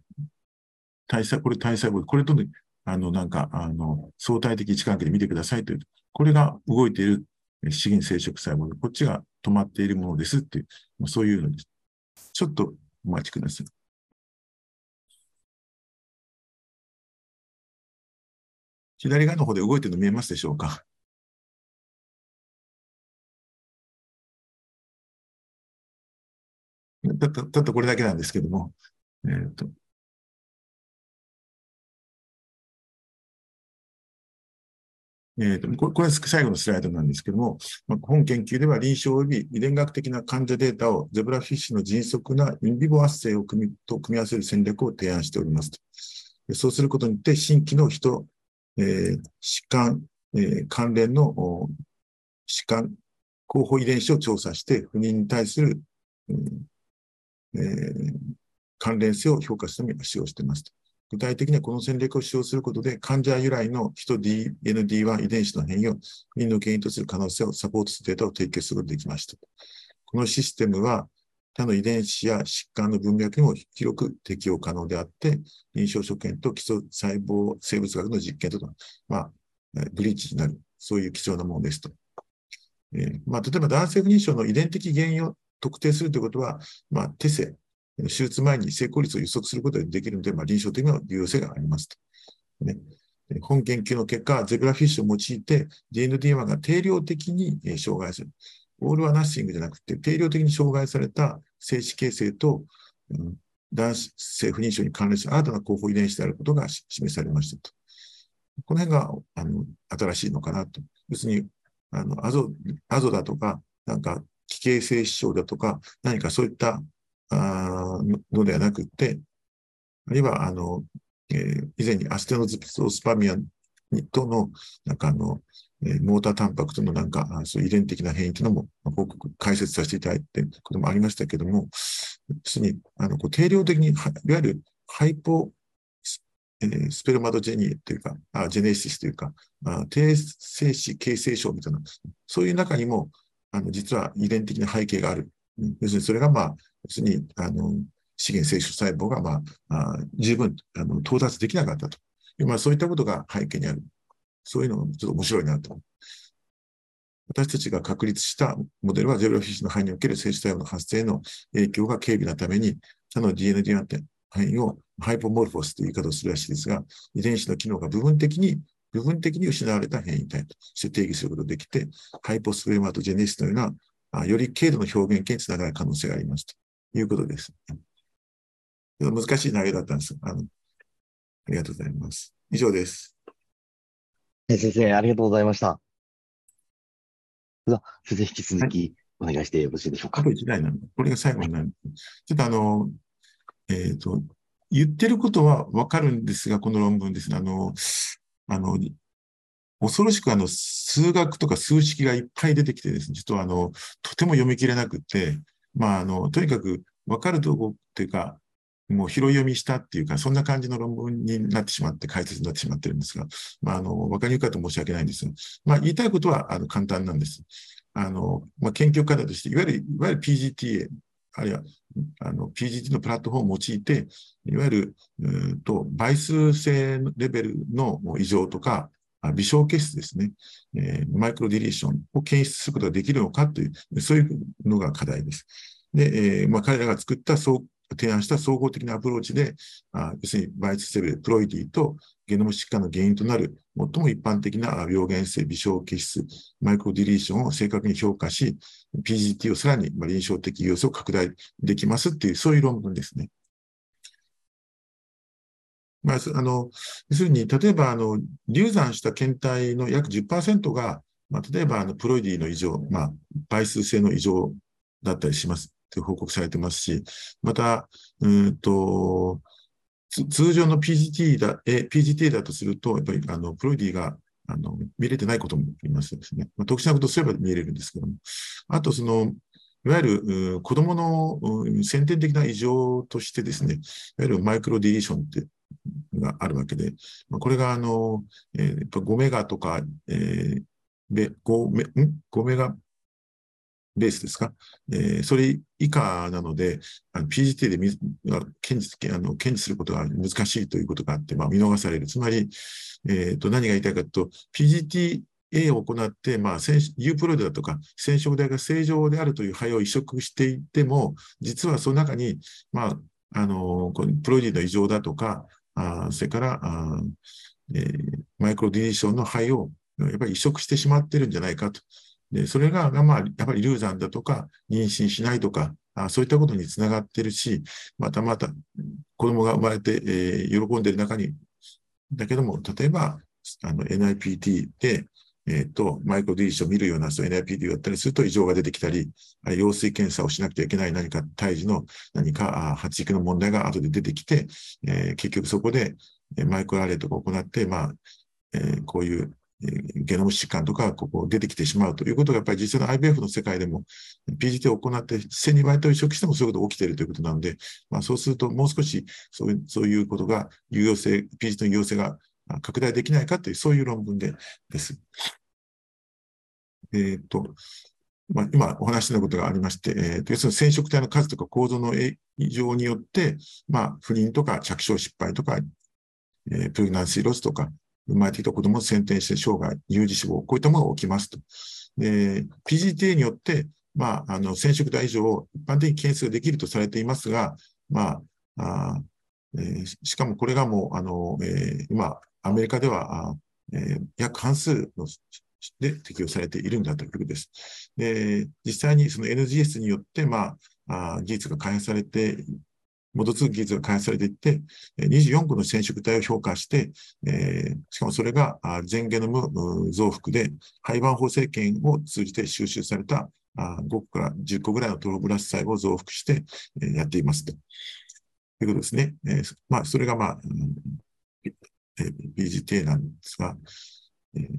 体細、これ体細胞、これとね、あの、なんか、あの、相対的位置関係で見てくださいという、これが動いている資源生殖細胞で、こっちが止まっているものですっていう、そういうのです。ちょっとお待ちください。左側の方で動いてるの見えますでしょうか？たった、たったこれだけなんですけども、えっ、ー、と、えーと、これは最後のスライドなんですけども、まあ、本研究では臨床及び遺伝学的な患者データをゼブラフィッシュの迅速なインビボ圧生を組みと組み合わせる戦略を提案しておりますと。そうすることによって新規の人、えー、疾患、えー、関連の疾患、候補遺伝子を調査して不妊に対する、えー、関連性を評価するために使用していますと。具体的にはこの戦略を使用することで、患者由来のヒト DND1 遺伝子の変異を不妊の原因とする可能性をサポートするデータを提供することができました。このシステムは、他の遺伝子や疾患の文脈にも広く適用可能であって、臨床所見と基礎細胞生物学の実験とと、まあ、ブリッジになる、そういう貴重なものですと。えー、まあ、例えば男性不妊症の遺伝的原因を特定するということは、まあ、テセ、手術前に成功率を予測することができるので、まあ、臨床的な重要性がありますと。ね、本研究の結果、ゼブラフィッシュを用いて DND1 が定量的に障害する。オールはナッシングじゃなくて、定量的に障害された精子形成と、うん、男性不妊症に関連する新たな候補遺伝子であることが示されましたと。この辺があの新しいのかなと。要するに、あのアゾアゾだとか、なんか、奇形性視症だとか、何かそういったあのではなくて、あるいは、あの、えー、以前にアステノズピソスパミアとの、なんかあの、え、モータータンパクとのなんか、そういう遺伝的な変異というのも報告、解説させていただいてこともありましたけども、すに、あの、こう定量的に、いわゆるハイポ、えー、スペルマドジェニエというか、あジェネシスというか、あ低精子形成症みたいな、そういう中にも、あの、実は遺伝的な背景がある。要するにそれが、まあ、要するに、あの、資源摂取細胞が、まあ、あ十分あの到達できなかったと。まあ、そういったことが背景にある。そういうのがちょっと面白いなと。私たちが確立したモデルは、ゼロフィッシュの範囲における摂取細胞の発生の影響が軽微なために、他の DNA なんて範囲をハイポモルフォスという言い方をするらしいですが、遺伝子の機能が部分的に、部分的に失われた変異体として定義することができて、ハイポスプレマトジェネシスのような、あより軽度の表現系につながる可能性がありますと。いうことです。難しい内容だったんです。あの、ありがとうございます。以上です。先生、ありがとうございました。では、先生、引き続きお願いしてよろしいでしょうか？あと1台なんこれが最後になる。ちょっとあの、えっ、ー、と、言ってることはわかるんですが、この論文ですね。あの、あの、恐ろしくあの、数学とか数式がいっぱい出てきてですね、ちょっとあの、とても読み切れなくて、まあ、あの、とにかく分かるとこっていうか、もう拾い読みしたっていうか、そんな感じの論文になってしまって、解説になってしまってるんですが、まあ、あの、わかりにくいと申し訳ないんですが、まあ、言いたいことは、あの、簡単なんです。あの、まあ、研究課題として、いわゆる、いわゆる PGTA、あるいは、あの、PGT のプラットフォームを用いて、いわゆる、うんと、倍数性レベルの異常とか、微小結質ですね、え、マイクロディリーションを検出することができるのかという、そういうのが課題です。で、えまあ、彼らが作った提案した総合的なアプローチで、あ要するにバイツセブル、プロイディとゲノム疾患の原因となる最も一般的な病原性微小結質、マイクロディリーションを正確に評価し、PGT をさらに臨床的要素を拡大できますっていう、そういう論文ですね。まあ、あの、要するに、例えば、あの、流産した検体の約10%が、まあ、例えば、あの、プロイディの異常、まあ、倍数性の異常だったりします。って報告されてますし、また、うんと、通常の PGT だ、え、PGT だとすると、やっぱり、あの、プロイディが、あの、見れてないこともありますですね。まあ、特殊なことすれば見れるんですけども。あと、その、いわゆる子供の先天的な異常としてですね、いわゆるマイクロディリーションってがあるわけで、まあ、これがあの、えー、5メガとか、えー、5メ、ん ?5 メガベースですか、えー、それ以下なので、PGT で検知あの検知することが難しいということがあって、まあ、見逃される。つまり、えーと、何が言いたいかというと、PGTA を行って、まあ、U プロイドだとか染色体が正常であるという肺を移植していっても、実はその中に、まあ、あのこのプロイディの異常だとか、あそれからあ、えー、マイクロディリーションの肺をやっぱり移植してしまってるんじゃないかと。で、それが、まあ、やっぱり流産だとか、妊娠しないとか、あそういったことにつながってるし、またまた子供が生まれて、えー、喜んでる中に、だけども、例えば、あの NIPT で、えっ、ー、と、マイクロディリーションを見るような人 NIPT をやったりすると異常が出てきたり、羊水検査をしなくてはいけない何か胎児の何か発育の問題が後で出てきて、えー、結局そこでマイクロアレイとか行って、まあ、えー、こういうゲノム疾患とかここ出てきてしまうということが、やっぱり実際の IBF の世界でも PGT を行って1002倍と移植してもそういうことが起きているということなので、まあ、そうするともう少しそういうそういうことが有用性、PGT の有用性が拡大できないかという、そういう論文でです。えっ、と、まあ、今お話しのことがありまして、えー、要するに染色体の数とか構造の異常によって、まあ、不妊とか着床失敗とか、えー、プレグナンシーロスとか、生まれてきた子供を先天性障害、有児死亡、こういったものが起きますと。で、PGTA によって、まあ、あの、染色体異常を一般的に検出できるとされていますが、まあ、あえー、しかもこれがもう、あの、えー、今、アメリカでは、え、約半数ので適用されているんだということです。で、実際にその NGS によって、まあ、あ技術が開発されて戻す技術が開発されていって、24個の染色体を評価して、えー、しかもそれが全ゲノム増幅で胚盤補正圏を通じて収集された5個から10個ぐらいのトロブラス細胞を増幅して、えー、やっていますと。いうことですね。えー、まあ、それがまあ、えー、BGT なんですが、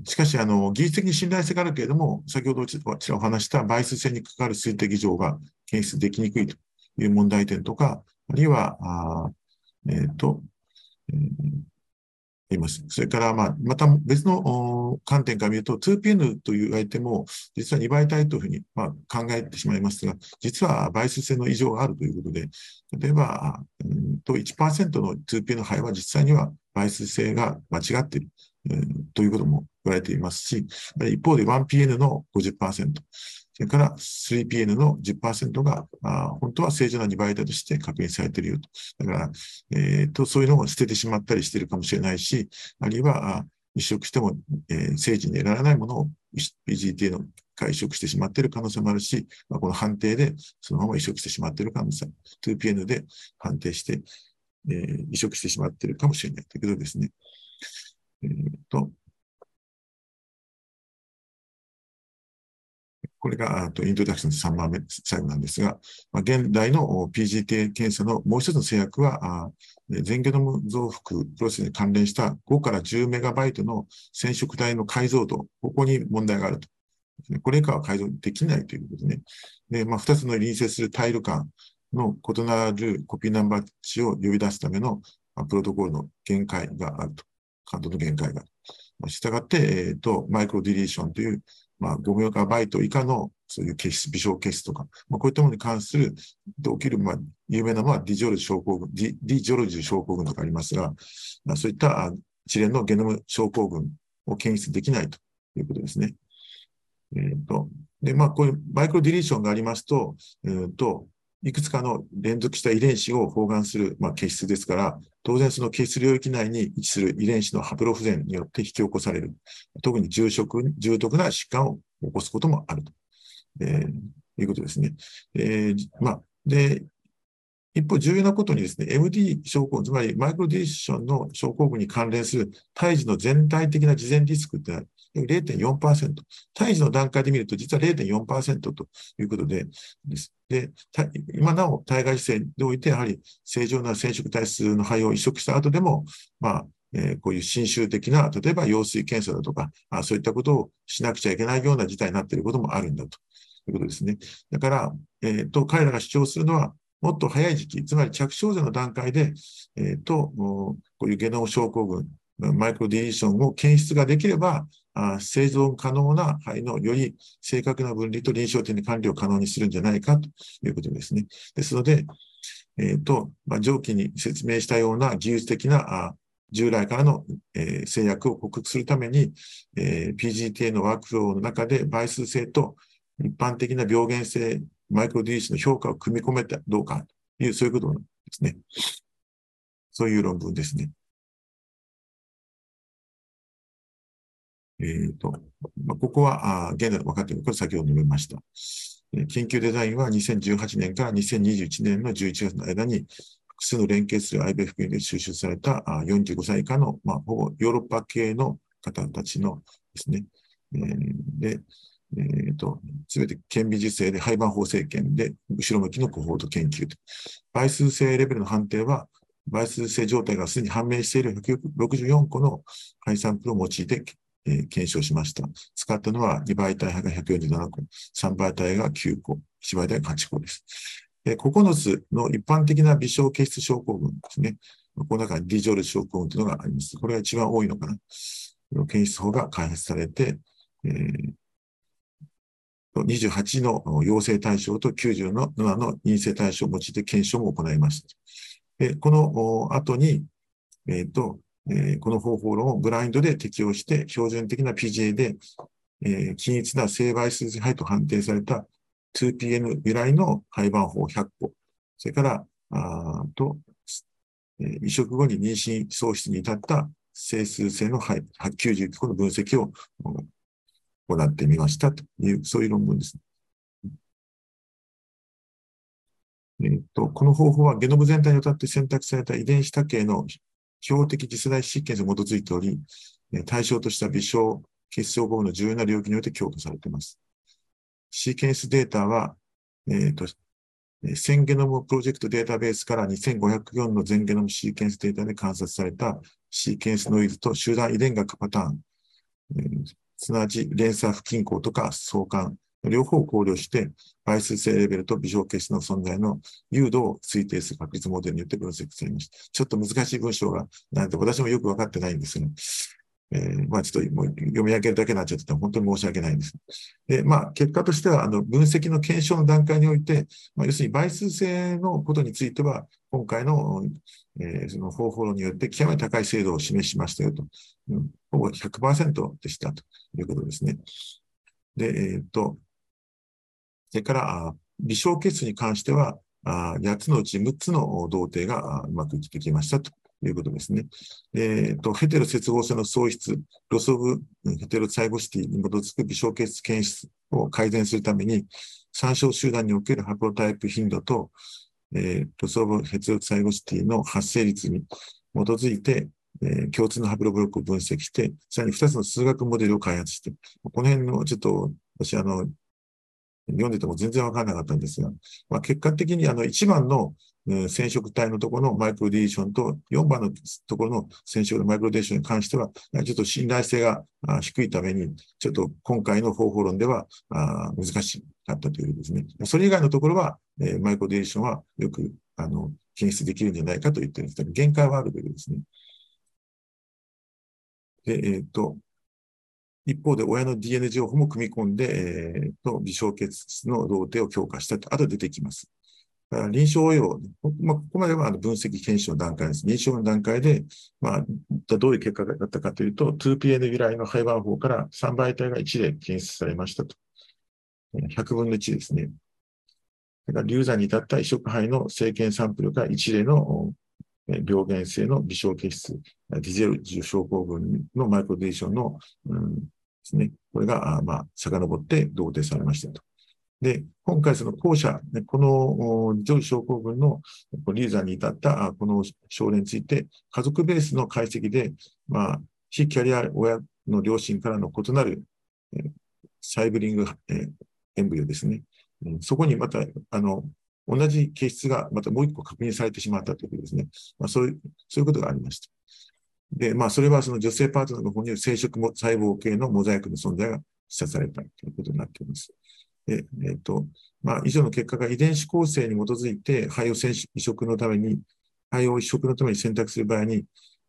しかし、あの、技術的に信頼性があるけれども、先ほどちらお話した倍数性に関わる数的異常が検出できにくいという問題点とか、あるいは、あえっ、ー、と、えー、います。それから、まあ、また別の観点から見ると、2PN というアイテムを実は2倍体というふうに、まあ、考えてしまいますが、実は倍数性の異常があるということで、例えば、うんと1%の 2PN の肺は実際には倍数性が間違っている、えー、ということも言われていますし、一方で 1PN の50%、それから 3PN の10%が、あ本当は正常な2倍だとして確認されているよと。だから、えーと、そういうのを捨ててしまったりしているかもしれないし、あるいは、移植しても、えー、正時に得られないものを PGT の移植してしまっている可能性もあるし、まあ、この判定でそのまま移植してしまっている可能性、2PN で判定して、えー、移植してしまっているかもしれないということですね。えーとこれが、イントロダクション3番目、最後なんですが、まあ、現代の PGT 検査のもう一つの制約は、全ゲノム増幅プロセスに関連した5から10メガバイトの染色体の解像度、ここに問題があると。これ以下は改造できないということでね。で、まあ、2つの隣接するタイル間の異なるコピーナンバー値を呼び出すための、プロトコルの限界があると。感度の限界がある。まあ、したがって、えっ、ー、と、マイクロディリーションという、まあ、5メガバイト以下のそういう消失、微小消失とか、まあ、こういったものに関する、で起きる、まあ、有名なのはディジョルジ症候群、ディディジョルジ症候群とかありますが、まあ、そういった一連のゲノム症候群を検出できないということですね。えっ、ー、と、で、まあ、こういうマイクロディリーションがありますと、えっ、ー、と、いくつかの連続した遺伝子を包含する、まあ、結質ですから、当然その結質領域内に位置する遺伝子のハプロ不全によって引き起こされる。特に重症、重篤な疾患を起こすこともあると。えー、いうことですね。えー、まあ、で、一方、重要なことにですね、MD 症候群、つまりマイクロディレーションの症候群に関連する胎児の全体的な事前リスクって0.4%。胎児の段階で見ると実は0.4%ということで、で今なお体外姿勢においてやはり正常な染色体数の肺を移植した後でも、まあ、えー、こういう侵襲的な、例えば羊水検査だとかあ、そういったことをしなくちゃいけないような事態になっていることもあるんだということですね。だから、えーと彼らが主張するのは、もっと早い時期、つまり着床前の段階で、えー、と、こういうゲノム症候群、マイクロディリーションを検出ができれば、生存可能な肺のより正確な分離と臨床的に管理を可能にするんじゃないかということですね。ですので、えっ、ー、と、まあ、上記に説明したような技術的なあ従来からの、えー、制約を克服するために、えー、PGTA のワークフローの中で倍数性と一般的な病原性マイクロ DC の評価を組み込めたどうかという、そういうことなんですね。そういう論文ですね。えっ、ー、と、まあ、ここは、あ現在分かっている。これ先ほど述べました。研究デザインは2018年から2021年の11月の間に複数の連携する IBF 研で収集された45歳以下の、まあ、ほぼヨーロッパ系の方たちのですね、えー、で、えっ、ー、と、すべて顕微授精で廃盤法制権で、後ろ向きのコホート研究と。倍数性レベルの判定は、倍数性状態がすでに判明している164個の肺サンプルを用いて、えー、検証しました。使ったのは2倍体派が147個、3倍体が9個、1倍体が8個です。で9つの一般的な微小結質症候群ですね。この中にディジョル症候群というのがあります。これが一番多いのかな。検出法が開発されて、えー、28の陽性対象と97の陰性対象を用いて検証も行いました。この後に、えっ、ー、と、えー、この方法論をブラインドで適用して、標準的な PGA で、えー、均一な性倍数配と判定された 2PN 由来の廃盤法100個、それから、あと、えー、移植後に妊娠喪失に至った整数性の配91個の分析を行ってみましたという、そういう論文ですえっと、この方法はゲノム全体にわたって選択された遺伝子多形の標的次世代シーケンスに基づいており、対象とした微小結晶合の重要な領域において強化されています。シーケンスデータは、えっ、と、1000ゲノムプロジェクトデータベースから2504の全ゲノムシーケンスデータで観察されたシーケンスノイズと集団遺伝学パターン、えー、すなわち連鎖不均衡とか相関、両方を考慮して、倍数性レベルと微小結子の存在の誘導を推定する確率モデルによって分析されました。ちょっと難しい文章が、なんて私もよくわかってないんですが、えー、まあちょっともう読み上げるだけになっちゃってて、本当に申し訳ないんです。で、まあ結果としては、あの分析の検証の段階において、まあ、要するに倍数性のことについては、今回の、えー、その方法論によって極めて高い精度を示しましたよと。うん、ほぼ100%でしたということですね。で、えっ、ー、と、それから、微小結に関しては、8つのうち6つの童貞がうまく生きてきましたということですね。え、ー、と、ヘテロ接合性の喪失、 loss of heterozygosity に基づく微小欠失検出を改善するために、参照集団におけるハプロタイプ頻度と、えー、 loss of heterozygosity の発生率に基づいて、えー、共通の haploblock を分析して、さらに2つの数学モデルを開発して、この辺のちょっと、私、あの、読んでても全然わからなかったんですが、まあ、結果的にあの1番の染色体のところのマイクロディーションと4番のところの染色のマイクロディーションに関しては、ちょっと信頼性が低いために、ちょっと今回の方法論では難しかったというですね。それ以外のところは、マイクロディーションはよくあの検出できるんじゃないかと言ってるんですけど、限界はあるというですね。で、えっ、ー、と、一方で親の DNA 情報も組み込んで、えー、と微小血質の同定を強化したと、後で出てきます。臨床応用、まあ、ここまでは分析検証の段階です。臨床の段階で、まあ、どういう結果だったかというと、2PN 由来の肺盤法から3倍体が1例検出されましたと。100分の1ですね。だから流産に至った移植肺の生検サンプルが1例の病原性の微小血質、ディゼル症候群のマイクロディーションの、うん、ですね。これが、まあ、遡って同定されましたと。で、今回その後者、この上症候群のリーザーに至ったこの症例について、家族ベースの解析で、まあ、非キャリア親の両親からの異なるサイブリングエンブリオですね。そこにまた、あの、同じ形質がまたもう一個確認されてしまったということですね。まあ、そういう、そういうことがありました。で、まあ、それはその女性パートナーの方に生殖も細胞系のモザイクの存在が示唆されたということになっています。で、えっ、ー、と、まあ、以上の結果が遺伝子構成に基づいて、肺を移植のために、肺を移植のために選択する場合に、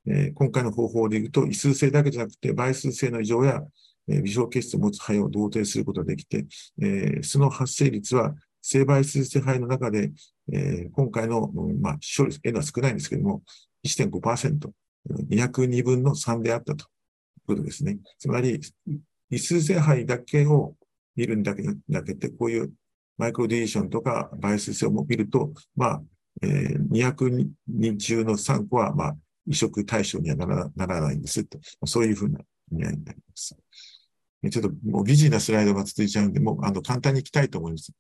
えー、今回の方法で言うと、異数性だけじゃなくて、倍数性の異常や、えー、微小結質を持つ肺を同定することができて、えー、その発生率は、性倍数性肺の中で、えー、今回の、まあ、処理、N は少ないんですけども、1.5%、202分の3であったということですね。つまり、異数性肺だけを見るんだけだけで、こういうマイクロディレーションとかバイス性を見ると、まあ、えー、200人中の3個は、まあ、移植対象にはならならないんですと。そういうふうな意味合いになります。ちょっともうビジーなスライドが続いちゃうんで、もうあの簡単にいきたいと思います、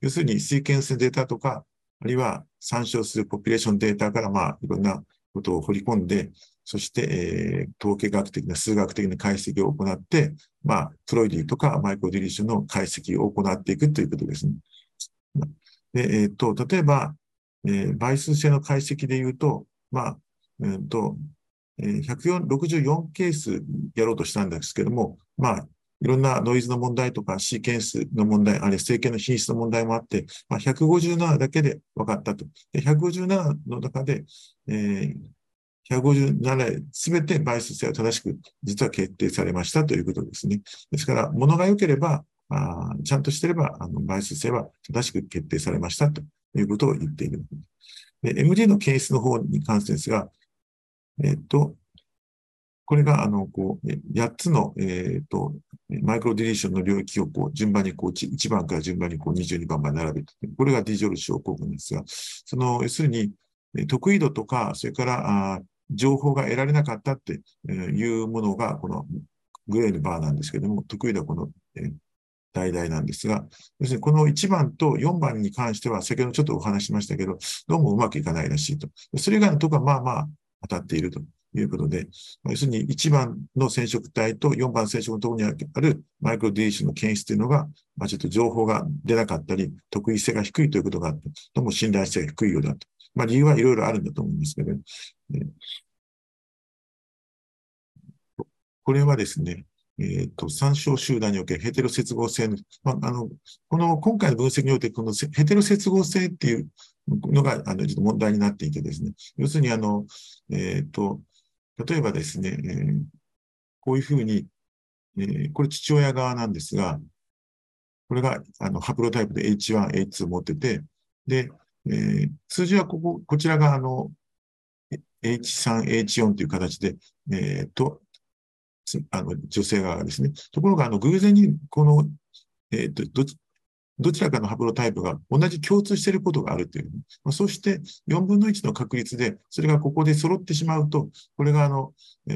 要するにシーケンスデータとか、あるいは参照するポピュレーションデータから、まあ、いろんなことを掘り込んで、そして、えー、統計学的な数学的な解析を行って、まあ、プロイディとかマイクロディリッシュの解析を行っていくということですね。で、えっ、ー、と、例えば、えー、倍数性の解析で言うと、まあ、えー、と、えー、164ケースやろうとしたんですけども、まあ、いろんなノイズの問題とかシーケンスの問題、あるいは政権の品質の問題もあって、まあ、157だけで分かったと。で157の中で、えー、157すべて倍数性は正しく、実は決定されましたということですね。ですから、物が良ければ、あちゃんとしてれば、あの倍数性は正しく決定されましたということを言っている。MD の検出の方に関してですが、えっ、と、これが、あの、こう、8つの、えっ、と、マイクロディリーションの領域をこう順番にこう 1, 番から順番にこう22番まで並べて、これがディジョル症候群ですが、その、要するに、得意度とか、それから、あ情報が得られなかったっていうものが、このグレーのバーなんですけども、得意度はこの、え代々なんですが、要するにこの1番と4番に関しては、先ほどちょっとお話しましたけど、どうもうまくいかないらしいと。それ以外のところはまあまあ当たっているということで、要するに1番の染色体と4番染色のところにあるマイクロディレーションの検出というのが、まあ、ちょっと情報が出なかったり、得意性が低いということがあって、どうも信頼性が低いようだと。まあ理由はいろいろあるんだと思うんですけど、ね、これはですね、えっ、ー、と、参照集団におけるヘテロ接合性の、まあ、あの、この、今回の分析において、このヘテロ接合性っていうのが、あの、ちょっと問題になっていてですね、要するに、あの、えっ、ー、と、例えばですね、えー、こういうふうに、えー、これ父親側なんですが、これが、あの、ハプロタイプで H1、H2 持ってて、で、えー、数字はここ、こちらが、あの、H3、H4 という形で、え、ー、と、あの、女性側がですね。ところが、あの、偶然に、この、えっ、ー、と、ど、ちらかのハプロタイプが同じ共通していることがあるという。まあ、そして4分の1の確率で、それがここで揃ってしまうと、これがあの、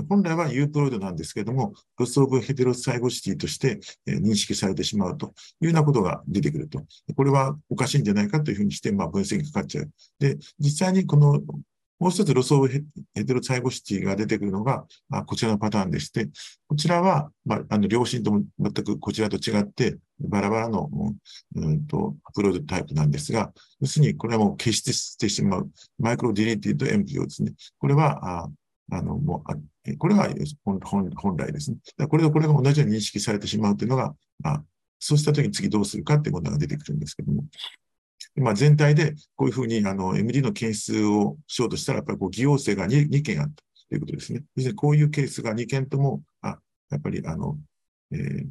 本来は U プロイドなんですけれども、loss of heterozygosity として認識されてしまうというようなことが出てくると。これはおかしいんじゃないかというふうにして、まあ分析かかっちゃう。で、実際にこのもう一つ loss of heterozygosity が出てくるのが、あこちらのパターンでして、こちらは、まあ、あの、両親とも全くこちらと違って、バラバラの、うんと、ハプロタイプなんですが、要するにこれはもう欠失してしまう、 microdeleted embryo ですね。これは、ああの、もう、あこれは本本来ですね。これとこれが同じように認識されてしまうというのが、あそうしたときに次どうするかっていうことが出てくるんですけども。まあ、全体でこういうふうにあの MD の検出をしようとしたら、やっぱりこう偽陽性が 2, 2件あったということですね。要するにこういうケースが2件とも、あやっぱりあの、えー、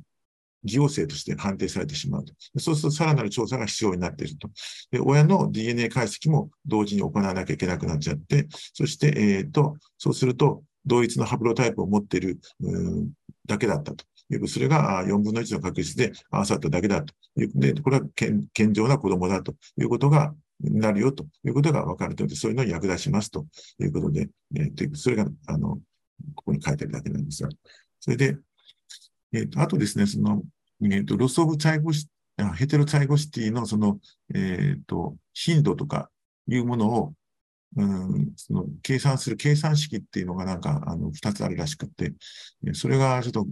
偽陽性として判定されてしまうと。そうするとさらなる調査が必要になっていると。で親の DNA 解析も同時に行わなきゃいけなくなっちゃって、そして、えーと、そうすると、同一のハプロタイプを持っているだけだったと。それが4分の1の確率で合わさっただけだというで、これは健常な子供だということがなるよということが分かるので、そういうのに役立ちますということで、えー、それが、あの、ここに書いてあるだけなんですが、それで、え、ー、あとですね、その、え、ー、と、 loss of zygosi、heterozygosity のその、え、ー、と、頻度とかいうものを、うん、その計算する計算式っていうのがなんか、あの、二つあるらしくて、それがちょっと、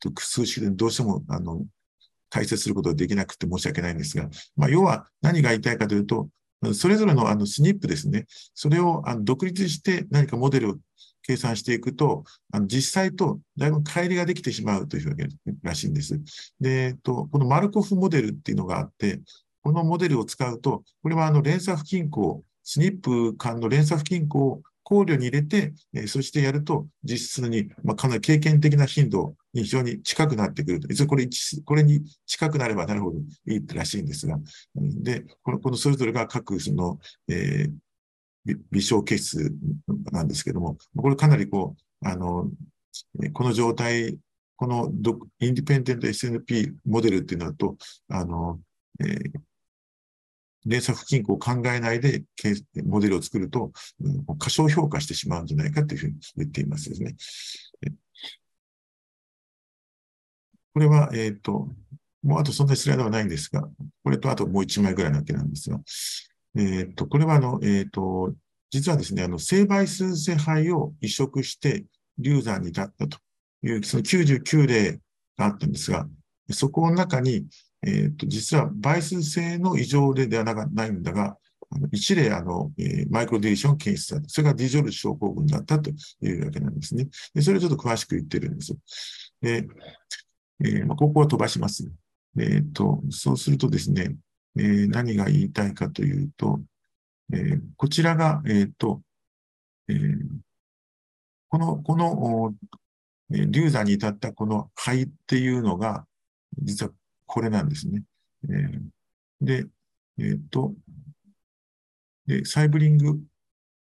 ちょっと数式でどうしても、あの、解説することができなくて申し訳ないんですが、まあ、要は何が言いたいかというと、それぞれのあの SNP ですね、それをあの独立して何かモデルを計算していくと、あの実際とだいぶ乖離ができてしまうというわけらしいんです。で、えっと、このマルコフモデルっていうのがあって、このモデルを使うと、これはあの連鎖不均衡スニップ間の連鎖不均衡を考慮に入れて、えそしてやると実質に、まあ、かなり経験的な頻度に非常に近くなってくると。一応これ、これに近くなればなるほどいいらしいんですが、で、このこのそれぞれが各その、えー、微小結数なんですけども、これかなりこう、あの、この状態、このインディペンデント SNP モデルっていうのだと、あの、えー、連鎖不均衡を考えないでモデルを作ると、うん、過小評価してしまうんじゃないかというふうに言っていますですね。これは、えっ、ー、と、もうあとそんなにスライドはないんですが、これとあともう一枚ぐらいなわけなんですが、えっ、と、これはあの、えっ、と、実はですね、あの、成倍数性肺を移植して流産に至ったという、その99例があったんですが、そこの中に、えっ、と、実は倍数性の異常例ではないんだが、あの一例、あの、えー、マイクロディレーション検出された。それがディジョル症候群だったというわけなんですね。でそれをちょっと詳しく言ってるんです。で、えーまあ、ここは飛ばします。えっ、と、そうするとですね、えー、何が言いたいかというと、えー、こちらが、えっ、と、え、この、この、流産に至ったこの肺っていうのが、実はこれなんですね。え、で、えっ、とで、サイブリング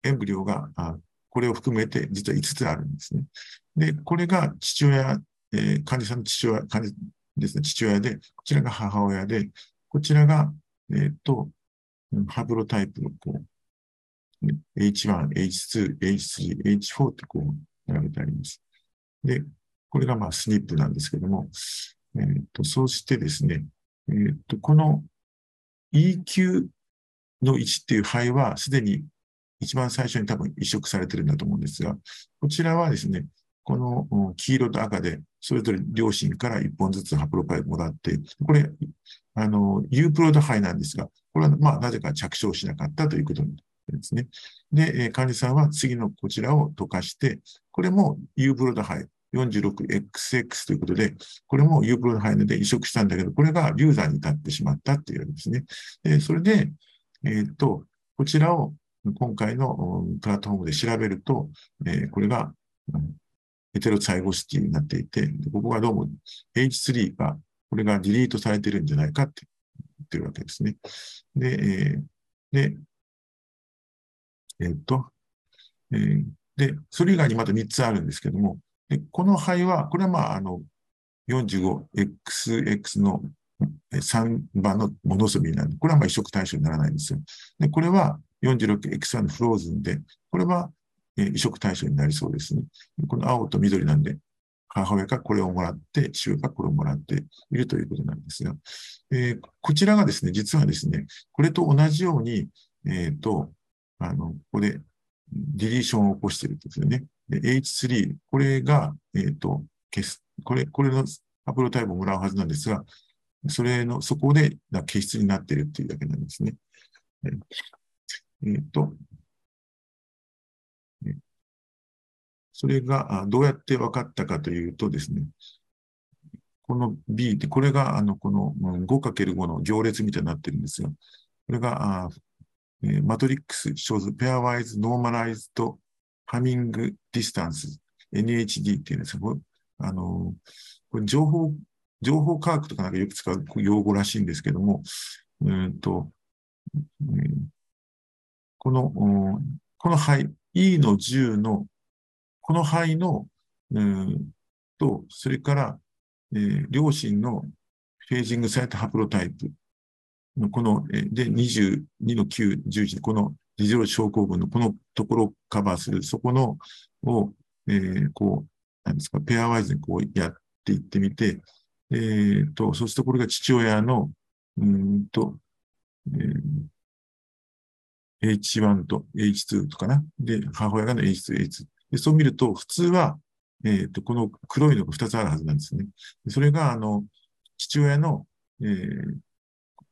エンブリオが、あこれを含めて実は5つあるんですね。で、これが父親、えー、患者さんの父親、患者ですね、父親で、こちらが母親で、こちらが、えっ、ー、と、ハブロタイプのこう、H1、H2、H3、H4 ってこう並べてあります。で、これがまあスニップなんですけども、えーと、そうしてですね、えーと、この EQ の1っていう胚はすでに一番最初に多分移植されてるんだと思うんですが、こちらはですね、この黄色と赤で、それぞれ両親から1本ずつハプロタイプもらって、これ、あの、 euploid 胚なんですが、これはまあなぜか着床しなかったということですね。で、患者さんは次のこちらを溶かして、これもユープロード肺、46XX ということで、これもユープロのハイネで移植したんだけど、これが流産に至ってしまったっていうんですね。でそれで、えっ、と、こちらを今回のプラットフォームで調べると、えー、これがヘテロサイゴシティになっていて、ここがどうも H3 が、これがディリートされてるんじゃないかって言ってるわけですね。で、えー、で、えっ、と、えー、で、それ以外にまた3つあるんですけども、でこの肺は、これはまあ、あの、45XX の3番のモノソビーなんで、これはまあ移植対象にならないんですよ。で、これは 46X1 のフローズンで、これは移植対象になりそうですね。この青と緑なんで、母親がこれをもらって、父親がこれをもらっているということなんですが、えー、こちらがですね、実はですね、これと同じように、えっ、ー、と、あの、ここでディリーションを起こしているんですよね。H3、これが、えっ、ー、と、消す。これ、これのアプロタイプをもらうはずなんですが、それの、そこで形質になっているっていうだけなんですね。えー、と、それがどうやって分かったかというとですね、この B って、これがあのこの 5×5 の行列みたいになってるんですが、これが、あえマトリックス shows pairwise normalized humming distance NHD っていうんですが、あの、これ情報、情報科学とかなんかよく使う用語らしいんですけども、うんと、この、この範 E の10の、この範囲の、うんと、それから、えー、両親のフェージングされたハプロタイプのこの、えー、で、22の9、11、この二条症候群のこのところをカバーする、そこの、を、えー、こう、なんですか、ペアワイズにこうやっていってみて、えー、と、そうするとこれが父親の、うんと、えー、H1 と H2 とかな。で、母親がの H2、H2。で、そう見ると、普通は、えっ、ー、と、この黒いのが2つあるはずなんですね。それが、あの、父親の、えー、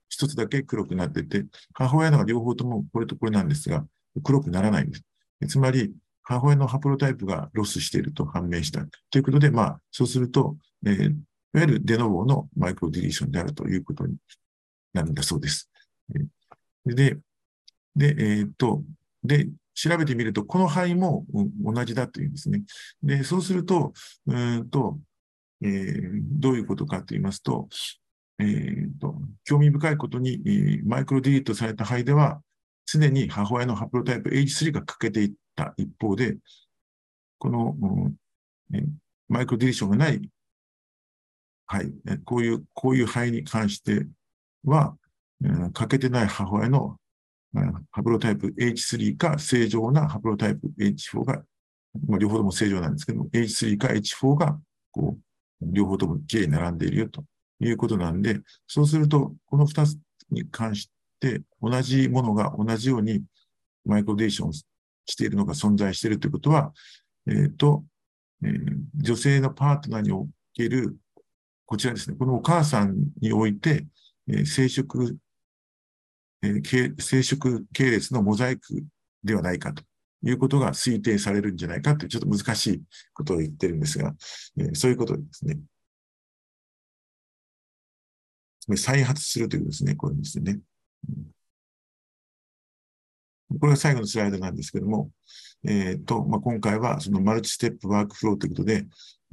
一つだけ黒くなってて、母親のが両方ともこれとこれなんですが、黒くならないんです。つまり、母親のハプロタイプがロスしていると判明した。ということで、まあ、そうすると、えー、いわゆるデノボのマイクロディリーションであるということになるんだそうです。で、で、えー、っと、で、調べてみると、この範囲も同じだというんですね。で、そうすると、うんと、えー、どういうことかと言いますと、えーと、興味深いことに、えー、マイクロディリートされた肺では、常に母親のハプロタイプ H3 が欠けていった一方で、この、うんえー、マイクロディリーションがない肺、こういう、こういう肺に関しては、うん、欠けてない母親のハプロタイプ H3 か正常なハプロタイプ H4 が、まあ、両方とも正常なんですけども、H3 か H4 が、こう、両方ともきれいに並んでいるよということなんで、そうすると、この2つに関して同じものが同じようにマイクロデーションしているのが存在しているということは、えっ、ー、と、えー、女性のパートナーにおける、こちらですね、このお母さんにおいて、えー、生殖えー、生殖系列のモザイクではないかということが推定されるんじゃないかというちょっと難しいことを言ってるんですが、えー、そういうことですね。再発するということですね、これですね。これが最後のスライドなんですけども、えっ、ー、と、まあ、今回はその multistep workflow ということで、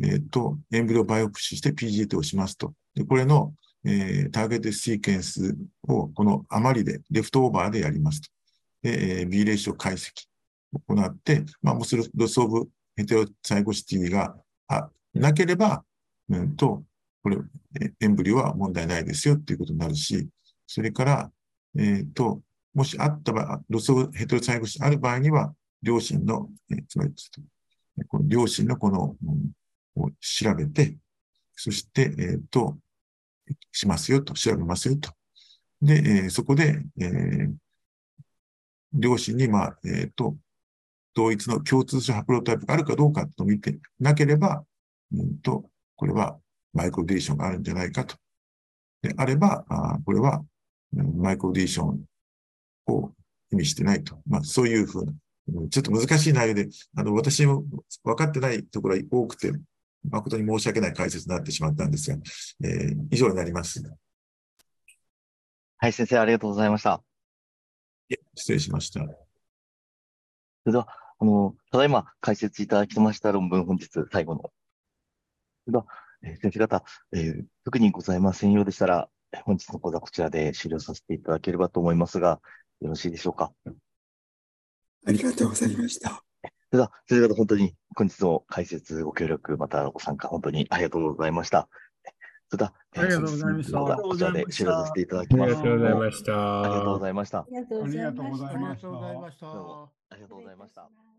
えっ、ー、と、 embryo biopsy して PGT をしますと。で、これの、えー、 target sequence をこの余りで、 leftover でやりますと。で、えー、B レーション解析を行って、まあ、もうする loss of heterozygosity がなければ、うんと、これ、 embryo は問題ないですよっていうことになるし、それから、えっ、ー、と、もしあった場合、 loss of heterozygosity ある場合には、両親の、えー、つまり、両親のこの、を調べて、そして、えっ、ー、と、しますよと、調べますよと。で、えー、そこで、えー、両親に、まあ、えっ、ー、と、同一の共通するハプロタイプがあるかどうかと見てなければ、うんと、これは microdeletion があるんじゃないかと。であれば、あこれは、うん、マイクロディーションを意味してないと。まあ、そういうふうな、ちょっと難しい内容で、あの、私も分かってないところが多くて、誠に申し訳ない解説になってしまったんですが、えー、以上になります。はい、先生、ありがとうございました。失礼しました。それでは、あの、ただいま解説いただきました論文、本日最後の。それでは、えー、先生方、えー、特にございませんようでしたら、本日の講座こちらで終了させていただければと思いますが、よろしいでしょうか。ありがとうございました。それでは、先生方、本当に本日の解説、ご協力、またご参加、本当にありがとうございました。それでは、ありがとうございました。こちらで終了させていただきます。ありがとうございました。ありがとうございました。ありがとうございました。ありがとうございました。ありがとうございました。